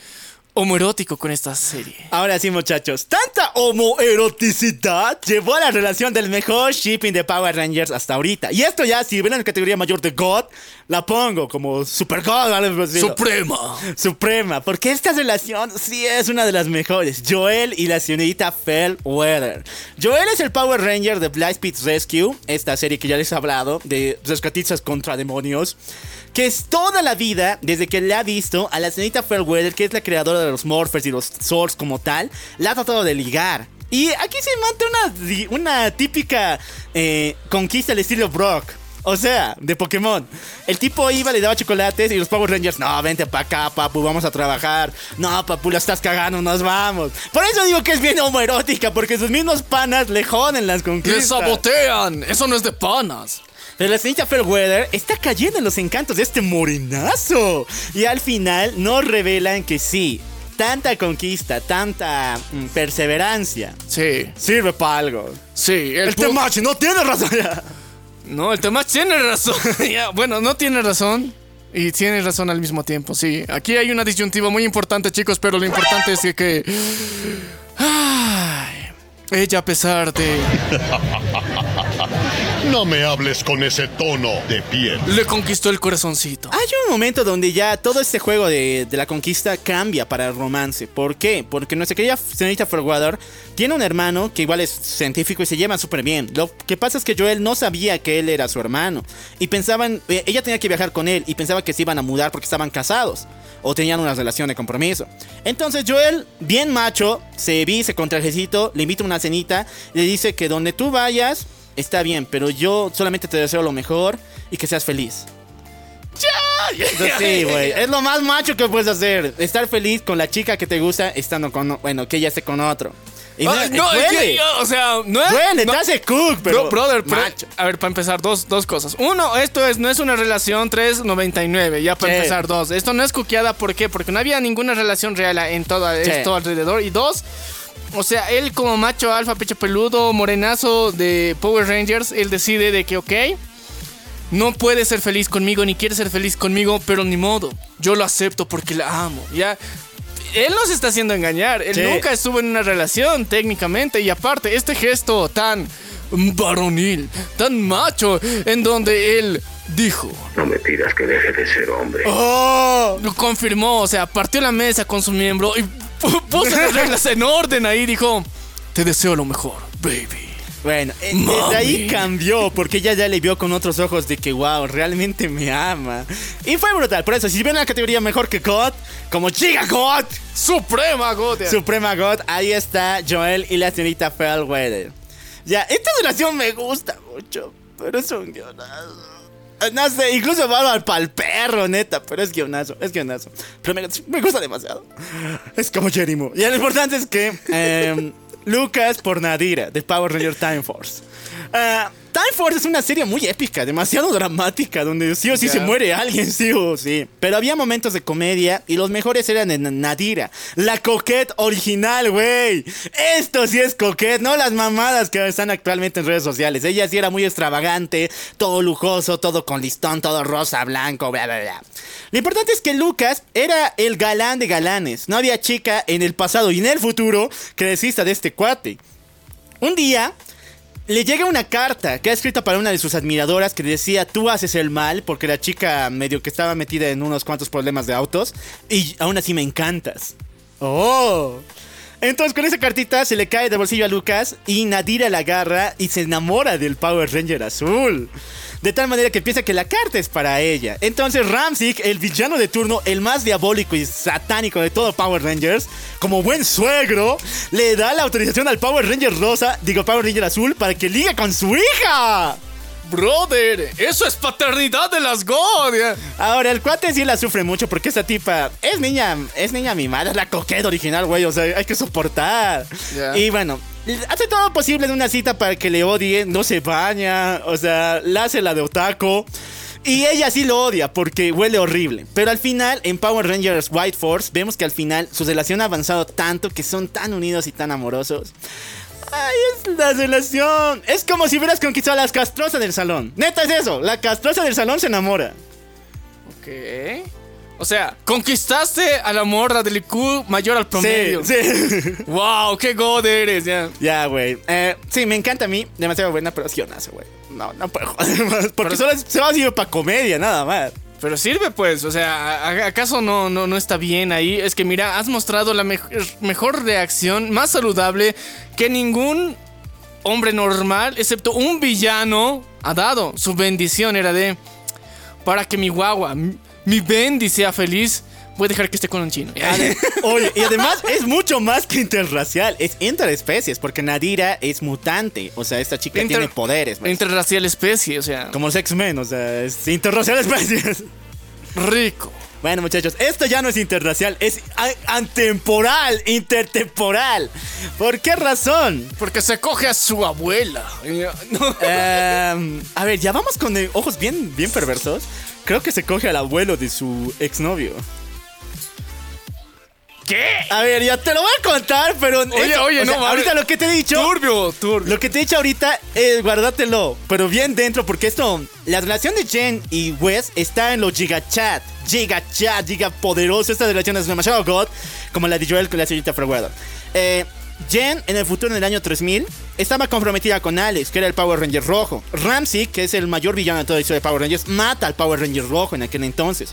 homoerótico con esta serie. Ahora sí, muchachos, tanta homoeroticidad llevó a la relación del mejor shipping de Power Rangers hasta ahorita. Y esto ya, si ven en la categoría mayor de God, la pongo como Super God, decirlo. Suprema. Suprema, porque esta relación sí es una de las mejores. Joel y la señorita Weather. Joel es el Power Ranger de Lightspeed Rescue, esta serie que ya les he hablado, de rescatistas contra demonios, que es toda la vida, desde que le ha visto a la señorita Weather, que es la creadora de los Morphers y los Swords como tal, la ha tratado de ligar. Y aquí se mata una, una típica eh, conquista al estilo Brock. O sea, de Pokémon. El tipo iba, le daba chocolates y los Power Rangers, no, vente para acá, papu, vamos a trabajar. No, papu, la estás cagando, nos vamos. Por eso digo que es bien homoerótica, porque sus mismos panas le joden las ¡Le conquistas. sabotean! Eso no es de panas. Pero la señorita Fairweather está cayendo en los encantos de este morenazo. Y al final nos revelan que sí, tanta conquista, tanta mm, perseverancia, Sí, sirve para algo. sí. El, El pu- Temachi no tiene razón ya. No, el tema tiene razón. Ya, bueno, no tiene razón. Y tiene razón al mismo tiempo, sí. Aquí hay una disyuntiva muy importante, chicos, pero lo importante es que... que- Ay, ella a pesar de... No me hables con ese tono de piel. Le conquistó el corazoncito. Hay un momento donde ya todo este juego de, de la conquista cambia para el romance. ¿Por qué? Porque nuestra querida señorita Forwador tiene un hermano que igual es científico y se llevan súper bien. Lo que pasa es que Joel no sabía que él era su hermano. Y pensaban, eh, ella tenía que viajar con él y pensaba que se iban a mudar porque estaban casados. O tenían una relación de compromiso. Entonces Joel, bien macho, se viste con trajecito, le invita a una cenita, le dice que donde tú vayas, está bien, pero yo solamente te deseo lo mejor y que seas feliz. Entonces, sí, güey. Es lo más macho que puedes hacer. Estar feliz con la chica que te gusta estando con. Bueno, que ella esté con otro. Y Ah, no, es que, duele. yo, o sea, no es. Duele, no- te hace cook, pero. Bro- brother, macho. a ver, para empezar, dos, dos cosas. Uno, esto es, no es una relación 399, ya para Sí. empezar, dos. Esto no es cuqueada, ¿por qué? Porque no había ninguna relación real en todo Sí. esto alrededor. Y dos, o sea, él como macho alfa, pecho peludo, morenazo de Power Rangers, él decide de que, ok, no puede ser feliz conmigo, ni quiere ser feliz conmigo, pero ni modo. Yo lo acepto porque la amo, ¿ya? Él no se está haciendo engañar. Él Sí. nunca estuvo en una relación técnicamente. Y aparte, este gesto tan varonil, tan macho, en donde él dijo, No me pidas que deje de ser hombre. ¡Oh! lo confirmó, o sea, partió la mesa con su miembro y puso las reglas en orden ahí. Dijo, te deseo lo mejor, baby. Bueno, eh, desde ahí cambió porque ella ya le vio con otros ojos de que, wow, realmente me ama. Y fue brutal. Por eso, si ven la categoría mejor que God, como Chica God, Suprema, Godia. Suprema God, ahí está Joel y la señorita Fellweather. Ya, esta relación me gusta mucho, pero es un guionazo. No sé, incluso va al pal perro, neta, pero es guionazo, es guionazo. Pero me, me gusta demasiado. Es como Jerimo. Y lo importante es que em, Lucas por Nadira, de Power Ranger Time Force. Ah, Time Force es una serie muy épica, demasiado dramática, donde sí o sí se muere alguien, sí o sí. Pero había momentos de comedia y los mejores eran en Nadira, la coquette original, güey. Esto sí es coquette, no las mamadas que están actualmente en redes sociales. Ella sí era muy extravagante, todo lujoso, todo con listón, todo rosa, blanco, bla, bla, bla. Lo importante es que Lucas era el galán de galanes. No había chica en el pasado y en el futuro que desista de este cuate. Un día le llega una carta que ha escrita para una de sus admiradoras que decía tú haces el mal porque la chica medio que estaba metida en unos cuantos problemas de autos y aún así me encantas. Oh. Entonces con esa cartita se le cae de bolsillo a Lucas y Nadira la agarra y se enamora del Power Ranger azul. De tal manera que piensa que la carta es para ella. Entonces Ramsik, el villano de turno, el más diabólico y satánico de todo Power Rangers, como buen suegro, le da la autorización al Power Ranger rosa, digo Power Ranger azul, para que ligue con su hija. Brother, eso es paternidad de las Godia. Ahora, el cuate sí la sufre mucho porque esa tipa es niña, es niña mimada, es la coqueta original, güey. O sea, hay que soportar. Y bueno, hace todo lo posible en una cita para que le odie, no se baña, o sea, la hace la de otaco. Y ella sí lo odia porque huele horrible. Pero al final, en Power Rangers White Force, vemos que al final su relación ha avanzado tanto que son tan unidos y tan amorosos. Ay, es la relación. Es como si hubieras conquistado a las castrosas del salón. Neta es eso. La castrosa del salón se enamora. Ok. O sea, conquistaste a la morra del IQ mayor al promedio. Sí, sí. Wow, qué god eres, ya. ya, güey. Eh, sí, me encanta a mí. Demasiado buena, pero es guionazo, güey. No, no puedo joder más. Porque solo se va a ir para comedia, nada más. Pero sirve, pues. O sea, ¿a- ¿acaso no, no, no está bien ahí? Es que mira, has mostrado la mej- mejor reacción, más saludable que ningún hombre normal, excepto un villano, ha dado. Su bendición era de. Para que mi guagua, mi, mi Bendy sea feliz, voy a dejar que esté con un chino. Oye, y además es mucho más que interracial. Es interespecies, porque Nadira es mutante. O sea, esta chica Inter- tiene poderes. pues. Interracial especie, o sea, Como los X-Men, o sea, es interracial especies. rico. Bueno, muchachos, esto ya no es interracial, es antemporal, intertemporal. ¿Por qué razón? Porque se coge a su abuela. Em, a ver, ya vamos con eh, ojos bien, bien perversos. Creo que se coge al abuelo de su exnovio. ¿Qué? A ver, ya te lo voy a contar, pero. Oye, eso- oye, no, sea. Ahorita lo que te he dicho. Turbio, turbio. Lo que te he dicho ahorita, eh, guárdatelo, pero bien dentro, porque esto, la relación de Jen y Wes está en los gigachat, gigachat, giga poderoso. Esta relación es demasiado god, como la de Joel con la señorita Freweather. Eh, Jen, en el futuro, en el año 3000, estaba comprometida con Alex, que era el Power Ranger rojo. Ramsey, que es el mayor villano de toda la historia de Power Rangers, mata al Power Ranger rojo en aquel entonces.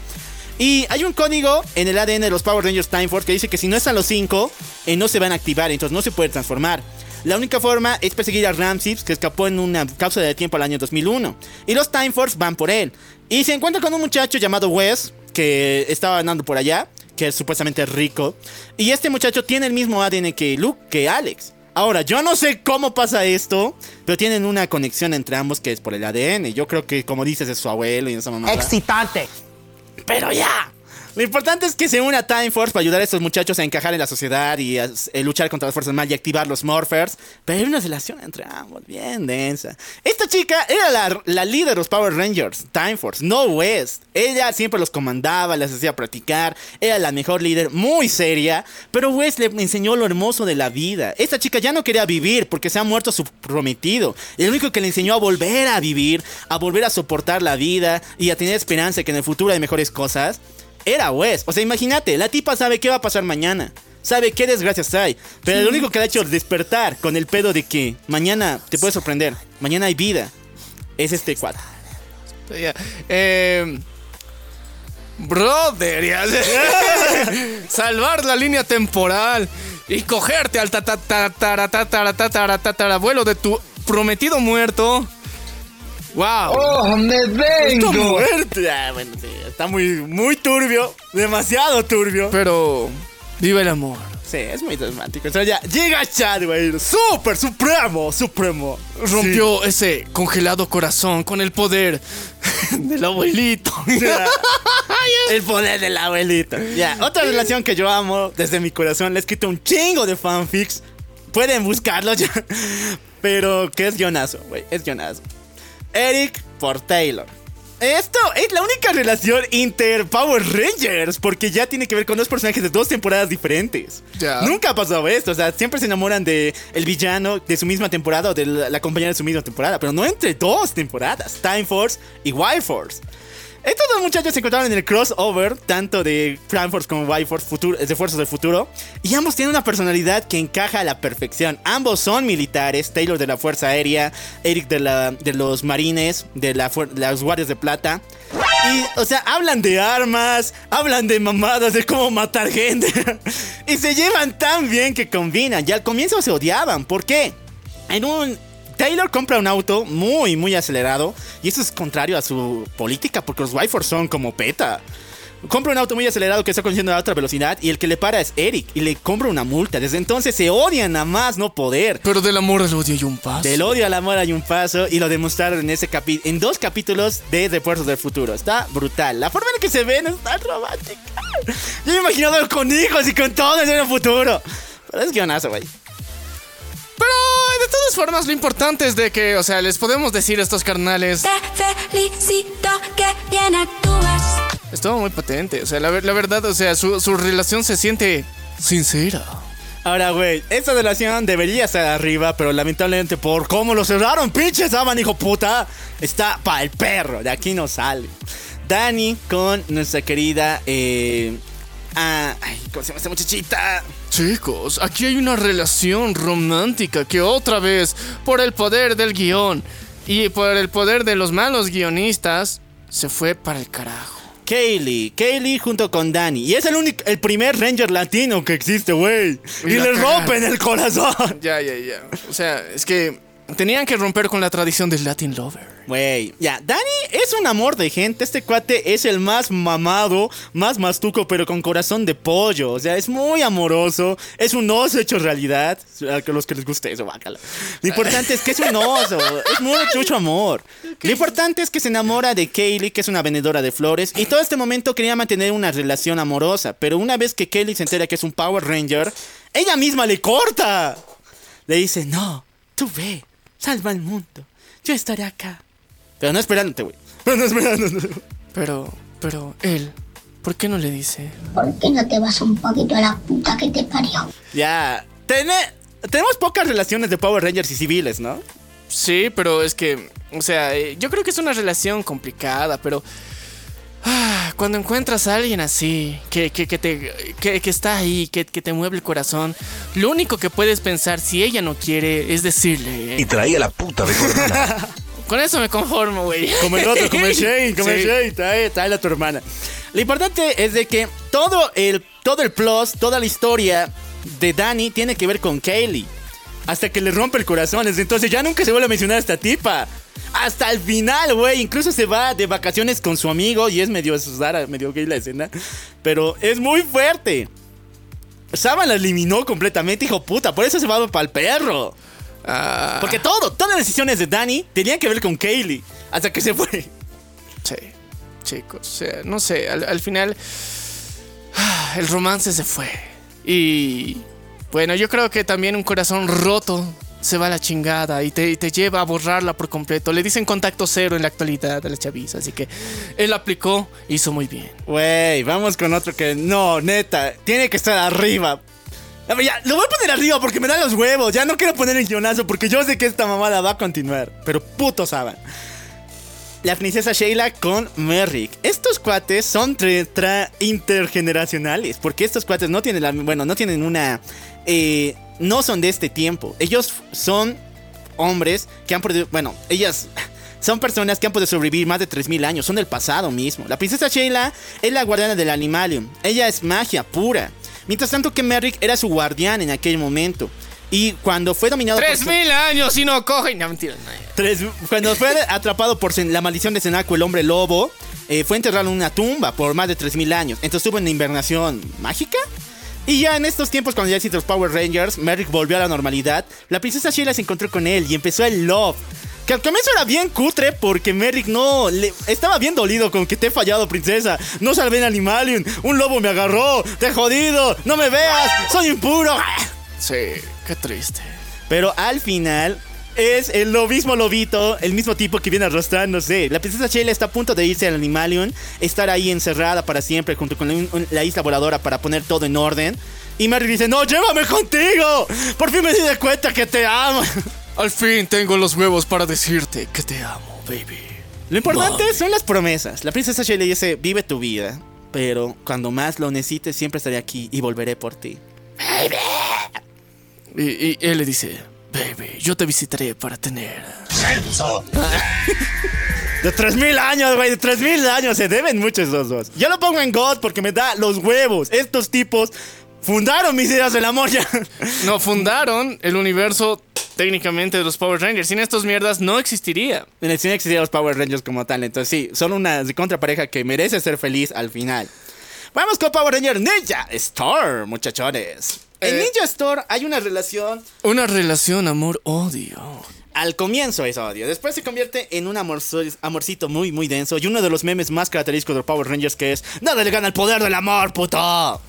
Y hay un código en el ADN de los Power Rangers Time Force que dice que si no están los 5, eh, no se van a activar, entonces no se puede transformar. La única forma es perseguir a Ramsey, que escapó en una cápsula de tiempo al año 2001. Y los Time Force van por él. Y se encuentra con un muchacho llamado Wes, que estaba andando por allá, que es supuestamente rico. Y este muchacho tiene el mismo ADN que Luke, que Alex. Ahora, yo no sé cómo pasa esto, pero tienen una conexión entre ambos que es por el ADN. Yo creo que, como dices, es su abuelo y esa mamá. Excitante. Pero ya. Lo importante es que se une a Time Force para ayudar a estos muchachos a encajar en la sociedad y a, eh, luchar contra las fuerzas mal y activar los Morphers. Pero hay una relación entre ambos, bien densa. Esta chica era la, la líder de los Power Rangers, Time Force, no West. Ella siempre los comandaba, les hacía practicar, era la mejor líder, muy seria. Pero West le enseñó lo hermoso de la vida. Esta chica ya no quería vivir porque se ha muerto su prometido. El único que le enseñó a volver a vivir, a volver a soportar la vida y a tener esperanza que en el futuro hay mejores cosas era Wes. O sea, imagínate, la tipa sabe qué va a pasar mañana. Sabe qué desgracias hay. Pero lo único que le ha hecho despertar con el pedo de que mañana te puede sorprender. Mañana hay vida. Es este cuadro. Eh, brother, salvar la línea temporal y cogerte al tataratataratataratataratatarabuelo de tu prometido muerto. ¡Wow! ¡Oh, me vengo! muerte. Ah, bueno, sí, está muy, muy turbio. Demasiado turbio. Pero. Viva el amor. Sí, es muy dramático. Entonces ya llega Chad, güey. Super, supremo, supremo. Rompió ese congelado corazón con el poder del abuelito. el poder del abuelito. Ya, otra relación que yo amo desde mi corazón. Le he escrito un chingo de fanfics. Pueden buscarlo ya. Pero que es guionazo, güey. Es guionazo. Eric por Taylor. Esto es la única relación inter Power Rangers, porque ya tiene que ver con dos personajes de dos temporadas diferentes. Nunca ha pasado esto, o sea, siempre se enamoran de el villano de su misma temporada o de la, la compañera de su misma temporada, pero no entre dos temporadas, Time Force y Wild Force. Estos dos muchachos se encontraron en el crossover, tanto de Force como Wild Force, futuro, de Fuerzas del Futuro, y ambos tienen una personalidad que encaja a la perfección. Ambos son militares, Taylor de la Fuerza Aérea, Eric de, la, de los Marines, de la, las Guardias de Plata. Y, o sea, hablan de armas, hablan de mamadas, de cómo matar gente. y se llevan tan bien que combinan. Y al comienzo se odiaban. ¿Por qué? En un. Taylor compra un auto muy, muy acelerado. Y eso es contrario a su política, porque los Wyfords son como peta. Compra un auto muy acelerado que está conduciendo a otra velocidad. Y el que le para es Eric. Y le compra una multa. Desde entonces se odian a más no poder. Pero del amor al odio hay un paso. Del odio al amor hay un paso y lo demostraron en ese capi en dos capítulos de Refuerzos del Futuro. Está brutal. La forma en la que se ven es tan romántica. Yo me he imaginado con hijos y con todo en el futuro. Pero es guionazo, güey. Pero de todas formas, lo importante es de que, o sea, les podemos decir a estos carnales. Te felicito que bien actúas. Estuvo muy patente. O sea, la, ver- la verdad, o sea, su, su relación se siente sincera. Ahora, güey, esta relación debería estar arriba, pero lamentablemente por cómo lo cerraron, pinches aman, hijo puta, está para el perro. De aquí no sale. Dani con nuestra querida. Eh, ah, ay, ¿Cómo se llama esta muchachita? Chicos, aquí hay una relación romántica que otra vez, por el poder del guion y por el poder de los malos guionistas, se fue para el carajo. Kaylee, Kaylee junto con Danny. Y es el único, el primer Ranger latino que existe, güey. Y, Y le rompen el corazón. Ya, ya, ya. O sea, es que tenían que romper con la tradición del Latin Lover. Güey, ya, Danny es un amor de gente. Este cuate es el más mamado, más mastuco, pero con corazón de pollo. O sea, es muy amoroso. Es un oso hecho realidad. A los que les guste eso, bácala. Lo importante es que es un oso. Es muy mucho amor. Lo importante es que se enamora de Kaylee, que es una vendedora de flores. Y todo este momento quería mantener una relación amorosa. Pero una vez que Kaylee se entera que es un Power Ranger, ella misma le corta. Le dice, no, tú ve, salva al mundo. Yo estaré acá. Pero no esperándote, güey. Pero no esperándote. Pero, pero, él, ¿por qué no le dice? ¿Por qué no te vas un poquito a la puta que te parió? Ya. Tene- tenemos pocas relaciones de Power Rangers y civiles, ¿no? Sí, pero es que, o sea, eh, yo creo que es una relación complicada, pero Cuando encuentras a alguien así, que, que, que te, que, que está ahí, que, que te mueve el corazón, lo único que puedes pensar si ella no quiere es decirle. Y traía la puta de Corona. Con eso me conformo, güey. Como el otro, como el Shane, como el Sí. Shane, trae, trae a tu hermana. Lo importante es de que todo el, todo el plus, toda la historia de Danny tiene que ver con Kaylee. Hasta que le rompe el corazón. Entonces ya nunca se vuelve a mencionar a esta tipa. Hasta el final, güey. Incluso se va de vacaciones con su amigo. Y es medio rara, medio gay la escena. Pero es muy fuerte. Saban la eliminó completamente, hijo puta. Por eso se va para el perro. Ah, Porque todo, todas las decisiones de Danny tenían que ver con Kaylee. Hasta que se fue. Sí, chicos, o sea, no sé, al, al final el romance se fue. Y bueno, yo creo que también un corazón roto se va a la chingada y te, te lleva a borrarla por completo. Le dicen contacto cero en la actualidad a la chaviza, así que él aplicó, hizo muy bien. Güey, vamos con otro que no, neta, tiene que estar arriba. Ya, lo voy a poner arriba porque me dan los huevos. Ya no quiero poner el guionazo porque yo sé que esta mamada va a continuar. Pero puto saben. La princesa Sheila con Merrick. Estos cuates son intergeneracionales. Porque estos cuates no tienen la. Bueno, no tienen una. eh, no son de este tiempo. Ellos son hombres que han podido. Bueno, ellas. Son personas que han podido sobrevivir más de 3.000 años, son del pasado mismo. La princesa Sheila es la guardiana del Animalium. Ella es magia pura. Mientras tanto que Merrick era su guardián en aquel momento. Y cuando fue dominado ¡Tres por... mil años y no cogen! No, mentira. no. Tres- cuando fue atrapado por la maldición de Senaco, el hombre lobo, eh, fue enterrado en una tumba por más de 3.000 años. Entonces estuvo en una invernación mágica. Y ya en estos tiempos, cuando ya existen los Power Rangers, Merrick volvió a la normalidad. La princesa Sheila se encontró con él y empezó el love. Que al comienzo era bien cutre porque Merrick no le, estaba bien dolido con que te he fallado, princesa. No salvé en Animalium. Un lobo me agarró. Te he jodido. No me veas. Soy impuro. Sí, qué triste. Pero al final es el lo mismo lobito, el mismo tipo que viene arrastrándose. La princesa Sheila está a punto de irse al Animalium, estar ahí encerrada para siempre junto con la, isla voladora para poner todo en orden. Y Mary dice, no, llévame contigo. Por fin me di de cuenta que te amo. Al fin tengo los huevos para decirte que te amo, baby. Lo importante son las promesas. La princesa Sheila dice, vive tu vida. Pero cuando más lo necesites, siempre estaré aquí y volveré por ti. Y, y él le dice, baby, yo te visitaré para tener... De 3000 años, güey, de 3000 años. Se deben mucho esos dos. Yo lo pongo en God porque me da los huevos. Estos tipos fundaron mis ideas del amor ya. No, fundaron el universo técnicamente de los Power Rangers. Sin estos mierdas no existiría. En el cine existían los Power Rangers como tal. Entonces, sí, son una contrapareja que merece ser feliz al final. Vamos con Power Ranger Ninja Storm, muchachones. En Eh. Ninja Storm hay una relación. Una relación amor-odio. Al comienzo es odio, después se convierte en un amorzo- amorcito muy, muy denso. Y uno de los memes más característicos de los Power Rangers que es: Nada le gana el poder del amor, puto.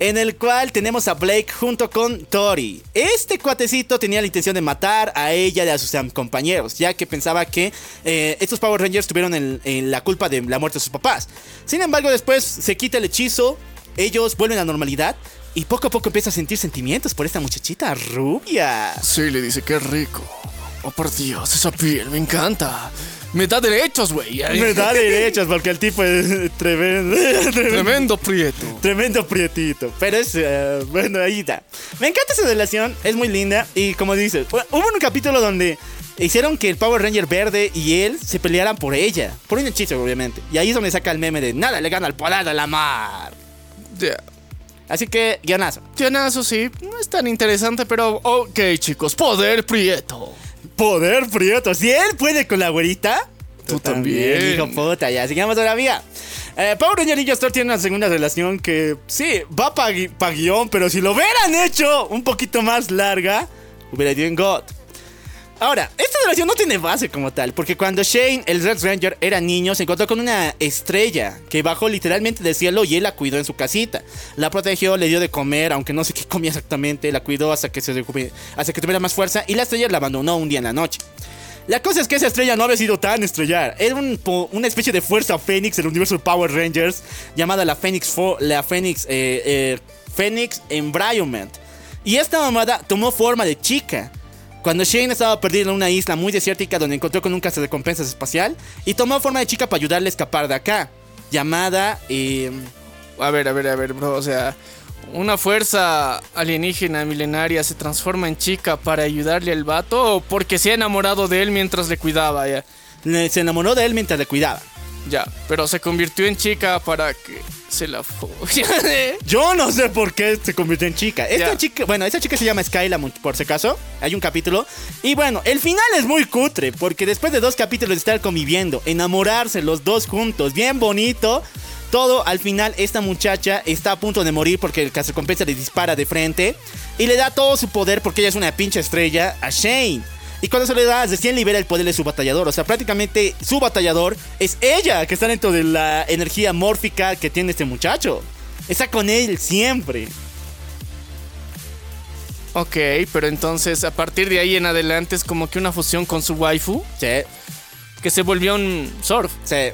En el cual tenemos a Blake junto con Tori. Este cuatecito tenía la intención de matar a ella y a sus compañeros, ya que pensaba que eh, estos Power Rangers tuvieron el- el- la culpa de la muerte de sus papás. Sin embargo, después se quita el hechizo, ellos vuelven a la normalidad y poco a poco empieza a sentir sentimientos por esta muchachita rubia. Sí, le dice, qué rico. Oh, por Dios, esa piel me encanta. Me da derechos, güey. Me da derechos porque el tipo es tremendo. Tremendo prieto. Tremendo prietito. Pero es, eh, bueno, ahí está. Me encanta esa relación, es muy linda. Y como dices, hu- hubo un capítulo donde hicieron que el Power Ranger verde y él se pelearan por ella. Por un hechizo, obviamente. Y ahí es donde saca el meme de nada le gana al poder de la mar. Ya. Así que, guionazo. Guionazo, sí. No es tan interesante, pero ok, chicos. Poder prieto. Poder prieto. Si él puede con la güerita. Tú también. Hijo puta, ya. Sigamos todavía. Eh, Power Ranger Ninja Storm tiene una segunda relación que sí, va para guion, pero si lo hubieran hecho un poquito más larga, hubiera ido en God. Ahora, esta relación no tiene base como tal, porque cuando Shane, el Red Ranger, era niño, se encontró con una estrella que bajó literalmente del cielo y él la cuidó en su casita. La protegió, le dio de comer, aunque no sé qué comía exactamente, la cuidó hasta que, se hasta que tuviera más fuerza y la estrella la abandonó un día en la noche. La cosa es que esa estrella no había sido tan estrellar. Era una especie de fuerza Fénix del universo de Power Rangers llamada la Phoenix, la Phoenix, eh, eh, Phoenix Environment. Y esta mamada tomó forma de chica. Cuando Shane estaba perdido en una isla muy desértica donde encontró con un cazarecompensas espacial y tomó forma de chica para ayudarle a escapar de acá. llamada... eh, A ver, a ver, a ver, bro. O sea, una fuerza alienígena milenaria se transforma en chica para ayudarle al vato o porque se ha enamorado de él mientras le cuidaba, se enamoró de él mientras le cuidaba. Ya, pero se convirtió en chica para que se la Yo no sé por qué se convirtió en chica. Esta Ya. chica, bueno, esta chica se llama Skyla, por si acaso. Hay un capítulo. Y bueno, el final es muy cutre, porque después de dos capítulos de estar conviviendo, enamorarse los dos juntos, bien bonito. Todo, al final, esta muchacha está a punto de morir porque el recompensa le dispara de frente. Y le da todo su poder, porque ella es una pinche estrella, a Shane. Y cuando se le da, recién libera el poder de su batallador. O sea, prácticamente su batallador es ella, que está dentro de la energía mórfica que tiene este muchacho. Está con él siempre. ok, pero entonces a partir de ahí en adelante es como que una fusión con su waifu Sí, que se volvió un surf. sí.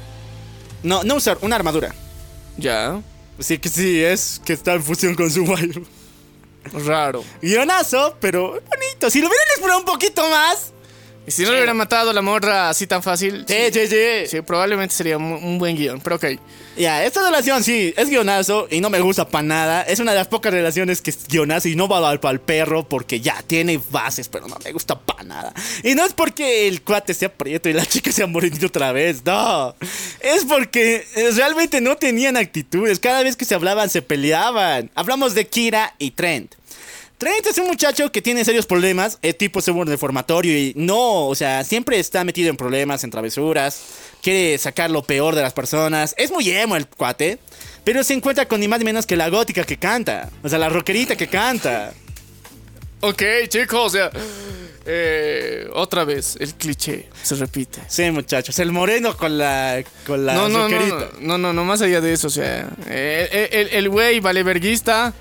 No, no usar una armadura. Ya, Así que sí, es que está en fusión con su waifu. Raro. Guionazo, pero bonito. Si lo hubieran explorado un poquito más. Y si no le hubiera matado a la morra así tan fácil, Sí, sí, sí. sí, probablemente sería un, un buen guion, pero ok. Ya, esta relación sí, es guionazo y no me gusta para nada. Es una de las pocas relaciones que es guionazo y no va a dar para el perro porque ya tiene bases, pero no me gusta para nada. Y no es porque el cuate sea prieto y la chica sea morenito otra vez, no. Es porque eh, realmente no tenían actitudes. Cada vez que se hablaban se peleaban. Hablamos de Kira y Trent. Trent es un muchacho que tiene serios problemas, es tipo seguro reformatorio y no, o sea, siempre está metido en problemas, en travesuras, quiere sacar lo peor de las personas, es muy emo el cuate, pero se encuentra con ni más ni menos que la gótica que canta, o sea, la rockerita que canta. Ok, chicos, o sea, eh, otra vez el cliché se repite. Sí, muchachos, el moreno con la, con la No, no, no, rockerita. no, no, no, no, más allá de eso, o sea, eh, el- el el güey valeverguista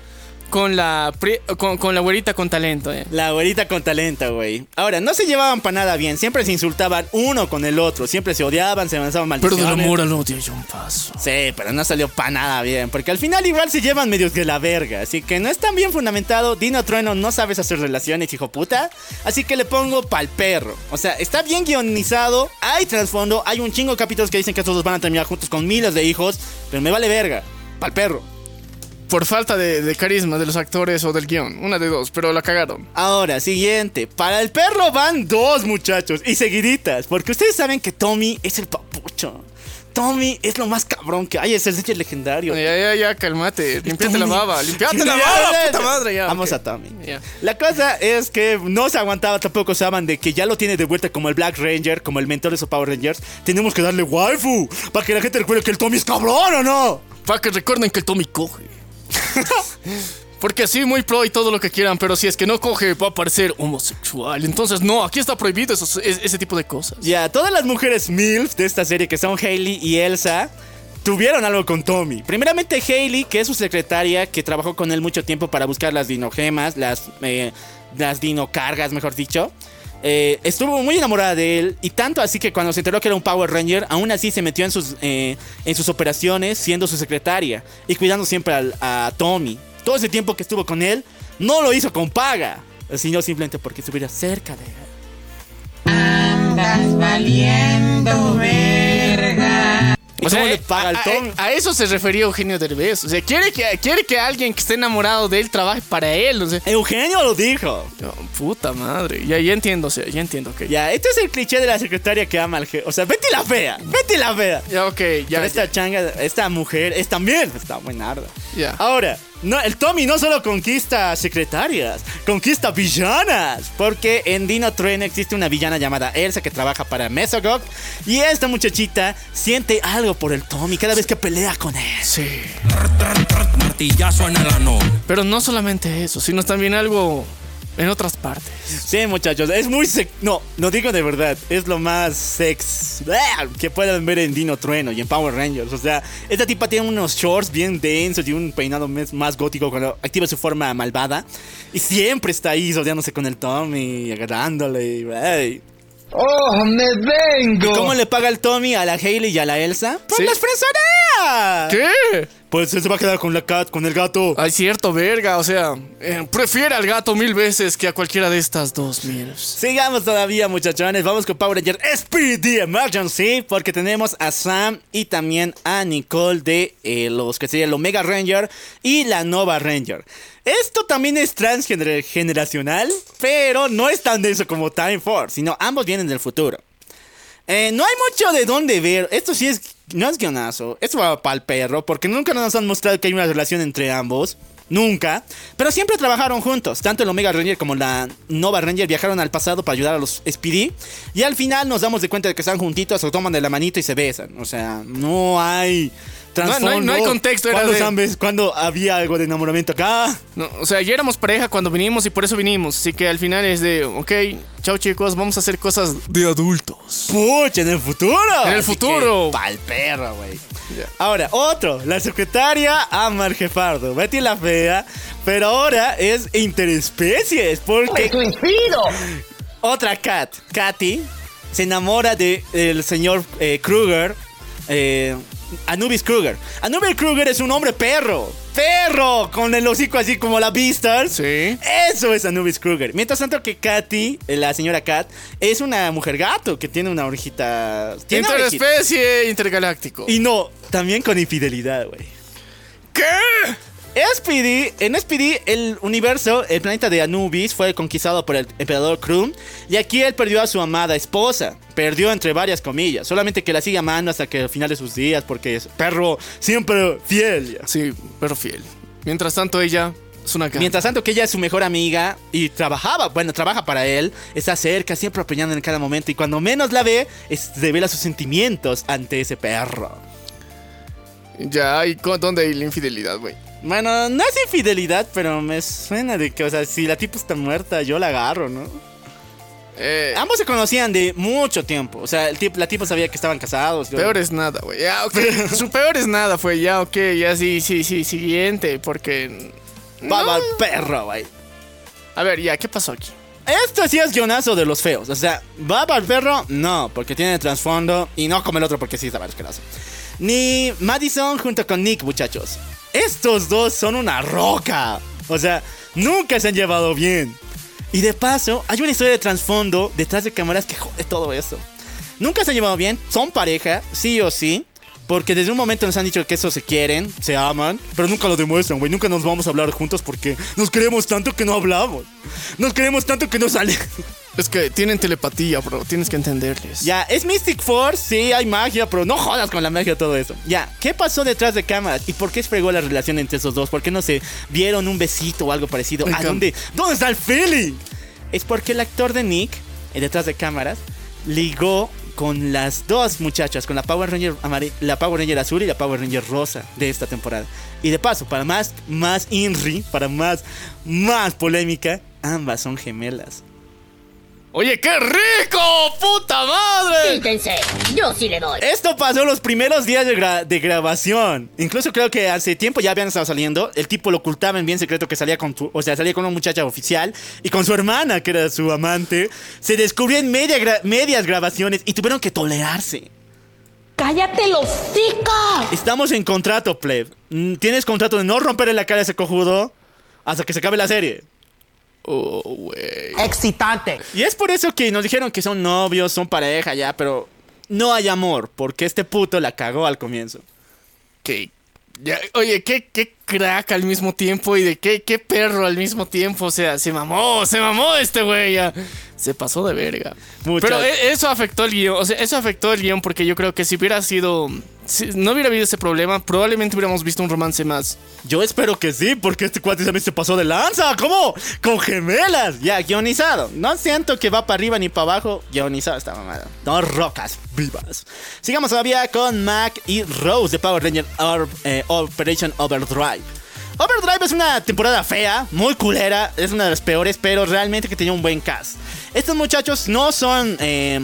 con la pri- con, con la güerita con talento, eh. La güerita con talento, güey. Ahora, no se llevaban para nada bien, siempre se insultaban uno con el otro, siempre se odiaban, se lanzaban Pero maldiciones. del amor al odio hay un paso. Sí, pero no salió para nada bien, porque al final igual se llevan medios de la verga, así que no es tan bien fundamentado. Dino Trueno no sabes hacer relaciones, hijo puta, así que le pongo pa'l perro. O sea, está bien guionizado, hay trasfondo, hay un chingo de capítulos que dicen que estos dos van a terminar juntos con miles de hijos, pero me vale verga, pa'l perro. Por falta de, de carisma de los actores o del guion, una de dos, pero la cagaron. Ahora, siguiente, para el perro van dos muchachos y seguiditas, porque ustedes saben que Tommy es el papucho. Tommy es lo más cabrón que hay, es el leche legendario. Ya, ya, ya, cálmate, limpiate la baba, limpiate la baba, puta madre, ya. Vamos a Tommy. La cosa es que no se aguantaba tampoco Saban de que ya lo tiene de vuelta como el Black Ranger, como el mentor de esos Power Rangers. Tenemos que darle waifu para que la gente recuerde que el Tommy es cabrón o no. Para que recuerden que el Tommy coge. Porque sí, muy pro y todo lo que quieran, pero si es que no coge, va a parecer homosexual. Entonces, no, aquí está prohibido es- ese tipo de cosas. Ya, todas las mujeres MILF de esta serie que son Hailey y Elsa tuvieron algo con Tommy. Primeramente Hailey, que es su secretaria, que trabajó con él mucho tiempo para buscar las dinogemas, las, eh, las dinocargas, mejor dicho. Eh, estuvo muy enamorada de él y tanto así que cuando se enteró que era un Power Ranger, aún así se metió en sus, eh, en sus operaciones siendo su secretaria y cuidando siempre al- a Tommy. Todo ese tiempo que estuvo con él, no lo hizo con paga, sino simplemente porque estuviera cerca de él. O sea, le paga al a, Tommy? a- a eso se refería Eugenio Derbez. O sea, quiere que, quiere que alguien que esté enamorado de él trabaje para él. O sea, Eugenio lo dijo. no, puta madre. Ya, ya entiendo, o sea, ya entiendo, ok. Ya, este es el cliché de la secretaria que ama al jefe. O sea, Betty la fea, Betty la fea. Ya, ok, Pero ya. esta changa, esta mujer es también está buenarda. Ya. Ahora, no, el Tommy no solo conquista secretarias, conquista villanas. Porque en Dino Trueno existe una villana llamada Elsa que trabaja para Mesogog. Y esta muchachita siente algo por el Tommy cada vez que pelea con él. Sí. Martillazo en el ano. Pero no solamente eso, sino también algo en otras partes. Sí, muchachos, es muy sex... No, no digo de verdad, es lo más sex ¡Ah! que pueden ver en Dino Trueno y en Power Rangers. O sea, esta tipa tiene unos shorts bien densos y un peinado más gótico cuando activa su forma malvada. Y siempre está ahí rodeándose con el Tommy, agarrándole. ¡Oh, me vengo! ¿Cómo le paga el Tommy a la Hailey y a la Elsa? ¡Pues ¿Sí? las frenzorea! ¿Qué? Pues se va a quedar con la cat, con el gato. Ay, cierto, verga. O sea, eh, prefiere al gato mil veces que a cualquiera de estas dos mil. Sigamos todavía, muchachones. Vamos con Power Ranger Speedy Emergency. Porque tenemos a Sam y también a Nicole de eh, los que sería el Omega Ranger y la Nova Ranger. Esto también es transgeneracional, pero no es tan denso como Time Force, sino ambos vienen del futuro. Eh, no hay mucho de dónde ver. Esto sí es. No es guionazo. Esto va para el perro. Porque nunca nos han mostrado que hay una relación entre ambos. Nunca. Pero siempre trabajaron juntos. Tanto el Omega Ranger como la Nova Ranger viajaron al pasado para ayudar a los Speedy. Y al final nos damos de cuenta de que están juntitos, se toman de la manito y se besan. O sea, no hay. No, no hay- no hay contexto, era ¿Cuándo, de- se han bes- cuándo había algo de enamoramiento acá? No, o sea, ya éramos pareja cuando vinimos y por eso vinimos. Así que al final es de, ok, chao chicos, vamos a hacer cosas de adultos. Pucha, en el futuro. En el Así futuro. Pa'l perro, güey. Ahora, otro. La secretaria ama al jefardo. Betty la fea. Pero ahora es interespecies. Porque. Otra Kat, Katy, se enamora de el señor eh, Kruger. eh, Anubis Kruger. Anubis Kruger es un hombre perro. Perro. Con el hocico así como la Beastars. Sí. Eso es Anubis Kruger. Mientras tanto que Katy, la señora Kat, es una mujer gato que tiene una orejita. Tiene una orejita. Interespecie intergaláctico. Y no, también con infidelidad, güey. ¿Qué? Speedy, en Speedy, el universo, el planeta de Anubis fue conquistado por el emperador Krum. Y aquí él perdió a su amada esposa. Perdió entre varias comillas. Solamente que la sigue amando hasta que al final de sus días, porque es perro siempre fiel. Sí, pero fiel. Mientras tanto, ella es una gata. Mientras tanto que ella es su mejor amiga y trabajaba, bueno, trabaja para él, está cerca, siempre apoyando en cada momento y cuando menos la ve, es, revela sus sentimientos ante ese perro. Ya, ¿y cu- dónde hay la infidelidad, güey? Bueno, no es infidelidad, pero me suena de que, o sea, si la tipa está muerta, yo la agarro, ¿no? Eh, Ambos se conocían de mucho tiempo, o sea, el tip- la tipa sabía que estaban casados. peor es nada, güey. Ya, ok. Su peor es nada fue, ya, ok, ya sí, sí, sí, siguiente, porque... Baba al perro, güey. A ver, ya, ¿qué pasó aquí? Esto sí es guionazo de los feos. O sea, ¿va para el perro? No, porque tiene trasfondo. Y no como el otro porque sí estaba asqueroso. Ni Madison junto con Nick, muchachos. Estos dos son una roca. O sea, nunca se han llevado bien. Y de paso, hay una historia de trasfondo detrás de cámaras que jode todo eso. Nunca se han llevado bien, son pareja, sí o sí. Porque desde un momento nos han dicho que eso se quieren, se aman, pero nunca lo demuestran, güey. Nunca nos vamos a hablar juntos porque nos queremos tanto que no hablamos. Nos queremos tanto que no sale. Es que tienen telepatía, bro, tienes que entenderles. Ya, es Mystic Force, sí, hay magia, pero no jodas con la magia todo eso. Ya, ¿qué pasó detrás de cámaras? ¿Y por qué fregó la relación entre esos dos? ¿Por qué no se vieron un besito o algo parecido? ¿A dónde? ¿Dónde está el feeling? Es porque el actor de Nick, eh, detrás de cámaras, ligó con las dos muchachas, con la Power Ranger la Power Ranger azul y la Power Ranger rosa de esta temporada. Y de paso, para más, más INRI, para más, más polémica, ambas son gemelas. Oye, qué rico, puta madre. Quítense, yo sí le doy. Esto pasó los primeros días de, gra- de grabación. Incluso creo que hace tiempo ya habían estado saliendo. El tipo lo ocultaba en bien secreto que salía con su, o sea, salía con una muchacha oficial y con su hermana, que era su amante. Se descubrió en media gra- medias grabaciones y tuvieron que tolerarse. ¡Cállate los ticos! Estamos en contrato, pleb. Mm, Tienes contrato de no romperle la cara a ese cojudo hasta que se acabe la serie. Oh, güey. Excitante. Y es por eso que nos dijeron que son novios, son pareja ya, pero no hay amor, porque este puto la cagó al comienzo. Que- ya, oye, qué, qué crack al mismo tiempo y de qué, qué perro al mismo tiempo. O sea, se mamó, se mamó este güey. ya. Se pasó de verga. Mucho. Pero e- eso afectó el guion. O sea, eso afectó el guion porque yo creo que si hubiera sido. Si no hubiera habido ese problema, probablemente hubiéramos visto un romance más. Yo espero que sí, porque este cuate también se pasó de lanza. ¿Cómo? Con gemelas. Ya, guionizado. No siento que va para arriba ni para abajo. Guionizado esta mamada. Dos rocas vivas. Sigamos todavía con Mac y Rose de Power Ranger eh, Operation Overdrive. Overdrive es una temporada fea, muy culera, es una de las peores, pero realmente que tenía un buen cast. Estos muchachos no son, eh,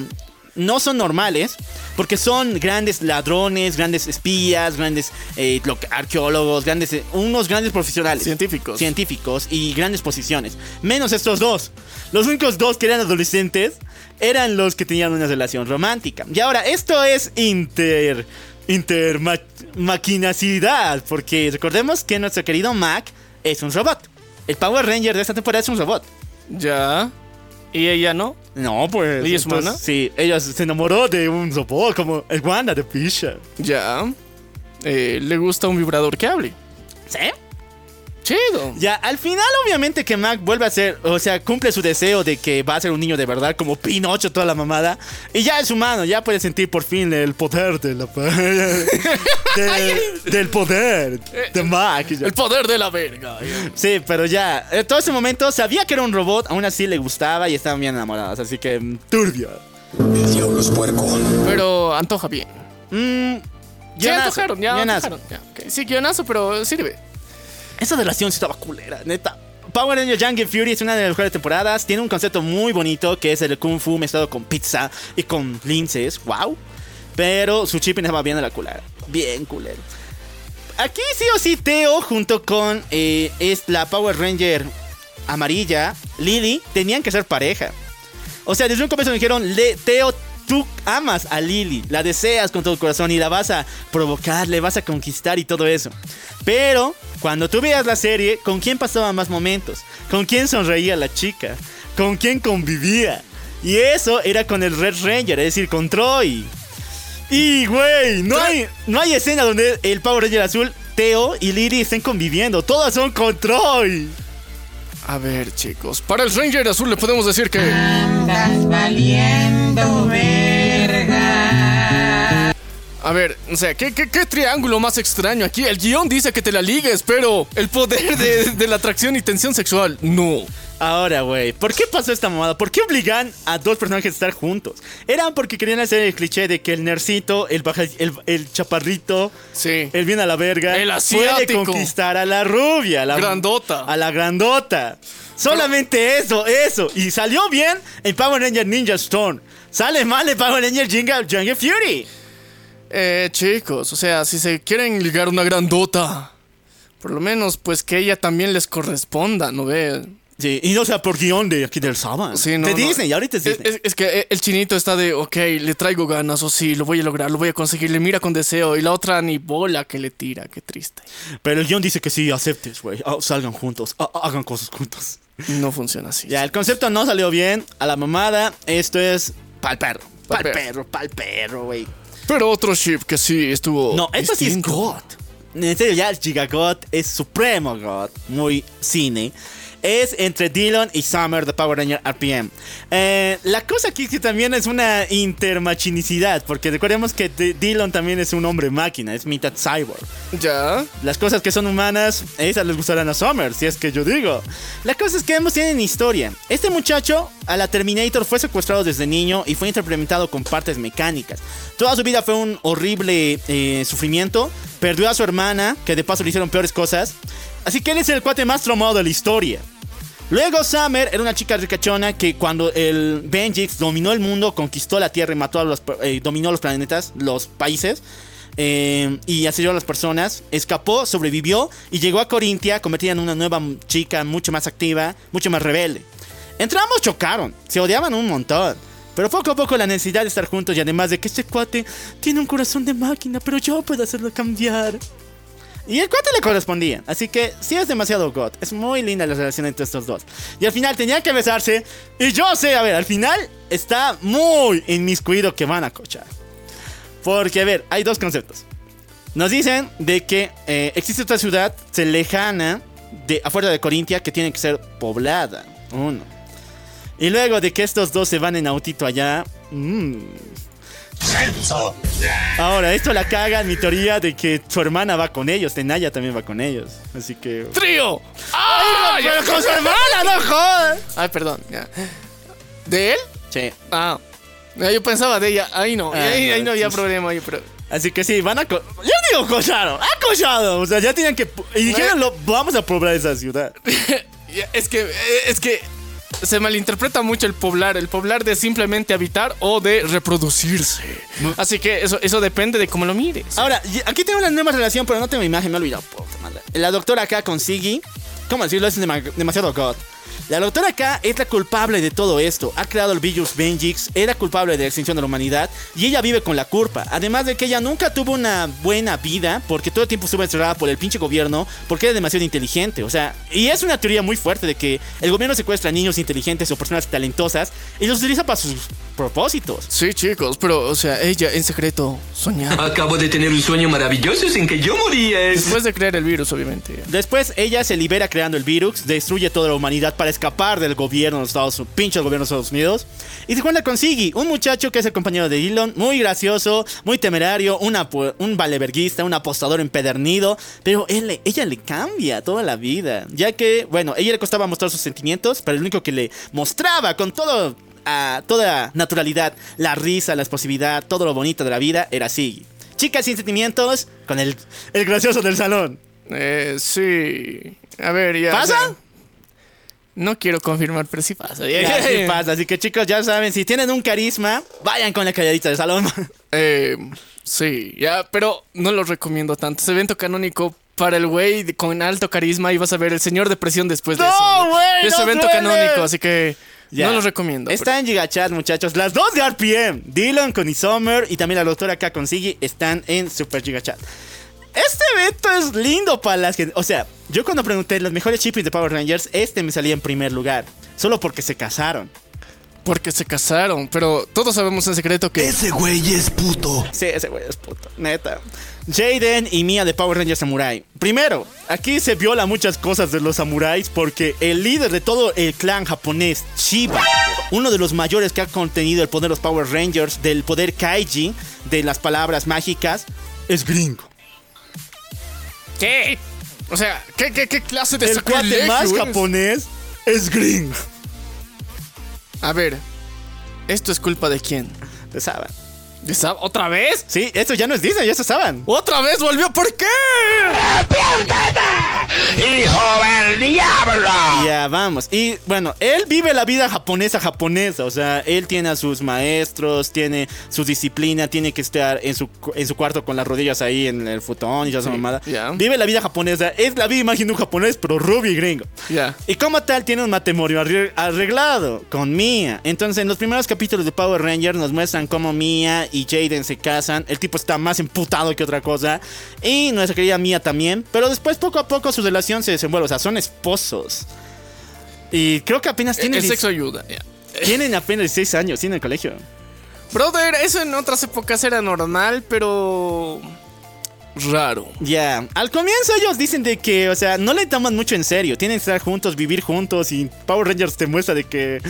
no son normales, porque son grandes ladrones, grandes espías, grandes eh, lo- arqueólogos, grandes, eh, unos grandes profesionales. Científicos. Científicos y grandes posiciones. Menos estos dos. Los únicos dos que eran adolescentes eran los que tenían una relación romántica. Y ahora, esto es inter intermaquinacidad. Porque recordemos que nuestro querido Mac es un robot. El Power Ranger de esta temporada es un robot. Ya. ¿Y ella no? No, pues. ¿Ella es humana? Sí, ella se enamoró de un robot como el Wanda de Fisher. Ya. Eh, le gusta un vibrador que hable. ¿Sí? Chido. Ya, al final, obviamente, que Mac vuelve a ser, o sea, cumple su deseo de que va a ser un niño de verdad, como Pinocho, toda la mamada. Y ya es humano, ya puede sentir por fin el poder de la. de- del poder de Mac. ya. El poder de la verga. Sí, pero ya, en todo ese momento sabía que era un robot, aún así le gustaba y estaban bien enamorados, así que mm, turbio. El diablo es puerco. Pero antoja bien. Mm, Ya antojaron, ya antojaron. Ya. Sí, guionazo, pero sirve. Esa relación sí estaba culera, neta. Power Ranger Jungle Fury es una de las mejores temporadas. Tiene un concepto muy bonito que es el Kung Fu mezclado con pizza y con linces. ¡Wow! Pero su chip estaba bien a la culera. Bien culero. Aquí sí o sí, Teo junto con eh, es la Power Ranger amarilla, Lily, tenían que ser pareja. O sea, desde un comienzo me dijeron, "Le- Teo, tú amas a Lily, la deseas con todo el corazón y la vas a provocar, le vas a conquistar y todo eso. Pero cuando tú veas la serie, ¿con quién pasaba más momentos? ¿Con quién sonreía la chica? ¿Con quién convivía? Y eso era con el Red Ranger, es decir, con Troy. Y, güey, no hay, no hay escena donde el Power Ranger azul, Teo y Lily estén conviviendo. Todas son con Troy. A ver, chicos. Para el Ranger Azul le podemos decir que. A ver, o sea, ¿qué, qué, qué triángulo más extraño aquí? El guion dice que te la ligues, pero el poder de, de la atracción y tensión sexual, no. Ahora, güey, ¿por qué pasó esta mamada? ¿Por qué obligan a dos personajes a estar juntos? Eran porque querían hacer el cliché de que el nercito, el, baja- el, el chaparrito, Sí. el bien a la verga, El puede conquistar a la rubia, a la Grandota. A la grandota. Solamente eso, eso. Y salió bien en Power Ranger Ninja Storm. Sale mal en Power Ranger Jungle, Jungle Fury. Eh, chicos, o sea, si se quieren ligar una grandota, por lo menos, pues que ella también les corresponda, ¿no ve? Sí, y no sea por guion de aquí del Saban. Sí, no, de no. Disney, ahorita es Disney. es- es que el chinito está de, ok, le traigo ganas, o sí, lo voy a lograr, lo voy a conseguir, le mira con deseo, y la otra ni bola que le tira, qué triste. Pero el guion dice que sí, aceptes, güey. Ah, salgan juntos, hagan cosas juntos. No funciona así. Ya, el concepto no salió bien. A la mamada, esto es pa'l perro. Pa'l perro, pa'l perro, güey. Pero otro ship que sí estuvo. No, esto sí es. God. En serio, ya el Giga God es supremo God. Muy cine. Es entre Dillon y Summer de Power Ranger RPM. Eh, la cosa aquí es que también es una intermachinicidad. Porque recordemos que D- Dillon también es un hombre máquina. Es mitad cyborg. Ya. Las cosas que son humanas, esas les gustarán a Summer, si es que yo digo. La cosa es que ambos tienen historia. Este muchacho, a la Terminator, fue secuestrado desde niño y fue interpretado con partes mecánicas. Toda su vida fue un horrible eh, sufrimiento. Perdió a su hermana, que de paso le hicieron peores cosas. Así que él es el cuate más traumado de la historia. Luego Summer era una chica ricachona que cuando el Benjix dominó el mundo, conquistó la Tierra y mató a los, eh, dominó los planetas, los países. eh, y asesinó a las personas, escapó, sobrevivió y llegó a Corintia convertida en una nueva chica mucho más activa, mucho más rebelde. Entre ambos chocaron, se odiaban un montón. Pero poco a poco la necesidad de estar juntos y además de que este cuate tiene un corazón de máquina, pero yo puedo hacerlo cambiar. Y el cuate le correspondía. Así que sí es demasiado God. Es muy linda la relación entre estos dos. Y al final tenían que besarse. Y yo sé, a ver, al final está muy inmiscuido que van a cochar. Porque, a ver, hay dos conceptos. Nos dicen de que eh, existe otra ciudad lejana de afuera de Corintia que tiene que ser poblada. Uno. Y luego de que estos dos se van en autito allá. Ahora, esto la caga en mi teoría de que su hermana va con ellos. Tenaya también va con ellos. Así que. ¡Trío! ¡Ah! ¡Pero con su hermana, no jodas! Ay, perdón. ya. ¿De él? Sí. Ah. Yo pensaba de ella. Ahí no. Ah, ahí, ahí no había sí. problema. pero... Así que sí, van a. co- Yo digo cocharon. ¡Ha cochado! O sea, ya tenían que. Y dijeron, lo, vamos a poblar esa ciudad. Es que, eh, es que se malinterpreta mucho el poblar, el poblar de simplemente habitar o de reproducirse. Así que eso, eso depende de cómo lo mires. Ahora, aquí tengo una nueva relación, pero no tengo imagen, me he olvidado. La doctora acá con Siggy. ¿Cómo decirlo? Es dema- demasiado God. La doctora K es la culpable de todo esto. Ha creado el virus Benjix, era culpable de la extinción de la humanidad y ella vive con la culpa. Además de que ella nunca tuvo una buena vida porque todo el tiempo estuvo encerrada por el pinche gobierno porque era demasiado inteligente. O sea, y es una teoría muy fuerte de que el gobierno secuestra a niños inteligentes o personas talentosas y los utiliza para sus propósitos. Sí, chicos, pero, o sea, ella en secreto soñaba. Acabo de tener un sueño maravilloso sin que yo moría. Después de crear el virus, obviamente. Después ella se libera creando el virus, destruye toda la humanidad para escapar del gobierno de Estados Unidos, pinche gobierno de Estados Unidos. Y se cuenta con Siggy, un muchacho que es el compañero de Dylan, muy gracioso, muy temerario, una, un valeverguista, un apostador empedernido. Pero él, ella le cambia toda la vida, ya que, bueno, ella le costaba mostrar sus sentimientos, pero el único que le mostraba con todo a toda naturalidad, la risa, la explosividad, todo lo bonito de la vida era Siggy. Chicas sin sentimientos con el, el gracioso del salón. Eh, sí. A ver, ya. ¿Pasa? No quiero confirmar, pero sí pasa. Ya, sí pasa. Así que chicos, ya saben, si tienen un carisma, vayan con la calladita del salón. Eh, sí, ya, pero no lo recomiendo tanto. Ese evento canónico para el güey con alto carisma y vas a ver el señor depresión después de no, eso. Es no evento duele. canónico, así que Ya. no lo recomiendo. Está en Gigachat, muchachos. Las dos de RPM. Dylan con Isomer y también la doctora acá con Siggy están en Super Gigachat. Este evento es lindo para las que. O sea, yo cuando pregunté los mejores chippings de Power Rangers, este me salía en primer lugar. Solo porque se casaron. Porque se casaron, pero todos sabemos en secreto que. Ese güey es puto. Sí, ese güey es puto, neta. Jaden y Mia de Power Rangers Samurai. Primero, aquí se viola muchas cosas de los samuráis porque el líder de todo el clan japonés, Chiba, uno de los mayores que ha contenido el poder de los Power Rangers, del poder Kaiji, de las palabras mágicas, es gringo. ¿Qué? O sea, ¿qué, qué, qué clase de El cuate más es? japonés es gringo. A ver, ¿esto es culpa de quién? De Saban. ¿De Sab- ¿Otra vez? Sí, esto ya no es Disney, ya se saben. ¿Otra vez volvió? ¿Por qué? ¡Hijo del diablo! Ya, vamos. Y bueno, él vive la vida japonesa japonesa. O sea, él tiene a sus maestros, tiene su disciplina, tiene que estar en su, en su cuarto con las rodillas ahí en el futón y ya esa mamada. ya. Vive la vida japonesa. Es la vida imagen de un japonés, pero rubio y gringo. Ya. Y como tal, tiene un matrimonio arre- arreglado con Mia. Entonces, en los primeros capítulos de Power Rangers nos muestran cómo Mia y Jaden se casan. El tipo está más emputado que otra cosa. Y nuestra querida Mia también. Pero después, poco a poco, su relación se desenvuelve. O sea, son esposos. Y creo que apenas El, tienen, el sexo ayuda. ya. tienen apenas 16 años, tienen el colegio. Brother, eso en otras épocas era normal, pero. raro. Ya, al comienzo ellos dicen de que, o sea, no le toman mucho en serio. Tienen que estar juntos, vivir juntos y Power Rangers te muestra de que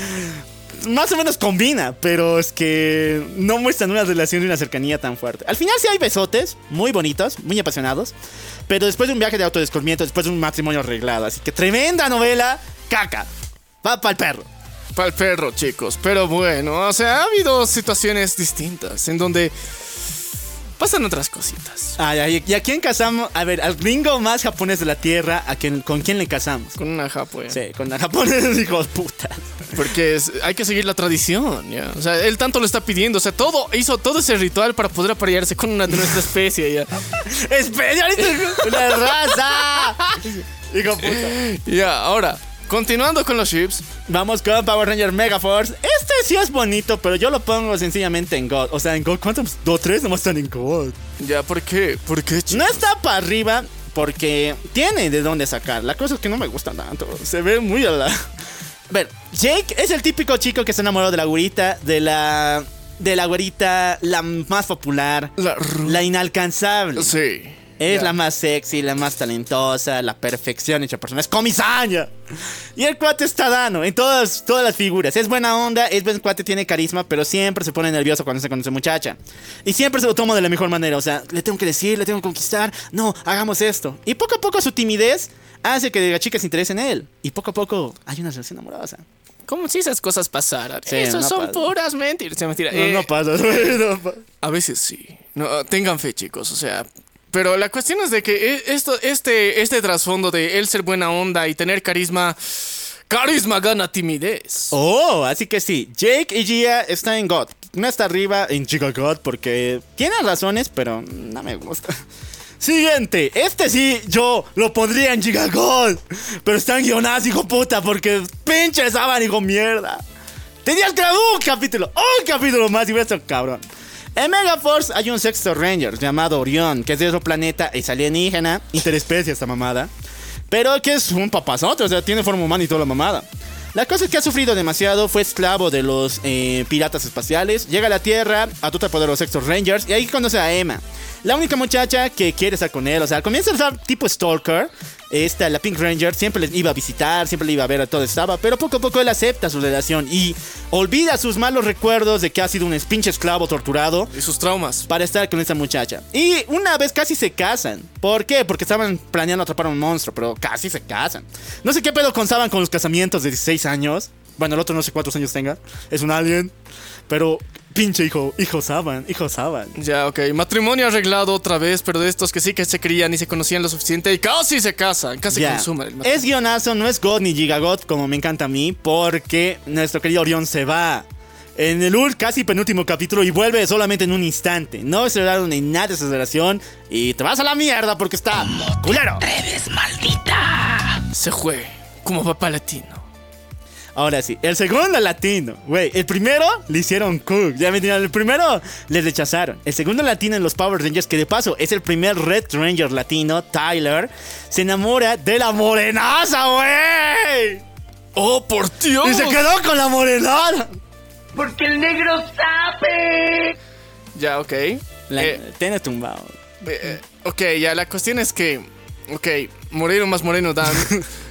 más o menos combina, pero es que no muestran una relación y una cercanía tan fuerte. Al final sí hay besotes, muy bonitos, muy apasionados, pero después de un viaje de autodescubrimiento, después de un matrimonio arreglado, así que tremenda novela, caca, va para el perro. Para el perro, chicos. Pero bueno, o sea, ha habido situaciones distintas en donde pasan otras cositas. Ay, ay, ¿Y a quién casamos? A ver, al gringo más japonés de la tierra, ¿a quién, ¿con quién le casamos? Con una japo, ya. Sí, con la japonés, hijos puta. Porque es- hay que seguir la tradición, ya. O sea, él tanto lo está pidiendo. O sea, todo, hizo todo ese ritual para poder aparearse con una de nuestra especie, ya. ¡Especialista! ¡Una raza! Hijo puta. Ya, ahora, continuando con los chips. Vamos con Power Ranger Megaforce. Este sí es bonito, pero yo lo pongo sencillamente en God. O sea, en God, ¿cuántos? ¿Dos, tres? Nomás están en God. Ya, ¿por qué? ¿Por qué, chicos? No está para arriba porque tiene de dónde sacar. La cosa es que no me gusta tanto. Se ve muy a la... A ver, Jake es el típico chico que se enamoró de la güerita, de la... De la güerita, la más popular, La, la inalcanzable. Sí. Es la más sexy, la más talentosa, la perfección hecha persona. Es comisaña. Y el cuate está dano en todas, todas las figuras. Es buena onda, es buen cuate, tiene carisma, pero siempre se pone nervioso cuando se conoce muchacha. Y siempre se lo toma de la mejor manera. O sea, le tengo que decir, le tengo que conquistar. No, hagamos esto. Y poco a poco su timidez hace que la chica se interese en él. Y poco a poco hay una relación amorosa. Como si esas cosas pasaran. Sí, Esas no son pasa. puras mentiras. No, Eh, no pasa. no pasa. A veces sí. No, tengan fe, chicos. O sea. Pero la cuestión es de que e- esto, este, este trasfondo de él ser buena onda y tener carisma. Carisma gana timidez. Oh, así que sí, Jake y Gia están en God. No está arriba en Chica God porque tiene razones, pero no me gusta. Siguiente. Este sí, yo lo pondría en Gigagol. Pero está en guionazo, hijo puta, porque pinche Saban, hijo mierda. Tenías que un capítulo, un capítulo más y hubiera cabrón. En Megaforce hay un sexto Ranger llamado Orión, que es de otro planeta, es alienígena, interespecie esta mamada. Pero que es un papazote, o sea, tiene forma humana y toda la mamada. La cosa es que ha sufrido demasiado, fue esclavo de los eh, piratas espaciales, llega a la Tierra, atuta por los sextos Rangers y ahí conoce a Emma. La única muchacha que quiere estar con él, o sea, comienza a ser tipo stalker. Esta, la Pink Ranger, siempre le iba a visitar, siempre le iba a ver a todo estaba, pero poco a poco él acepta su relación y olvida sus malos recuerdos de que ha sido un pinche esclavo torturado. Y sus traumas. Para estar con esta muchacha. Y una vez casi se casan. ¿Por qué? Porque estaban planeando atrapar a un monstruo, pero casi se casan. No sé qué pedo contaban con los casamientos de 16 años. Bueno, el otro no sé cuántos años tenga. Es un alien. Pero pinche hijo, hijo Saban, hijo Saban. Ya, ok. Matrimonio arreglado otra vez, pero de estos que sí que se querían y se conocían lo suficiente y casi se casan, casi Ya. consumen el matrimonio. Es guionazo, no es God ni Gigagot como me encanta a mí, porque nuestro querido Orión se va. En el ul- casi penúltimo capítulo y vuelve solamente en un instante. No aceleraron ni nada de esa aceleración y te vas a la mierda porque está culero. Se fue como papá latino. Ahora sí, el segundo latino, güey. El primero le hicieron cook. Ya me entienden, el primero le rechazaron. El segundo latino en los Power Rangers, que de paso es el primer Red Ranger latino, Tyler, se enamora de la morenaza, güey. ¡Oh, por Dios! Y se quedó con la morenaza. Porque el negro sabe. Ya, ok. La, Eh, tiene tumbado. eh, ok, ya, la cuestión es que. Ok, moreno más moreno dan.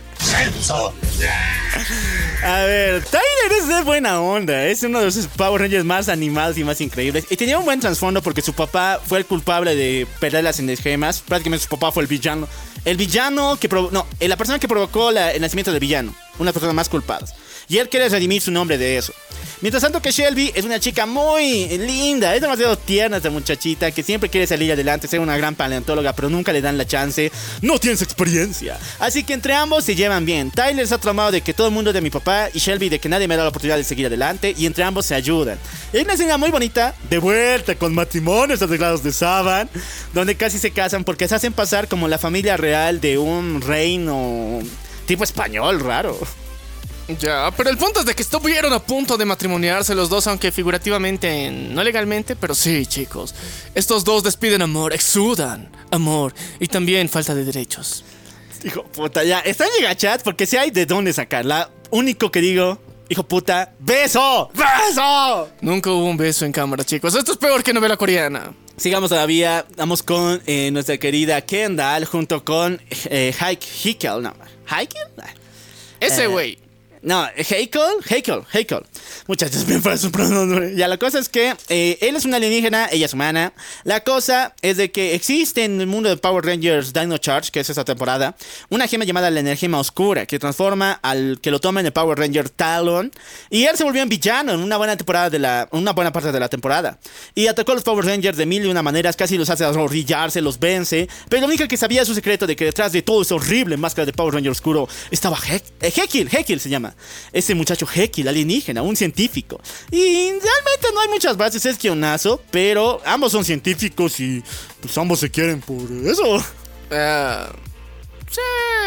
A ver, Tyler es buena onda. Es uno de los Power Rangers más animados y más increíbles. Y tenía un buen trasfondo porque su papá fue el culpable de perder las gemas. Prácticamente su papá fue el villano. El villano que provocó. No, eh, la persona que provocó el nacimiento del villano. Una persona más culpada. Y él quiere redimir su nombre de eso. Mientras tanto que Shelby es una chica muy linda, es demasiado tierna esta muchachita que siempre quiere salir adelante, ser una gran paleontóloga, pero nunca le dan la chance. No tienes experiencia. Así que entre ambos se llevan bien. Tyler está tramado de que todo el mundo es de mi papá y Shelby de que nadie me da la oportunidad de seguir adelante y entre ambos se ayudan. Hay una escena muy bonita, de vuelta con matrimonios arreglados de Saban, donde casi se casan porque se hacen pasar como la familia real de un reino tipo español raro. Ya, pero el punto es de que estuvieron a punto de matrimoniarse los dos, aunque figurativamente, no legalmente, pero sí, chicos. Estos dos despiden amor, exudan amor y también falta de derechos. Hijo puta, ya. Está en Gigachat porque si hay de dónde sacarla. Único que digo, hijo puta, ¡beso! ¡Beso! Nunca hubo un beso en cámara, chicos. Esto es peor que novela coreana. Sigamos todavía. Vamos con eh, nuestra querida Kendall junto con eh, Hike Hickel. No, ¿Hickel? Ese Eh, güey. No, Heikel, Heikel, Heikel. Muchachos, bien para su pronombre. Ya, la cosa es que eh, él es una alienígena, ella es humana. La cosa es de que existe en el mundo de Power Rangers Dino Charge, que es esta temporada, una gema llamada la energía oscura, que transforma al que lo toma en el Power Ranger Talon. Y él se volvió en villano en una buena temporada de la, una buena parte de la temporada. Y atacó a los Power Rangers de mil y una maneras, casi los hace arrodillarse, los vence. Pero lo único que sabía su secreto de que detrás de todo esa horrible máscara de Power Ranger oscuro estaba Hek- eh, Hekil, Hekil se llama. Ese muchacho Hekil, alienígena, un científico. Y realmente no hay muchas bases, es guionazo, pero ambos son científicos y pues ambos se quieren por eso. Eh, sí.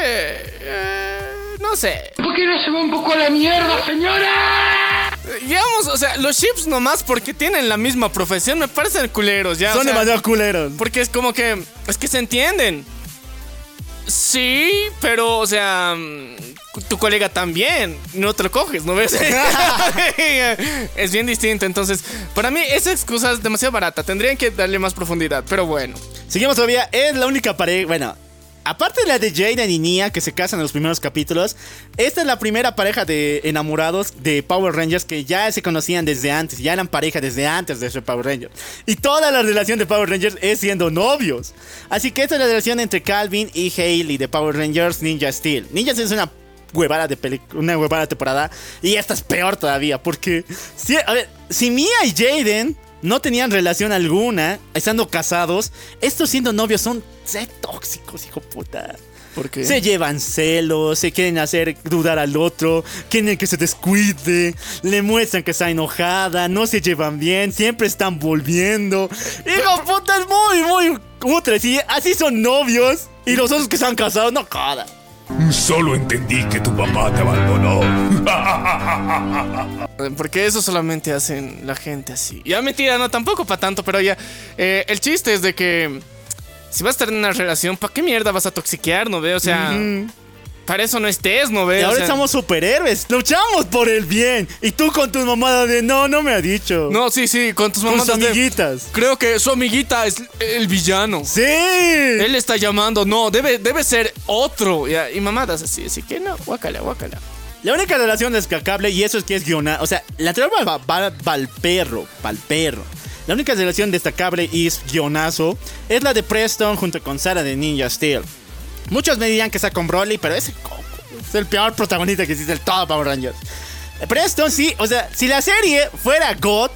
eh, no sé. ¿Por qué no se va un poco a la mierda, señora? Digamos, o sea, los chips nomás porque tienen la misma profesión me parecen culeros, ya. o son sea, demasiado culeros. Porque es como que. Es que se entienden. Sí, pero, o sea. Tu colega también. No te lo coges, ¿no ves? es bien distinto. Entonces, para mí, esa excusa es demasiado barata. Tendrían que darle más profundidad, pero bueno. Seguimos todavía, es la única pareja, bueno, aparte de la de Jaden y Nia que se casan en los primeros capítulos, esta es la primera pareja de enamorados de Power Rangers que ya se conocían desde antes, ya eran pareja desde antes de ser Power Rangers. Y toda la relación de Power Rangers es siendo novios. Así que esta es la relación entre Calvin y Hailey de Power Rangers Ninja Steel. Ninja Steel es una huevada de una huevada temporada y esta es peor todavía porque si, si Mia y Jaden no tenían relación alguna estando casados, estos siendo novios son tóxicos, hijo puta. ¿Por qué? Se llevan celos, se quieren hacer dudar al otro, quieren que se descuide, le muestran que está enojada, no se llevan bien, siempre están volviendo. Hijo puta, es muy, muy cutre. Así son novios y los otros que se han casado, no joda. Solo entendí que tu papá te abandonó. Porque eso solamente hacen la gente así. Ya mentira, no tampoco para tanto, pero ya. eh, el chiste es de que si vas a estar en una relación, ¿para qué mierda vas a toxiquear, no ve? O sea, para eso no estés, no ve. Y O ahora sea, somos superhéroes. Luchamos por el bien. Y tú con tu mamada de no, no me ha dicho. No, sí, sí, con tus sus amiguitas. Creo que su amiguita es el villano. Sí. Él está llamando, no, debe, debe ser otro. Y mamadas así, así que no, guácala, guácala. La única relación destacable, y eso es que es guiona, o sea, la anterior va, va, va al perro, va al perro. La única relación destacable y es guionazo es la de Preston junto con Sara de Ninja Steel. Muchos me dirían que está con Broly, pero ese es el peor protagonista que existe del todo Power Rangers. Preston sí, o sea, si la serie fuera God,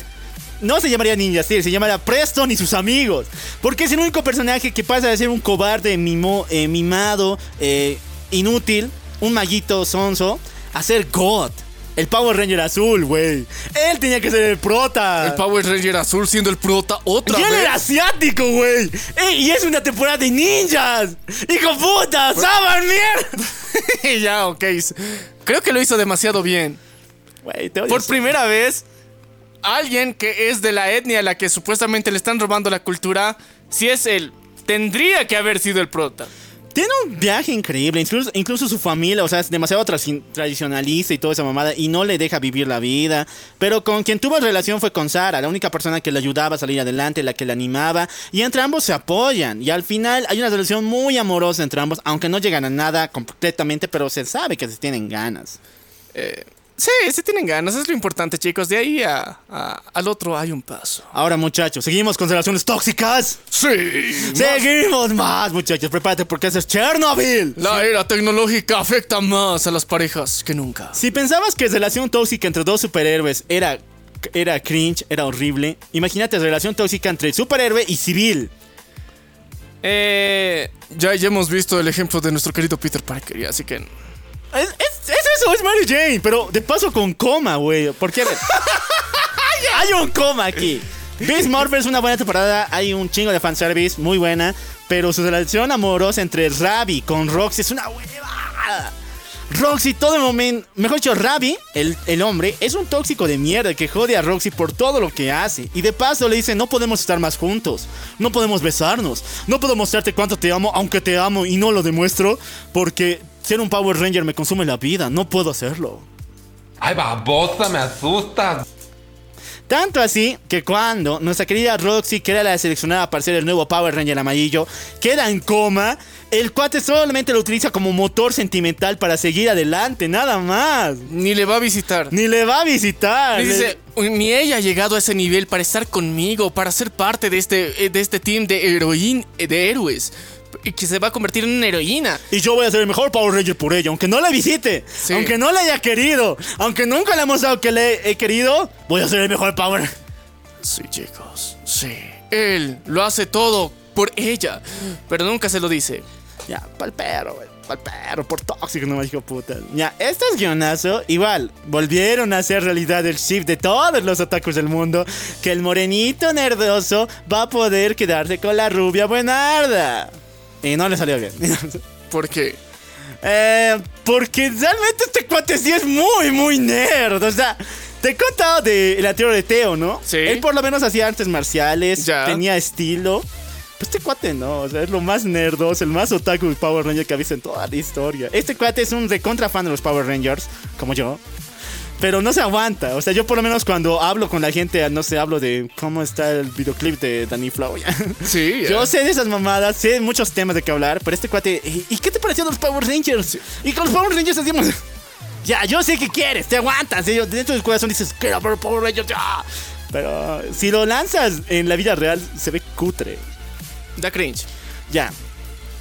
no se llamaría Ninja Steel, se llamaría Preston y sus amigos. Porque es el único personaje que pasa de ser un cobarde, eh, mimado, eh, inútil, un maguito sonso, a ser God. El Power Ranger azul, güey. Él tenía que ser el prota. El Power Ranger azul siendo el prota otra y él vez. era asiático, güey. Ey, Y es una temporada de ninjas. ¡Hijo puta! ¡Saban mierda! ya, ok. Creo que lo hizo demasiado bien. Güey, te odio. Por primera vez, alguien que es de la etnia a la que supuestamente le están robando la cultura, si es él, tendría que haber sido el prota. Tiene un viaje increíble, incluso, incluso su familia, o sea, es demasiado tra- tradicionalista y toda esa mamada y no le deja vivir la vida. Pero con quien tuvo relación fue con Sara, la única persona que le ayudaba a salir adelante, la que le animaba. Y entre ambos se apoyan. Y al final hay una relación muy amorosa entre ambos, aunque no llegan a nada completamente, pero se sabe que se tienen ganas. Sí, se tienen ganas, es lo importante, chicos. De ahí a, a- al otro hay un paso. Ahora, muchachos, ¿seguimos con relaciones tóxicas? Sí. Seguimos más, muchachos. Prepárate porque eso es Chernobyl. La era tecnológica afecta más a las parejas que nunca. Si pensabas que relación tóxica entre dos superhéroes era, era cringe, era horrible, imagínate relación tóxica entre superhéroe y civil. Eh, ya, ya hemos visto el ejemplo de nuestro querido Peter Parker, así que... Es, es- es eso, es Mary Jane, pero de paso con coma, güey. Porque a ver, hay un coma aquí. Miss Marvel es una buena temporada, hay un chingo de fanservice, muy buena, pero su relación amorosa entre Ravi con Roxy es una hueva. Roxy todo el momento, mejor dicho, Ravi, el, el hombre, es un tóxico de mierda que jode a Roxy por todo lo que hace. Y de paso le dice, no podemos estar más juntos, no podemos besarnos, no puedo mostrarte cuánto te amo, aunque te amo y no lo demuestro, porque ser un Power Ranger me consume la vida, no puedo hacerlo. Ay, babosa, me asustas. Tanto así que cuando nuestra querida Roxy, que era la seleccionada para ser el nuevo Power Ranger amarillo, queda en coma, el cuate solamente lo utiliza como motor sentimental para seguir adelante, nada más. Ni le va a visitar. Ni le va a visitar. Le dice, "Uy, ni ella ha llegado a ese nivel para estar conmigo, para ser parte de este, eh, de este team de heroín, eh, de héroes. Y que se va a convertir en una heroína. Y yo voy a ser el mejor Power Ranger por ella, aunque no la visite, Sí. aunque no la haya querido, aunque nunca le hemos dado que le he querido, voy a ser el mejor Power. Sí, chicos. Sí. Él lo hace todo por ella. Pero nunca se lo dice. Ya, pa'l perro, güey. Pa'l perro, por tóxico, no me dijo puta. Ya, este es guionazo. Igual, volvieron a hacer realidad el shift de todos los otakus del mundo. Que el morenito nerdoso va a poder quedarse con la rubia buenarda. Y no le salió bien. ¿Por qué? Eh, porque realmente este cuate sí es muy, muy nerd. O sea, te he contado del anterior de Teo, ¿no? Sí. Él por lo menos hacía artes marciales, Ya. tenía estilo. Pues este cuate no, o sea, es lo más nerdoso, el más otaku de Power Ranger que ha visto en toda la historia. Este cuate es un recontra fan de los Power Rangers, como yo. Pero no se aguanta. O sea, yo por lo menos cuando hablo con la gente, no sé, hablo de cómo está el videoclip de Danny Flow. Sí. Yo sé de esas mamadas, sé de muchos temas de qué hablar, pero este cuate, ¿y y qué te pareció los Power Rangers? Y con los Power Rangers hacíamos... Ya, yo sé que quieres, te aguantas. Ellos, dentro del corazón dices, quiero ver Power Rangers, ya. Pero si lo lanzas en la vida real, se ve cutre. Da cringe. Ya.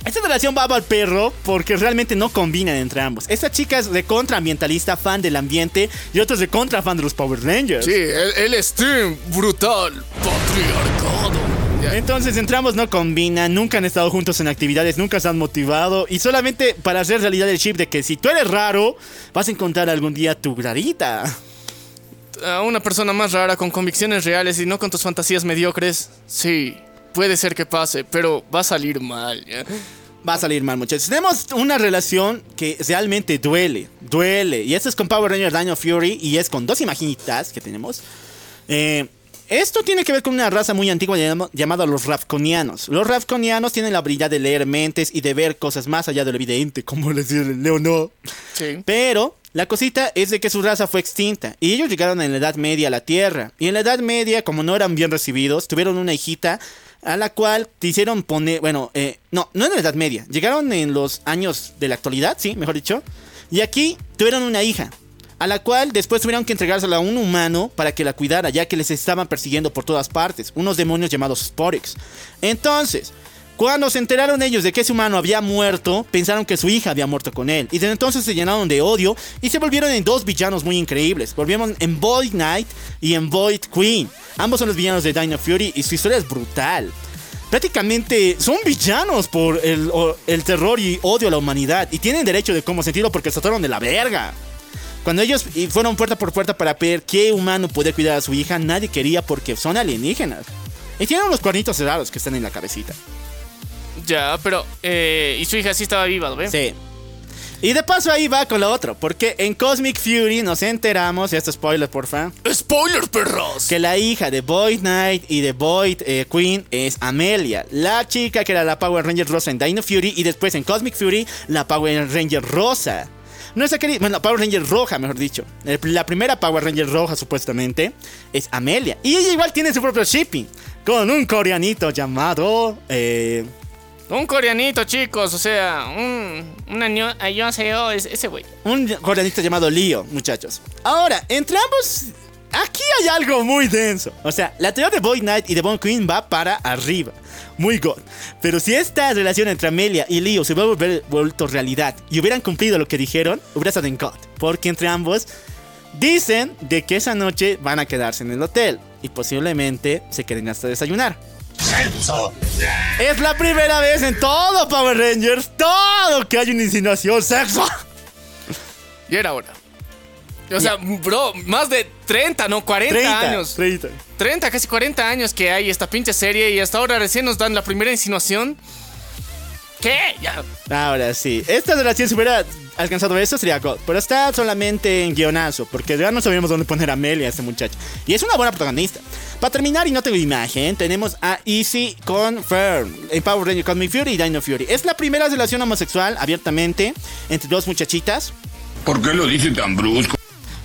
Esta relación va al perro porque realmente no combinan entre ambos. Esta chica es de contraambientalista, fan del ambiente, y otro es de contra fan de los Power Rangers. Sí, es team brutal, patriarcado. Entonces entre ambos no combinan, nunca han estado juntos en actividades, nunca se han motivado y solamente para hacer realidad el chip de que si tú eres raro, vas a encontrar algún día tu rarita. A una persona más rara con convicciones reales y no con tus fantasías mediocres. Sí. Puede ser que pase, pero va a salir mal. ¿ya? Va a salir mal, muchachos. Tenemos una relación que realmente duele, duele. Y esto es con Power Ranger Dino Fury y es con dos imagitas que tenemos. Eh, esto tiene que ver con una raza muy antigua llam- llamada los Ravconianos. Los Ravconianos tienen la habilidad de leer mentes y de ver cosas más allá de lo evidente, como les dice Leonor. Sí. Pero la cosita es de que su raza fue extinta y ellos llegaron en la Edad Media a la Tierra. Y en la Edad Media, como no eran bien recibidos, tuvieron una hijita a la cual te hicieron poner, bueno, eh, no, no en la Edad Media, llegaron en los años de la actualidad, sí, mejor dicho. Y aquí tuvieron una hija, a la cual después tuvieron que entregársela a un humano para que la cuidara, ya que les estaban persiguiendo por todas partes, unos demonios llamados Sporex. Entonces, cuando se enteraron ellos de que ese humano había muerto, pensaron que su hija había muerto con él. Y desde entonces se llenaron de odio y se volvieron en dos villanos muy increíbles. Volvieron en Void Knight y en Void Queen. Ambos son los villanos de Dino Fury y su historia es brutal. Prácticamente son villanos por el, terror y odio a la humanidad. Y tienen derecho de cómo sentirlo porque se trataron de la verga. Cuando ellos fueron puerta por puerta para ver qué humano podía cuidar a su hija, nadie quería porque son alienígenas. Y tienen unos cuernitos raros que están en la cabecita. Ya, pero. Eh, y su hija sí estaba viva, ¿no ve? Sí. Y de paso ahí va con lo otro, porque en Cosmic Fury nos enteramos, y esto spoiler porfa, ¡Spoiler, perros! que la hija de Void Knight y de Void eh, Queen es Amelia, la chica que era la Power Ranger rosa en Dino Fury y después en Cosmic Fury la Power Ranger rosa. Nuestra querida, bueno, la Power Ranger roja, mejor dicho. El- La primera Power Ranger roja, supuestamente, es Amelia. Y ella igual tiene su propio shipping, con un coreanito llamado... eh, Un coreanito, chicos, o sea, un. Una ño- yo sé, oh, es- ese güey. Un coreanista llamado Leo, muchachos. Ahora, entre ambos, aquí hay algo muy denso. O sea, la teoría de Boy Knight y de Bone Queen va para arriba. Muy god. Pero si esta relación entre Amelia y Leo se hubiera vuelto realidad y hubieran cumplido lo que dijeron, hubiera estado en god. Porque entre ambos dicen de que esa noche van a quedarse en el hotel. Y posiblemente se queden hasta desayunar. Es la primera vez en todo Power Rangers, todo que hay una insinuación, sexo. Y era hora. O sea, bro, más de 30, no, 40 30 años. 30. 30, casi 40 años que hay esta pinche serie y hasta ahora recién nos dan la primera insinuación. ¿Qué? Ya. Ahora sí, esta relación si hubiera alcanzado eso sería God, pero está solamente en guionazo, porque ya no sabíamos dónde poner a Amelia a esta muchacha. Y es una buena protagonista. Para terminar, y no tengo imagen, tenemos a Easy con Fern en Power Ranger Cosmic Fury y Dino Fury. Es la primera relación homosexual abiertamente entre dos muchachitas. ¿Por qué lo dice tan brusco?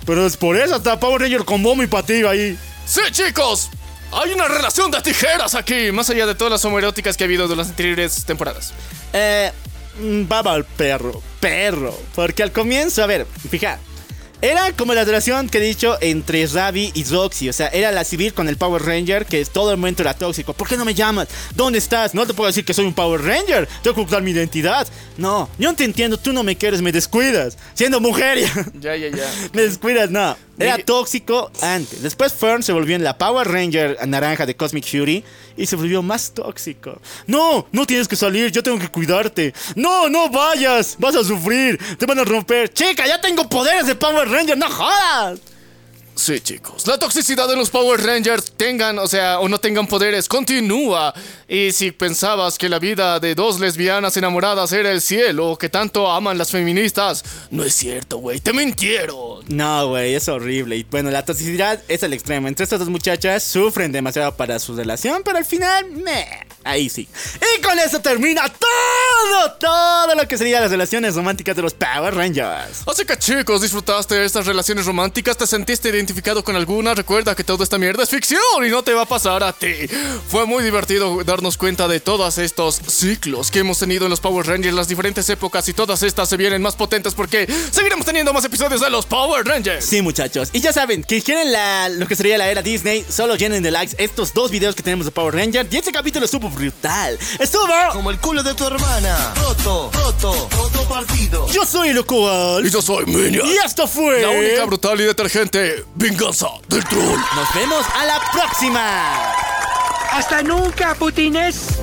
Pero es por eso hasta Power Ranger con bombo y pativa ahí. Sí, chicos. Hay una relación de tijeras aquí, más allá de todas las homoeróticas que ha habido de las anteriores temporadas. Eh, baba al perro, perro. Porque al comienzo, a ver, fija. Era como la relación que he dicho entre Ravi y Roxy. O sea, era la civil con el Power Ranger que todo el momento era tóxico. ¿Por qué no me llamas? ¿Dónde estás? No te puedo decir que soy un Power Ranger. Tengo que ocultar mi identidad. No, yo no te entiendo. Tú no me quieres, me descuidas. Siendo mujer ya. Ya, ya, ya. Me descuidas, no. Era tóxico antes. Después Fern se volvió en la Power Ranger naranja de Cosmic Fury y se volvió más tóxico. No, no tienes que salir, yo tengo que cuidarte. No, no vayas, vas a sufrir, te van a romper. Chica, ya tengo poderes de Power Ranger, no jodas. Sí, chicos. La toxicidad de los Power Rangers, tengan, o sea, o no tengan poderes, continúa. Y si pensabas que la vida de dos lesbianas enamoradas era el cielo, que tanto aman las feministas, no es cierto, güey, te mintieron. No, güey, es horrible. Y bueno, la toxicidad es el extremo. Entre estas dos muchachas sufren demasiado para su relación, pero al final, meh, ahí sí. Y con eso termina todo, todo lo que serían las relaciones románticas de los Power Rangers. Así que chicos, disfrutaste de estas relaciones románticas, te sentiste identificado con alguna, recuerda que toda esta mierda es ficción y no te va a pasar a ti. Fue muy divertido darnos cuenta de todos estos ciclos que hemos tenido en los Power Rangers, las diferentes épocas y todas estas se vienen más potentes porque seguiremos teniendo más episodios de los Power Rangers. Sí, muchachos. Y ya saben, que quieren la, lo que sería la era Disney, solo llenen de likes estos dos videos que tenemos de Power Ranger. Y este capítulo estuvo brutal. Estuvo... Como el culo de tu hermana. Roto, roto, roto partido. Yo soy el cual. Y yo soy Minion. Y esto fue... La única brutal y detergente venganza del troll. Nos vemos a la próxima. Hasta nunca, putines.